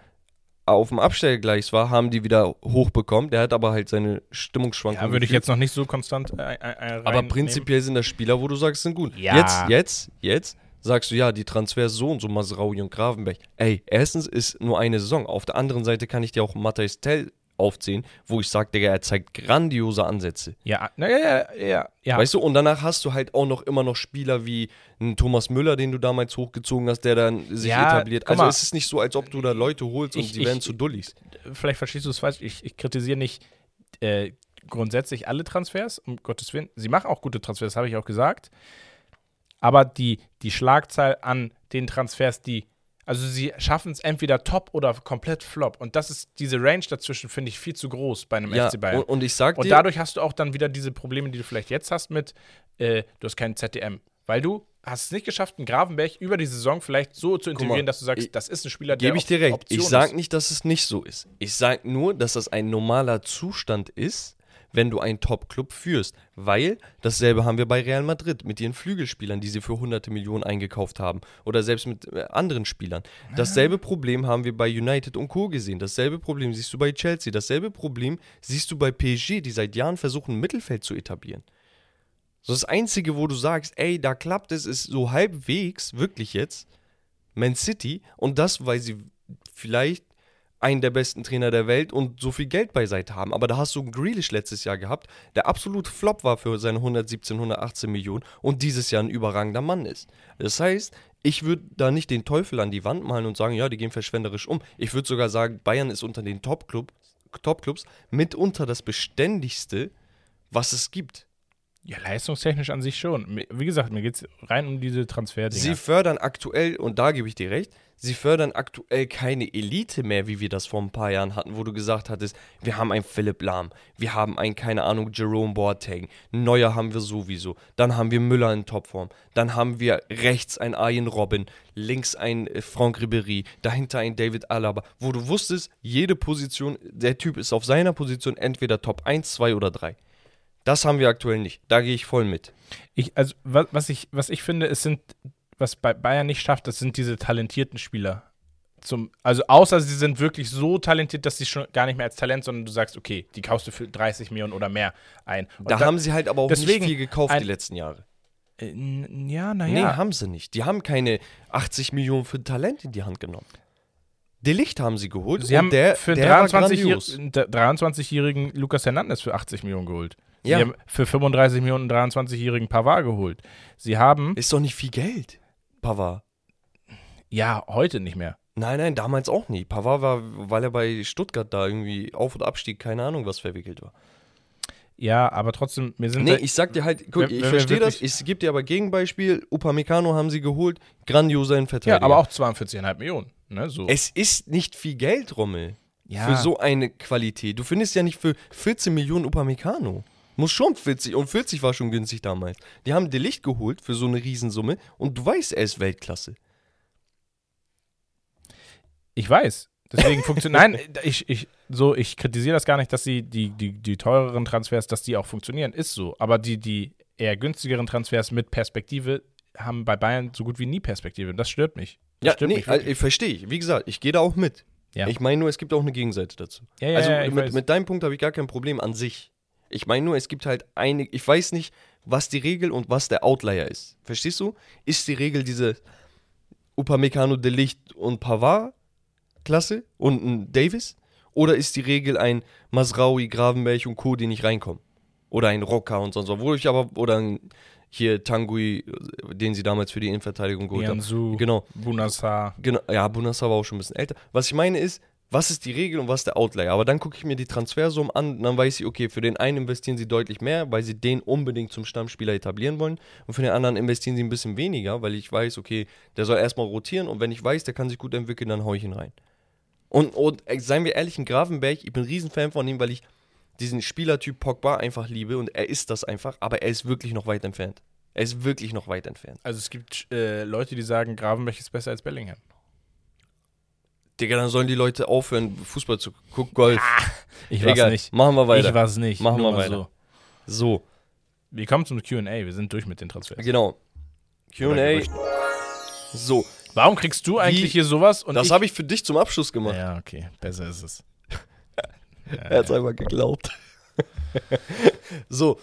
auf dem Abstellgleis war, haben die wieder hochbekommen. Der hat aber halt seine Stimmungsschwankungen. Ja, würde ich jetzt noch nicht so konstant äh, äh, äh, Aber prinzipiell sind das Spieler, wo du sagst, sind gut. Ja. Jetzt, jetzt, jetzt sagst du, ja, die Transfers so und so, Masraui und Gravenberg. Ey, erstens ist nur eine Saison. Auf der anderen Seite kann ich dir auch Matthijs Tell aufzählen, wo ich sage, Digga, er zeigt grandiose Ansätze. Ja, na, ja, ja, ja. Weißt du, und danach hast du halt auch noch immer noch Spieler wie einen Thomas Müller, den du damals hochgezogen hast, der dann sich Ja, etabliert. Also mal. es ist nicht so, als ob du da Leute holst und Ich- sie ich- werden zu Dullis. vielleicht verstehst du es falsch. Ich, ich kritisiere nicht äh, grundsätzlich alle Transfers, um Gottes Willen. Sie machen auch gute Transfers, habe ich auch gesagt. Aber die, die Schlagzahl an den Transfers, die, also sie schaffen es entweder top oder komplett flop. Und das ist, diese Range dazwischen finde ich viel zu groß bei einem Ja, FC Bayern. und, und ich sag Und dir, dadurch hast du auch dann wieder diese Probleme, die du vielleicht jetzt hast mit, äh, du hast keinen ZDM. Weil du hast es nicht geschafft, einen Gravenberg über die Saison vielleicht so zu integrieren, mal, dass du sagst, ich- das ist ein Spieler, der Gebe ich dir recht. Option Ich sage nicht, dass es nicht so ist. Ich sage nur, dass das ein normaler Zustand ist, wenn du einen Top-Club führst. Weil dasselbe haben wir bei Real Madrid mit ihren Flügelspielern, die sie für hunderte Millionen eingekauft haben. Oder selbst mit äh, anderen Spielern. Dasselbe Ah. Problem haben wir bei United und Co. gesehen. Dasselbe Problem siehst du bei Chelsea. Dasselbe Problem siehst du bei PSG, die seit Jahren versuchen, ein Mittelfeld zu etablieren. So das Einzige, wo du sagst, ey, da klappt es, ist so halbwegs, wirklich jetzt, Man City. Und das, weil sie vielleicht einen der besten Trainer der Welt und so viel Geld beiseite haben. Aber da hast du einen Grealish letztes Jahr gehabt, der absolut Flop war für seine 117, 118 Millionen und dieses Jahr ein überragender Mann ist. Das heißt, ich würde da nicht den Teufel an die Wand malen und sagen, ja, die gehen verschwenderisch um. Ich würde sogar sagen, Bayern ist unter den Top-Clubs Top mitunter das beständigste, was es gibt. Ja, leistungstechnisch an sich schon. Wie gesagt, mir geht es rein um diese Transferdinger. Sie fördern aktuell, und da gebe ich dir recht, sie fördern aktuell keine Elite mehr, wie wir das vor ein paar Jahren hatten, wo du gesagt hattest, wir haben einen Philipp Lahm, wir haben einen, keine Ahnung, Jerome Boateng, Neuer haben wir sowieso, dann haben wir Müller in Topform, dann haben wir rechts einen Arjen Robin, links einen äh, Franck Ribéry, dahinter einen David Alaba, wo du wusstest, jede Position, der Typ ist auf seiner Position entweder Top 1, 2 oder 3. Das haben wir aktuell nicht. Da gehe ich voll mit. Ich, also, was, was, ich, was ich finde, es sind, was bei Bayern nicht schafft, das sind diese talentierten Spieler. Zum, also, außer sie sind wirklich so talentiert, dass sie schon gar nicht mehr als Talent, sondern du sagst, okay, die kaufst du für 30 Millionen oder mehr ein. Und Da dann- haben sie halt aber auch deswegen nicht viel gekauft ein- die letzten Jahre. Äh, ja, naja. Nee, haben sie nicht. Die haben keine 80 Millionen für Talent in die Hand genommen. Delicht haben sie geholt Sie und haben der, für der war 23 grandios. der 23-jährigen Lucas Hernandez für 80 Millionen geholt. Ja. Sie haben für 35 Millionen einen 23-jährigen Pavard geholt. Sie haben, Ist doch nicht viel Geld, Pavard. ja, heute nicht mehr. Nein, nein, damals auch nie. Pavard war, weil er bei Stuttgart da irgendwie Auf- und Abstieg, keine Ahnung, was verwickelt war. Ja, aber trotzdem, wir sind Nee, ich sag dir halt, guck, ich verstehe das, ich gebe dir aber Gegenbeispiel, Upamecano haben sie geholt, grandioser in Verteidiger. ja, aber auch 42,5 Millionen. Ne, so. Es ist nicht viel Geld, Rommel. ja. Für so eine Qualität. Du findest ja nicht für 14 Millionen Upamecano. Muss schon 40. Und 40 war schon günstig damals. Die haben Delicht geholt für so eine Riesensumme und du weißt, er ist Weltklasse. Ich weiß. Deswegen funktioniert. Nein, ich, ich, so, ich kritisiere das gar nicht, dass sie die, die, die teureren Transfers, dass die auch funktionieren. Ist so. Aber die, die eher günstigeren Transfers mit Perspektive haben bei Bayern so gut wie nie Perspektive. Das stört mich. Das Ja, stört nee, mich also, ich verstehe ich. Wie gesagt, ich gehe da auch mit. Ja. Ich meine nur, es gibt auch eine Gegenseite dazu. ja, ja, also mit, mit deinem Punkt habe ich gar kein Problem an sich. Ich meine nur, es gibt halt eine, ich weiß nicht, was die Regel und was der Outlier ist. Verstehst du? Ist die Regel diese Upamecano, Delicht und Pavard Klasse und ein Davis? Oder ist die Regel ein Masraui, Gravenberg und Co., die nicht reinkommen? Oder ein Rocker und sonst was. Wo ich aber, oder ein hier Tanguy, den sie damals für die Innenverteidigung geholt haben. Genau. Bunassar. Genau, ja, Bunassar war auch schon ein bisschen älter. Was ich meine ist, was ist die Regel und was ist der Outlier? Aber dann gucke ich mir die Transfersummen an und dann weiß ich, okay, für den einen investieren sie deutlich mehr, weil sie den unbedingt zum Stammspieler etablieren wollen. Und für den anderen investieren sie ein bisschen weniger, weil ich weiß, okay, der soll erstmal rotieren und wenn ich weiß, der kann sich gut entwickeln, dann hau ich ihn rein. Und, und äh, seien wir ehrlich, ein Grafenberg, ich bin ein Riesenfan von ihm, weil ich diesen Spielertyp Pogba einfach liebe und er ist das einfach, aber er ist wirklich noch weit entfernt. Er ist wirklich noch weit entfernt. Also es gibt äh, Leute, die sagen, Gravenberch ist besser als Bellingham. Digga, dann sollen die Leute aufhören, Fußball zu gucken, Golf. Ich Egal, machen wir weiter. Ich war's nicht. Machen Nur wir weiter. So. So, Wir kommen zum Q&A. Wir sind durch mit den Transfers. genau. Q&A. So, Warum kriegst du eigentlich Wie- hier sowas? Und das habe ich für dich zum Abschluss gemacht. Ja, okay. Besser ist es. Er hat's einfach geglaubt. so,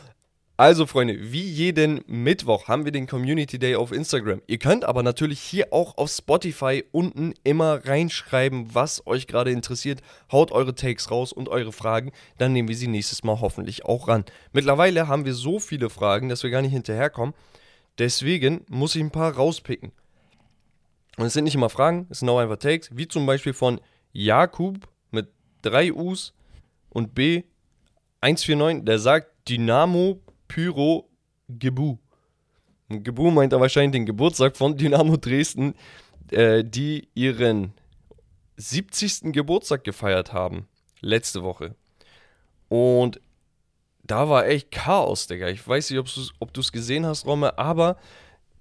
also Freunde, wie jeden Mittwoch haben wir den Community Day auf Instagram. Ihr könnt aber natürlich hier auch auf Spotify unten immer reinschreiben, was euch gerade interessiert. Haut eure Takes raus und eure Fragen, dann nehmen wir sie nächstes Mal hoffentlich auch ran. Mittlerweile haben wir so viele Fragen, dass wir gar nicht hinterherkommen. Deswegen muss ich ein paar rauspicken. Und es sind nicht immer Fragen, es sind auch einfach Takes, wie zum Beispiel von Jakub mit drei U's und B 149, der sagt Dynamo Pyro Gebu. Gebu meint er wahrscheinlich den Geburtstag von Dynamo Dresden, äh, die ihren 70. Geburtstag gefeiert haben. Letzte Woche. Und da war echt Chaos, Digga. Ich weiß nicht, ob du es gesehen hast, Romme, aber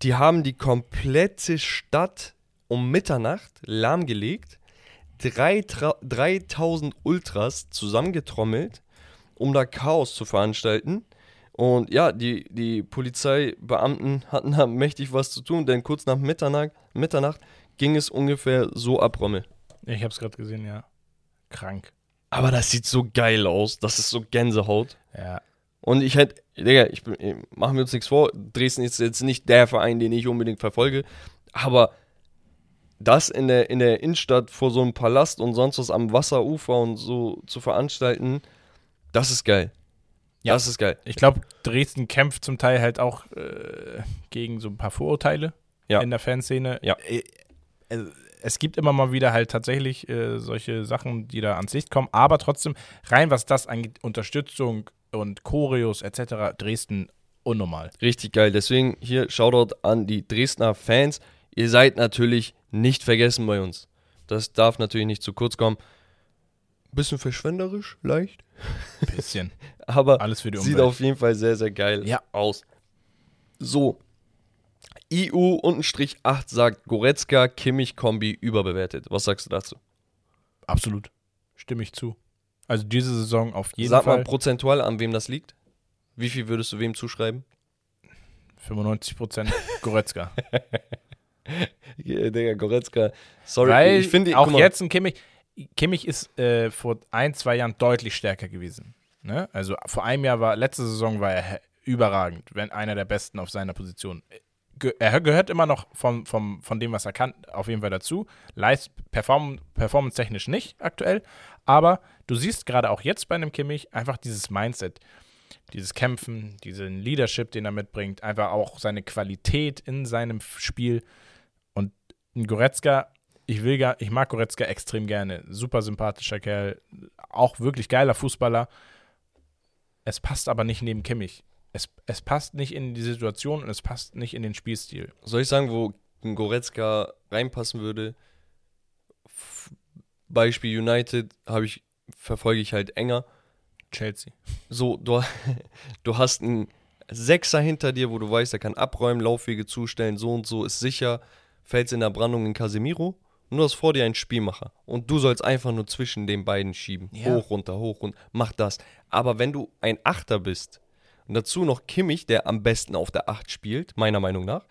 die haben die komplette Stadt um Mitternacht lahmgelegt, drei Tra 3000 Ultras zusammengetrommelt um da Chaos zu veranstalten. Und ja, die, die Polizeibeamten hatten da mächtig was zu tun, denn kurz nach Mitternacht, Mitternacht ging es ungefähr so ab, Rommel. Ich hab's gerade gesehen, ja. Krank. Aber das sieht so geil aus. Das ist so Gänsehaut. Ja. Und ich hätte, Digga, ich, bin- machen wir uns nichts vor. Dresden ist jetzt nicht der Verein, den ich unbedingt verfolge. Aber das in der, in der Innenstadt vor so einem Palast und sonst was am Wasserufer und so zu veranstalten, das ist geil. Ja. Das ist geil. Ich glaube, Dresden kämpft zum Teil halt auch äh, gegen so ein paar Vorurteile Ja. in der Fanszene. Ja. Äh, äh, Es gibt immer mal wieder halt tatsächlich äh, solche Sachen, die da ans Licht kommen, aber trotzdem, rein was das angeht, Unterstützung und Choreos etc., Dresden unnormal. Richtig geil. Deswegen hier Shoutout an die Dresdner Fans. Ihr seid natürlich nicht vergessen bei uns. Das darf natürlich nicht zu kurz kommen. Bisschen verschwenderisch, leicht. Bisschen. Aber Alles für die Sieht auf jeden Fall sehr, sehr geil Ja. aus. So. IU untenstrich 8 sagt Goretzka, Kimmich Kombi überbewertet. Was sagst du dazu? Absolut. Stimme ich zu. Also diese Saison auf jeden Sag mal Fall prozentual, an wem das liegt. Wie viel würdest du wem zuschreiben? 95% Goretzka. Ja, Digga, Goretzka. Sorry, Weil ich finde auch mal, jetzt ein Kimmich, Kimmich ist äh, vor ein, zwei Jahren deutlich stärker gewesen. Ne? Also vor einem Jahr war, letzte Saison war er überragend, wenn einer der Besten auf seiner Position. Er gehört immer noch vom, vom, von dem, was er kann, auf jeden Fall dazu. Leist, perform, performance-technisch nicht aktuell, aber du siehst gerade auch jetzt bei einem Kimmich einfach dieses Mindset, dieses Kämpfen, diesen Leadership, den er mitbringt, einfach auch seine Qualität in seinem Spiel. Und ein Goretzka, ich will gar, ich mag Goretzka extrem gerne. Super sympathischer Kerl, auch wirklich geiler Fußballer. Es passt aber nicht neben Kimmich. Es, es passt nicht in die Situation und es passt nicht in den Spielstil. soll ich sagen, wo Goretzka reinpassen würde? Beispiel United habe ich verfolge ich halt enger. Chelsea. so, du, du hast einen Sechser hinter dir, wo du weißt, er kann abräumen, Laufwege zustellen, so und so, ist sicher, fällst in der Brandung in Casemiro und du hast vor dir einen Spielmacher und du sollst einfach nur zwischen den beiden schieben. Ja. Hoch, runter, hoch, runter, mach das. Aber wenn du ein Achter bist und dazu noch Kimmich, der am besten auf der Acht spielt, meiner Meinung nach,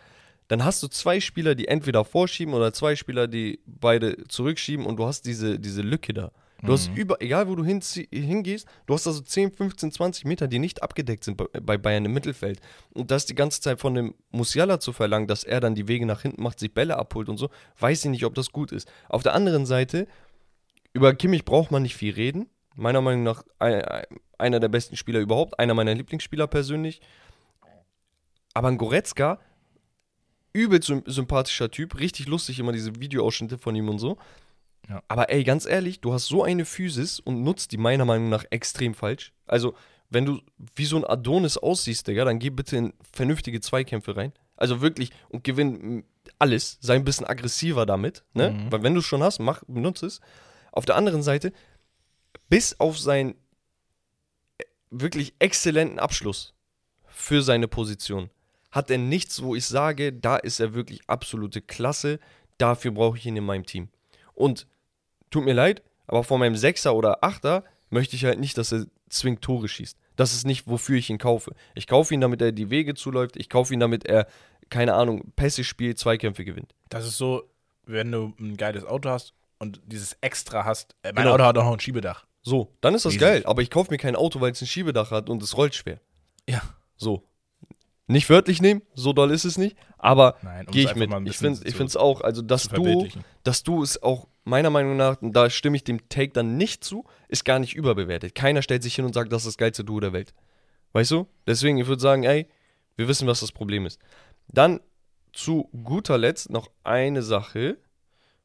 dann hast du zwei Spieler, die entweder vorschieben oder zwei Spieler, die beide zurückschieben und du hast diese, diese Lücke da. Du hast über, egal wo du hinzie- hingehst, du hast also 10, 15, 20 Meter, die nicht abgedeckt sind bei, Bayern im Mittelfeld. Und das die ganze Zeit von dem Musiala zu verlangen, dass er dann die Wege nach hinten macht, sich Bälle abholt und so, weiß ich nicht, ob das gut ist. Auf der anderen Seite, über Kimmich braucht man nicht viel reden. Meiner Meinung nach ein- ein- einer der besten Spieler überhaupt, einer meiner Lieblingsspieler persönlich. Aber ein Goretzka, übel sym- sympathischer Typ, richtig lustig immer diese Videoausschnitte von ihm und so. Ja. Aber ey, ganz ehrlich, du hast so eine Physis und nutzt die meiner Meinung nach extrem falsch. Also, wenn du wie so ein Adonis aussiehst, Digga, dann geh bitte in vernünftige Zweikämpfe rein. Also wirklich und gewinn alles. Sei ein bisschen aggressiver damit, ne? Mhm. Weil wenn du es schon hast, mach, benutze es. Auf der anderen Seite, bis auf seinen äh, wirklich exzellenten Abschluss für seine Position, hat er nichts, wo ich sage, da ist er wirklich absolute Klasse. Dafür brauche ich ihn in meinem Team. Und tut mir leid, aber von meinem Sechser oder Achter möchte ich halt nicht, dass er zwingend Tore schießt. Das ist nicht, wofür ich ihn kaufe. Ich kaufe ihn, damit er die Wege zuläuft. Ich kaufe ihn, damit er, keine Ahnung, Pässe spielt, Zweikämpfe gewinnt. Das ist so, wenn du ein geiles Auto hast und dieses Extra hast. Äh, mein Genau. Auto hat auch noch ein Schiebedach. So, dann ist das Riesig. geil. Aber ich kaufe mir kein Auto, weil es ein Schiebedach hat und es rollt schwer. Ja. So. Nicht wörtlich nehmen, so doll ist es nicht, aber gehe ich mit. Ich finde es auch, also das zu Duo, verbildlichen. das Duo ist auch meiner Meinung nach, und da stimme ich dem Take dann nicht zu, ist gar nicht überbewertet. Keiner stellt sich hin und sagt, das ist das geilste Duo der Welt. Weißt du? Deswegen, ich würde sagen, ey, wir wissen, was das Problem ist. Dann zu guter Letzt noch eine Sache.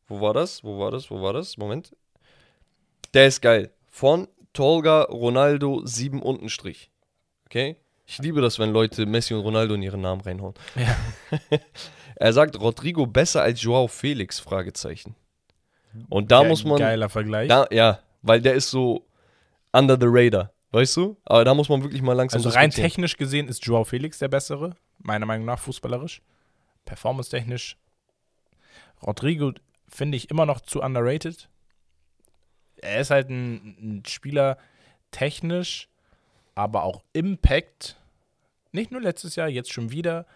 Wo war das? Wo war das? Wo war das? Moment. Der ist geil. Von Tolga Ronaldo 7 Untenstrich. Okay? Ich liebe das, wenn Leute Messi und Ronaldo in ihren Namen reinhauen. Ja. Er sagt Rodrigo besser als Joao Felix? Fragezeichen. Und da Ge- muss man. Geiler Vergleich. Da, ja, weil der ist so under the radar. Weißt du? Aber da muss man wirklich mal langsam also rein technisch gesehen ist Joao Felix der bessere, meiner Meinung nach fußballerisch. Performance-technisch. Rodrigo finde ich immer noch zu underrated. Er ist halt ein, ein Spieler technisch, aber auch Impact. Nicht nur letztes Jahr, jetzt schon wieder.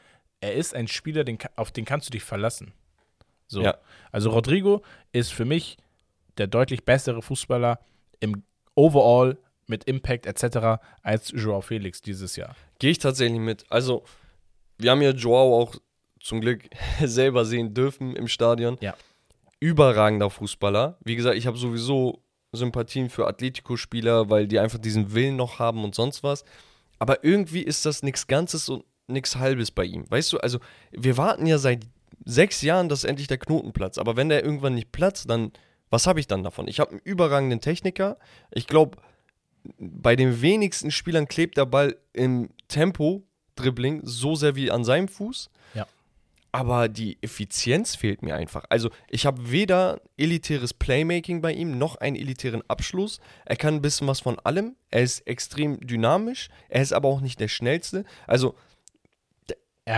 Er ist ein Spieler, den, auf den kannst du dich verlassen. So. Ja. Also Rodrigo ist für mich der deutlich bessere Fußballer im Overall mit Impact etc. als Joao Felix dieses Jahr. Gehe ich tatsächlich mit. Also, wir haben ja Joao auch zum Glück selber sehen dürfen im Stadion. Ja. Überragender Fußballer. Wie gesagt, ich habe sowieso Sympathien für Atletico-Spieler, weil die einfach diesen Willen noch haben und sonst was. Aber irgendwie ist das nichts Ganzes und nichts Halbes bei ihm. Weißt du, also wir warten ja seit sechs Jahren, dass endlich der Knoten platzt. Aber wenn der irgendwann nicht platzt, dann was habe ich dann davon? Ich habe einen überragenden Techniker. Ich glaube, bei den wenigsten Spielern klebt der Ball im Tempo-Dribbling so sehr wie an seinem Fuß. Ja. Aber die Effizienz fehlt mir einfach. Also, ich habe weder elitäres Playmaking bei ihm noch einen elitären Abschluss. Er kann ein bisschen was von allem. Er ist extrem dynamisch. Er ist aber auch nicht der schnellste. Also,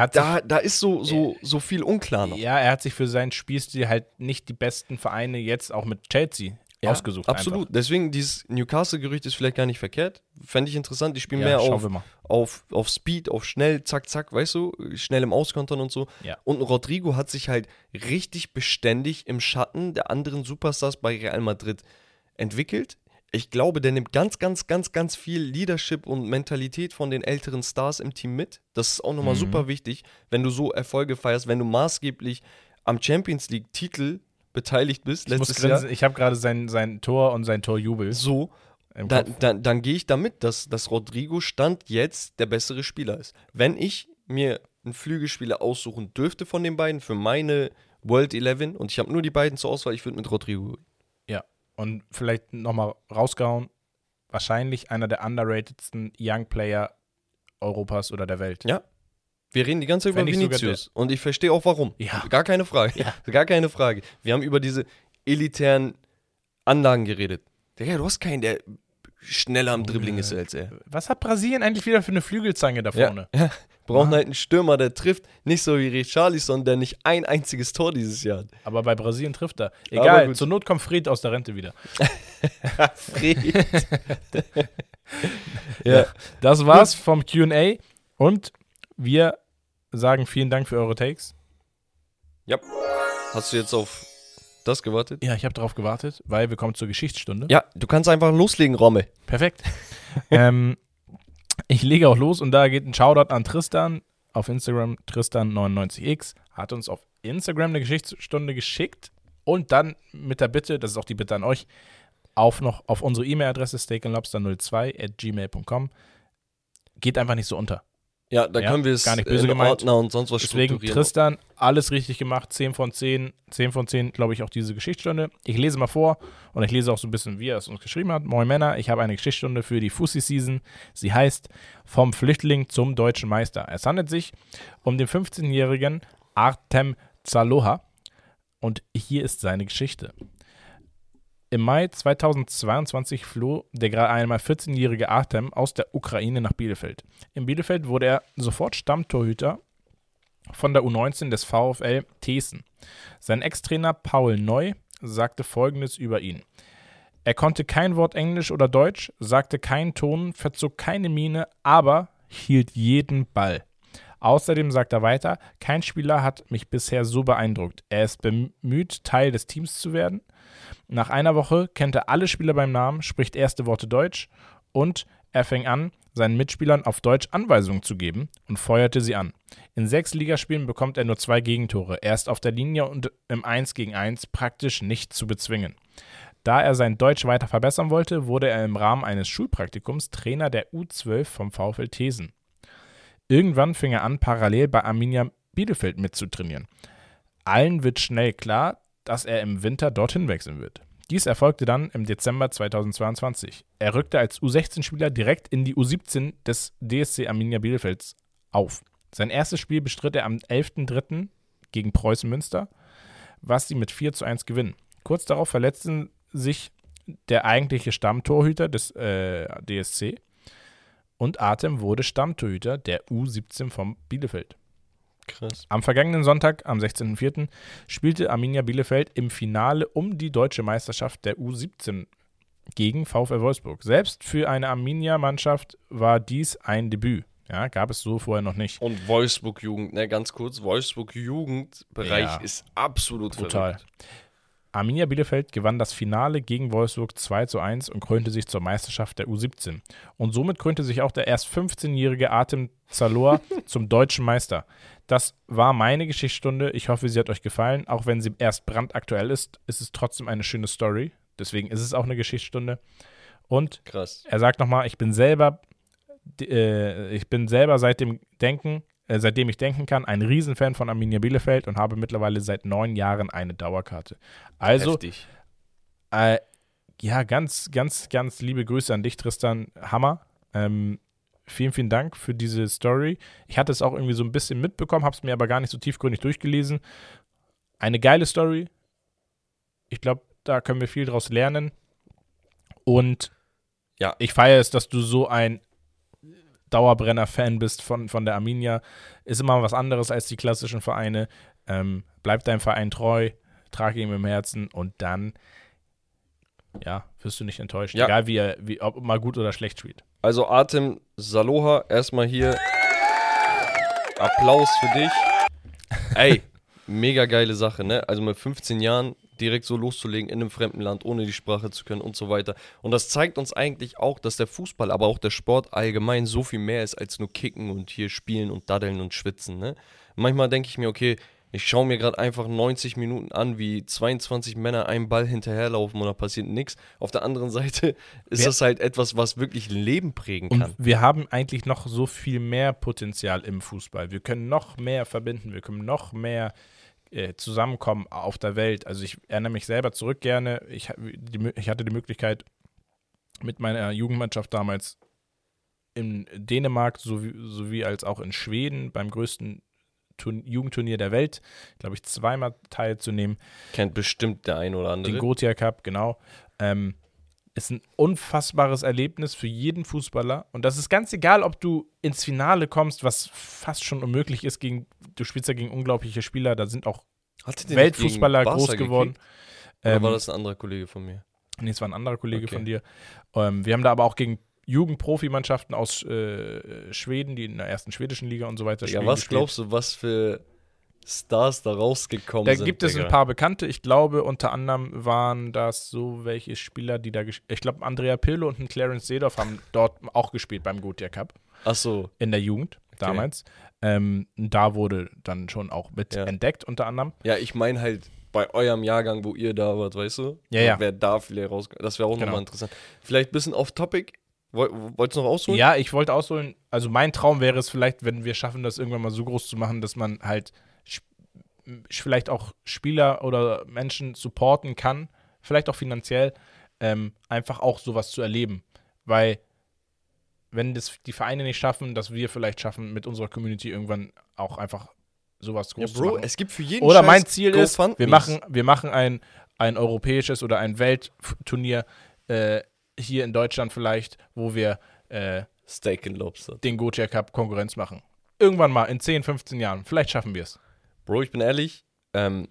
da, da ist so, so, so viel unklar noch. Ja, er hat sich für seinen Spielstil halt nicht die besten Vereine jetzt auch mit Chelsea ausgesucht. Absolut. Deswegen, dieses Newcastle-Gerücht ist vielleicht gar nicht verkehrt. Fände ich interessant. Die spielen Ja, mehr auf, auf, auf Speed, auf schnell, zack, zack, weißt du, schnell im Auskontern und so. Ja. Und Rodrigo hat sich halt richtig beständig im Schatten der anderen Superstars bei Real Madrid entwickelt. Ich glaube, der nimmt ganz, ganz, ganz, ganz viel Leadership und Mentalität von den älteren Stars im Team mit. Das ist auch nochmal Mhm. super wichtig, wenn du so Erfolge feierst, wenn du maßgeblich am Champions League-Titel beteiligt bist Ich letztes Jahr. Ich habe gerade sein, sein Tor und sein Torjubel So, im dann, dann, gehe ich damit, dass, dass Rodrigo Stand jetzt der bessere Spieler ist. Wenn ich mir einen Flügelspieler aussuchen dürfte von den beiden für meine World 11 und ich habe nur die beiden zur Auswahl, ich würde mit Rodrigo. Ja. Und vielleicht nochmal rausgehauen. Wahrscheinlich einer der underratedsten Young Player Europas oder der Welt. Ja. Wir reden die ganze Zeit über Vinicius und ich verstehe auch warum. Ja. Gar keine Frage. Ja. Gar keine Frage. Wir haben über diese elitären Anlagen geredet. Digga, du hast keinen, der schneller am Dribbling ist als er. Was hat Brasilien eigentlich wieder für eine Flügelzange da vorne? Ja, ja. Brauchen Ah. halt einen Stürmer, der trifft. Nicht so wie Richarlison, der nicht ein einziges Tor dieses Jahr hat. Aber bei Brasilien trifft er. Egal, zur Not kommt Fred aus der Rente wieder. Fred. ja. Das war's vom QA und wir sagen vielen Dank für eure Takes. ja. Hast du jetzt auf das gewartet? Ja, ich habe darauf gewartet, weil wir kommen zur Geschichtsstunde. Ja, du kannst einfach loslegen, Romme. Perfekt. ähm, ich lege auch los und da geht ein Shoutout an Tristan auf Instagram, Tristan99x, hat uns auf Instagram eine Geschichtsstunde geschickt und dann mit der Bitte, das ist auch die Bitte an euch, auf noch auf unsere E-Mail-Adresse steakandlobster02 at gmail.com. Geht einfach nicht so unter. Ja, da Ja, können wir es gar nicht böse in gemeint. Ordner und sonst was Deswegen. Tristan, alles richtig gemacht, 10 von 10, 10 von 10, glaube ich, auch diese Geschichtsstunde. Ich lese mal vor und ich lese auch so ein bisschen, wie er es uns geschrieben hat. Moin Männer, ich habe eine Geschichtsstunde für die Fussi-Season. Sie heißt Vom Flüchtling zum deutschen Meister. Es handelt sich um den 15-jährigen Artem Zaloha und hier ist seine Geschichte. Im Mai 2022 floh der gerade einmal 14-jährige Artem aus der Ukraine nach Bielefeld. In Bielefeld wurde er sofort Stammtorhüter von der U19 des VfL Thesen. Sein Ex-Trainer Paul Neu sagte folgendes über ihn. Er konnte kein Wort Englisch oder Deutsch, sagte keinen Ton, verzog keine Miene, aber hielt jeden Ball. Außerdem sagt er weiter, kein Spieler hat mich bisher so beeindruckt. Er ist bemüht, Teil des Teams zu werden. Nach einer Woche kennt er alle Spieler beim Namen, spricht erste Worte Deutsch und er fing an, seinen Mitspielern auf Deutsch Anweisungen zu geben und feuerte sie an. In sechs Ligaspielen bekommt er nur zwei Gegentore. Er ist auf der Linie und im 1 gegen 1 praktisch nicht zu bezwingen. Da er sein Deutsch weiter verbessern wollte, wurde er im Rahmen eines Schulpraktikums Trainer der U12 vom VfL Thesen. Irgendwann fing er an, parallel bei Arminia Bielefeld mitzutrainieren. Allen wird schnell klar, dass er im Winter dorthin wechseln wird. Dies erfolgte dann im Dezember 2022. Er rückte als U16-Spieler direkt in die U17 des DSC Arminia Bielefelds auf. Sein erstes Spiel bestritt er am 11.03. gegen Preußen Münster, was sie mit 4 zu 1 gewinnen. Kurz darauf verletzten sich der eigentliche Stammtorhüter des äh, DSC und Artem wurde Stammtorhüter der U17 vom Bielefeld. Krass. Am vergangenen Sonntag, am 16.04., spielte Arminia Bielefeld im Finale um die deutsche Meisterschaft der U17 gegen VfL Wolfsburg. Selbst für eine Arminia-Mannschaft war dies ein Debüt. Ja, gab es so vorher noch nicht. Und Wolfsburg Jugend, ne, ganz kurz, Wolfsburg Jugendbereich Ja. ist absolut Brutal. verrückt. Arminia Bielefeld gewann das Finale gegen Wolfsburg 2 zu 1 und krönte sich zur Meisterschaft der U17. Und somit krönte sich auch der erst 15-jährige Artem Zalor zum deutschen Meister. Das war meine Geschichtsstunde. Ich hoffe, sie hat euch gefallen. Auch wenn sie erst brandaktuell ist, ist es trotzdem eine schöne Story. Deswegen ist es auch eine Geschichtsstunde. Und Krass. er sagt nochmal, ich bin selber, äh, ich bin selber seit dem Denken, äh, seitdem ich denken kann, ein Riesenfan von Arminia Bielefeld und habe mittlerweile seit neun Jahren eine Dauerkarte. Also, Heftig. äh, ja, ganz, ganz, ganz liebe Grüße an dich, Tristan. Hammer. Ähm, vielen, vielen Dank für diese Story. Ich hatte es auch irgendwie so ein bisschen mitbekommen, habe es mir aber gar nicht so tiefgründig durchgelesen. Eine geile Story. Ich glaube, da können wir viel draus lernen. Und Ja. ich feiere es, dass du so ein Dauerbrenner-Fan bist von, von der Arminia. Ist immer was anderes als die klassischen Vereine. Ähm, bleib deinem Verein treu, trage ihm im Herzen und dann, ja, wirst du nicht enttäuscht. Ja. Egal, wie er, wie, ob mal gut oder schlecht spielt. Also Artem Saloha, erstmal hier Applaus für dich. Ey, mega geile Sache, ne? Also mit 15 Jahren direkt so loszulegen in einem fremden Land, ohne die Sprache zu können und so weiter. Und das zeigt uns eigentlich auch, dass der Fußball, aber auch der Sport allgemein so viel mehr ist als nur kicken und hier spielen und daddeln und schwitzen, ne? Manchmal denke ich mir, okay, ich schaue mir gerade einfach 90 Minuten an, wie 22 Männer einem Ball hinterherlaufen und da passiert nichts. Auf der anderen Seite ist Wer- das halt etwas, was wirklich ein Leben prägen Und kann. wir haben eigentlich noch so viel mehr Potenzial im Fußball. Wir können noch mehr verbinden, wir können noch mehr äh, zusammenkommen auf der Welt. Also ich erinnere mich selber zurück gerne. Ich, die, ich hatte die Möglichkeit, mit meiner Jugendmannschaft damals in Dänemark sowie, sowie als auch in Schweden beim größten Turn Jugendturnier der Welt, glaube ich, zweimal teilzunehmen. Kennt bestimmt der ein oder andere. Den Gotia Cup, genau. Ähm, ist ein unfassbares Erlebnis für jeden Fußballer. Und das ist ganz egal, ob du ins Finale kommst, was fast schon unmöglich ist. Gegen, du spielst ja gegen unglaubliche Spieler. Da sind auch Weltfußballer groß geworden. Oder Ähm, war das ein anderer Kollege von mir? Nee, es war ein anderer Kollege Okay. von dir. Ähm, wir haben da aber auch gegen Jugendprofimannschaften aus äh, Schweden, die in der ersten schwedischen Liga und so weiter Ja, was glaubst du, was für Stars da rausgekommen Da sind? gibt es Digga? ein paar bekannte. Ich glaube, unter anderem waren das so welche Spieler, die da Ich glaube, Andrea Pirlo und ein Clarence Seedorf haben dort auch gespielt beim Gotia Cup Ach so, in der Jugend damals. Ähm, da wurde dann schon auch mit Ja. entdeckt, unter anderem. ja, ich meine halt bei eurem Jahrgang, wo ihr da wart, weißt du? Ja, ja. Wer da vielleicht rausgekommen Das wäre auch Genau. nochmal interessant. Vielleicht ein bisschen off-topic. Woll- Wolltest du noch ausholen? Ja, ich wollte ausholen. Also, mein Traum wäre es vielleicht, wenn wir schaffen, das irgendwann mal so groß zu machen, dass man halt vielleicht auch Spieler oder Menschen supporten kann, vielleicht auch finanziell, ähm, einfach auch sowas zu erleben. Weil, wenn das die Vereine nicht schaffen, dass wir vielleicht schaffen, mit unserer Community irgendwann auch einfach sowas Ja, groß zu Bro, machen. es gibt für jeden Oder Scheiß mein Ziel ist, wir machen, wir machen ein, ein europäisches oder ein Weltturnier äh, hier in Deutschland vielleicht, wo wir äh, Steak and Lobster. den Gotia Cup Konkurrenz machen. Irgendwann mal, in 10, 15 Jahren. Vielleicht schaffen wir es. Bro, ich bin ehrlich, ähm,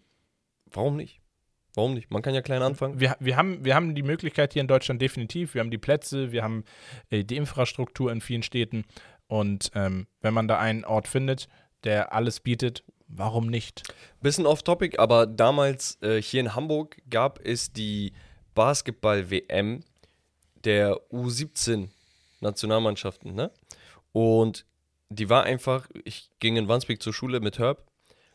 warum nicht? Warum nicht? Man kann ja klein anfangen. Wir, wir, haben, wir haben die Möglichkeit hier in Deutschland definitiv. Wir haben die Plätze, wir haben äh, die Infrastruktur in vielen Städten. Und ähm, wenn man da einen Ort findet, der alles bietet, warum nicht? Bisschen off-topic, aber damals äh, hier in Hamburg gab es die Basketball-WM der U17-Nationalmannschaften, ne? Und die war einfach, ich ging in Wandsbek zur Schule mit Herb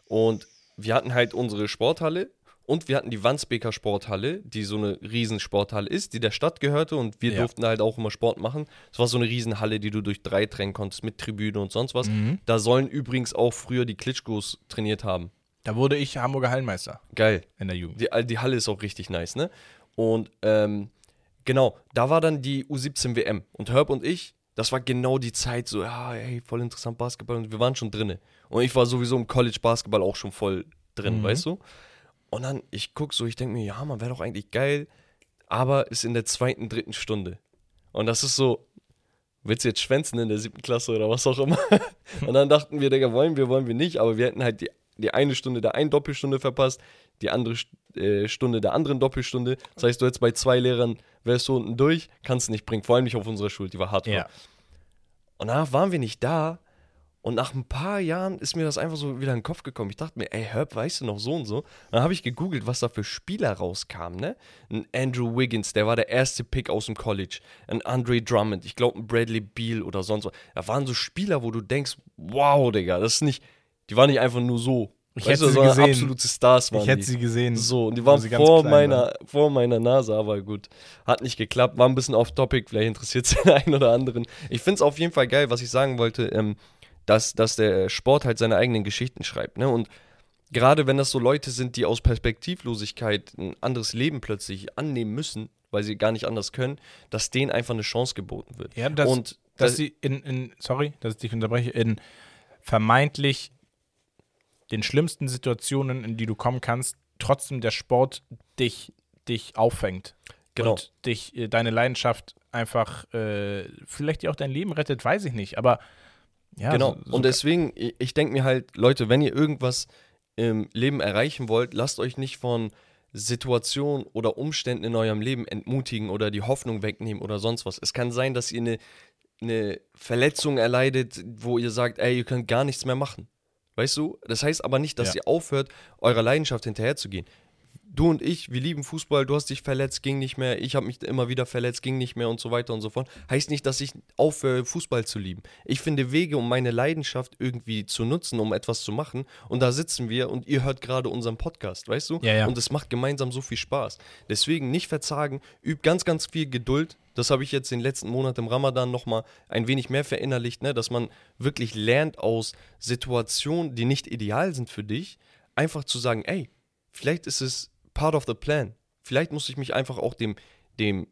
und wir hatten halt unsere Sporthalle und wir hatten die Wandsbeker Sporthalle, die so eine Riesensporthalle ist, die der Stadt gehörte und wir Ja. durften halt auch immer Sport machen. Es war so eine Riesenhalle, die du durch drei trennen konntest mit Tribüne und sonst was. Mhm. Da sollen übrigens auch früher die Klitschkos trainiert haben. Da wurde ich Hamburger Hallenmeister Geil. in der Jugend. Die, die Halle ist auch richtig nice, ne? Und ähm, genau, da war dann die U17 WM. Und Herb und ich, das war genau die Zeit, so, ja, ey, voll interessant Basketball. Und wir waren schon drinne. Und ich war sowieso im College Basketball auch schon voll drin, Mhm. weißt du? Und dann, ich guck so, ich denke mir, ja, man wäre doch eigentlich geil, aber ist in der zweiten, dritten Stunde. Und das ist so, willst du jetzt schwänzen in der siebten Klasse oder was auch immer? und dann dachten wir, Digga, wollen wir, wollen wir nicht, aber wir hätten halt die, die eine Stunde der einen Doppelstunde verpasst, die andere äh, Stunde der anderen Doppelstunde. Das heißt, du hättest bei zwei Lehrern wärst du unten durch, kannst nicht bringen. Vor allem nicht auf unserer Schule, die war hardcore. Ja. Und danach waren wir nicht da. Und nach ein paar Jahren ist mir das einfach so wieder in den Kopf gekommen. Ich dachte mir, ey, Herb, weißt du noch so und so? Dann habe ich gegoogelt, was da für Spieler rauskamen, ne? Ein Andrew Wiggins, der war der erste Pick aus dem College. Ein Andre Drummond, ich glaube ein Bradley Beal oder sonst was. Da waren so Spieler, wo du denkst, wow, Digga, das ist nicht, die waren nicht einfach nur so. Ich Weißt hätte du, sie sondern gesehen. absolute Stars waren Ich hätte die. sie gesehen. So, und die waren vor meiner, vor meiner Nase, aber gut. Hat nicht geklappt, war ein bisschen off-topic, vielleicht interessiert es den einen oder anderen. Ich finde es auf jeden Fall geil, was ich sagen wollte, ähm, dass, dass der Sport halt seine eigenen Geschichten schreibt. Ne? Und gerade wenn das so Leute sind, die aus Perspektivlosigkeit ein anderes Leben plötzlich annehmen müssen, weil sie gar nicht anders können, dass denen einfach eine Chance geboten wird. Ja, das, und dass das- sie in, in, sorry, dass ich dich unterbreche, in vermeintlich den schlimmsten Situationen, in die du kommen kannst, trotzdem der Sport dich, dich auffängt. Genau. Und dich, äh, deine Leidenschaft einfach, äh, vielleicht dir auch dein Leben rettet, weiß ich nicht, aber ja. genau. so- so und deswegen, ich, ich denke mir halt, Leute, wenn ihr irgendwas im Leben erreichen wollt, lasst euch nicht von Situationen oder Umständen in eurem Leben entmutigen oder die Hoffnung wegnehmen oder sonst was. Es kann sein, dass ihr eine, eine Verletzung erleidet, wo ihr sagt, ey, ihr könnt gar nichts mehr machen. Weißt du? Das heißt aber nicht, dass Ja. ihr aufhört, eurer Leidenschaft hinterherzugehen. Du und ich, wir lieben Fußball, du hast dich verletzt, ging nicht mehr, ich habe mich immer wieder verletzt, ging nicht mehr und so weiter und so fort. Heißt nicht, dass ich aufhöre, Fußball zu lieben. Ich finde Wege, um meine Leidenschaft irgendwie zu nutzen, um etwas zu machen. Und da sitzen wir und ihr hört gerade unseren Podcast, weißt du? Ja, ja. Und es macht gemeinsam so viel Spaß. Deswegen nicht verzagen, übt ganz, ganz viel Geduld. Das habe ich jetzt den letzten Monat im Ramadan nochmal ein wenig mehr verinnerlicht, ne? dass man wirklich lernt aus Situationen, die nicht ideal sind für dich, einfach zu sagen, ey, vielleicht ist es part of the plan. Vielleicht muss ich mich einfach auch dem, dem,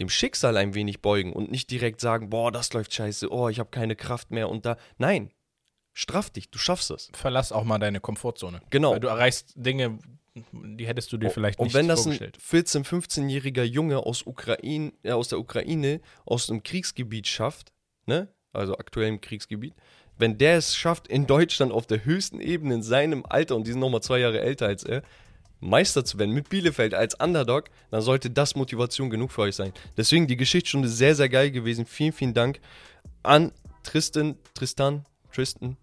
dem Schicksal ein wenig beugen und nicht direkt sagen, boah, das läuft scheiße, oh, ich habe keine Kraft mehr und da. Nein, straff dich, du schaffst es. verlass auch mal deine Komfortzone. Genau. Weil du erreichst Dinge, die hättest du dir vielleicht Und nicht wenn das ein vorgestellt. 14-, 15-jähriger Junge aus, Ukraine, äh, aus der Ukraine, aus einem Kriegsgebiet schafft, ne? also aktuell im Kriegsgebiet, wenn der es schafft, in Deutschland auf der höchsten Ebene in seinem Alter, und die sind nochmal zwei Jahre älter als er, Meister zu werden mit Bielefeld als Underdog, dann sollte das Motivation genug für euch sein. Deswegen die Geschichtsstunde sehr, sehr geil gewesen. Vielen, vielen Dank an Tristan, Tristan, Tristan,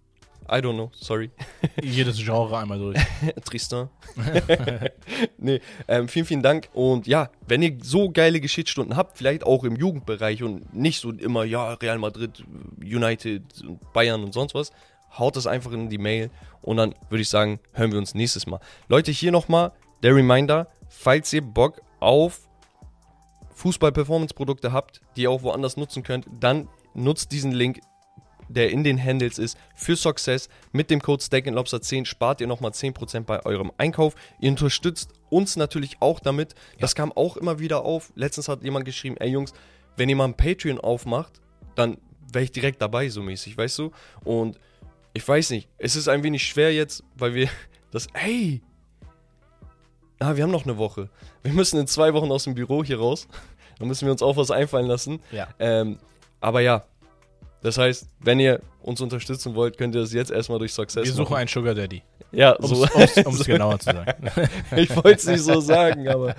I don't know, sorry. Jedes Genre einmal durch. Tristan. nee, ähm, vielen, vielen Dank. Und ja, wenn ihr so geile Geschichtsstunden habt, vielleicht auch im Jugendbereich und nicht so immer, ja, Real Madrid, United, Bayern und sonst was, haut das einfach in die Mail und dann würde ich sagen, hören wir uns nächstes Mal. Leute, hier nochmal der Reminder, falls ihr Bock auf Fußball-Performance-Produkte habt, die ihr auch woanders nutzen könnt, dann nutzt diesen Link der in den Handles ist, für Success. Mit dem Code SteakandLobster10 spart ihr nochmal 10% bei eurem Einkauf. Ihr unterstützt uns natürlich auch damit. Das kam auch immer wieder auf. Letztens hat jemand geschrieben, ey Jungs, wenn ihr mal ein Patreon aufmacht, dann wäre ich direkt dabei, so mäßig, weißt du? Und ich weiß nicht, es ist ein wenig schwer jetzt, weil wir das, ey, ah, wir haben noch eine Woche. Wir müssen in zwei Wochen aus dem Büro hier raus. Da müssen wir uns auch was einfallen lassen. Ja. Ähm, aber ja, das heißt, wenn ihr uns unterstützen wollt, könnt ihr das jetzt erstmal durch Success Wir suchen machen. einen Sugar Daddy. Ja, Um so. es genauer zu sagen. ich wollte es nicht so sagen, aber.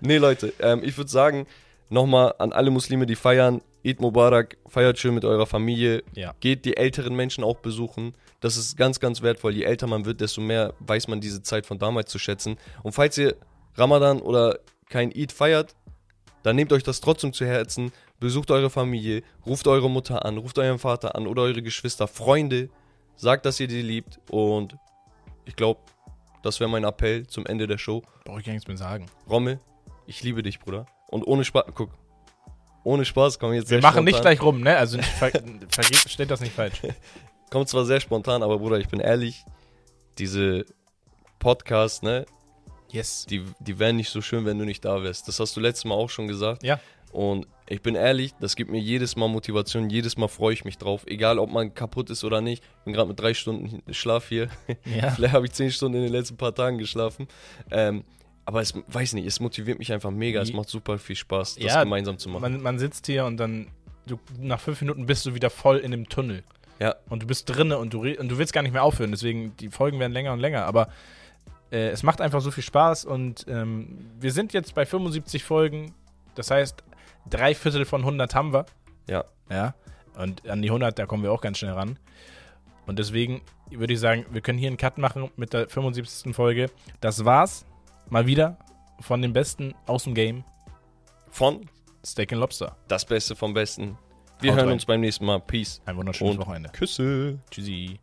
nee, Leute, ähm, ich würde sagen, nochmal an alle Muslime, die feiern, Eid Mubarak, feiert schön mit eurer Familie, Ja. geht die älteren Menschen auch besuchen. Das ist ganz, ganz wertvoll. Je älter man wird, desto mehr weiß man diese Zeit von damals zu schätzen. Und falls ihr Ramadan oder kein Eid feiert, dann nehmt euch das trotzdem zu Herzen, besucht eure Familie, ruft eure Mutter an, ruft euren Vater an oder eure Geschwister, Freunde, sagt, dass ihr die liebt und ich glaube, das wäre mein Appell zum Ende der Show. Brauche ich gar nichts mehr sagen. Rommel, ich liebe dich, Bruder. Und ohne Spaß, guck, ohne Spaß kommen jetzt Wir machen nicht spontan. gleich rum, ne? Also nicht ver vergeht, steht das nicht falsch. Kommt zwar sehr spontan, aber Bruder, ich bin ehrlich, diese Podcasts, ne, Yes. die, die wären nicht so schön, wenn du nicht da wärst. Das hast du letztes Mal auch schon gesagt. Ja. Und ich bin ehrlich, das gibt mir jedes Mal Motivation, jedes Mal freue ich mich drauf. Egal, ob man kaputt ist oder nicht. Ich bin gerade mit drei Stunden Schlaf hier. Ja. Vielleicht habe ich zehn Stunden in den letzten paar Tagen geschlafen. Ähm, aber es weiß nicht, es motiviert mich einfach mega. Es macht super viel Spaß, das Ja, gemeinsam zu machen. Man, man sitzt hier und dann, du, nach fünf Minuten bist du wieder voll in dem Tunnel. Ja. Und du bist drinne und du, und du willst gar nicht mehr aufhören. Deswegen, die Folgen werden länger und länger. Aber äh, es macht einfach so viel Spaß und ähm, wir sind jetzt bei 75 Folgen. Das heißt, drei Viertel von 100 haben wir. Ja. Ja. Und an die 100, da kommen wir auch ganz schnell ran. Und deswegen würde ich sagen, wir können hier einen Cut machen mit der 75. Folge. Das war's. Mal wieder von dem Besten aus dem Game. Von Steak and Lobster. Das Beste vom Besten. Wir Haut hören rein. uns beim nächsten Mal. Peace. Ein wunderschönes Und Wochenende. Küsse. Tschüssi.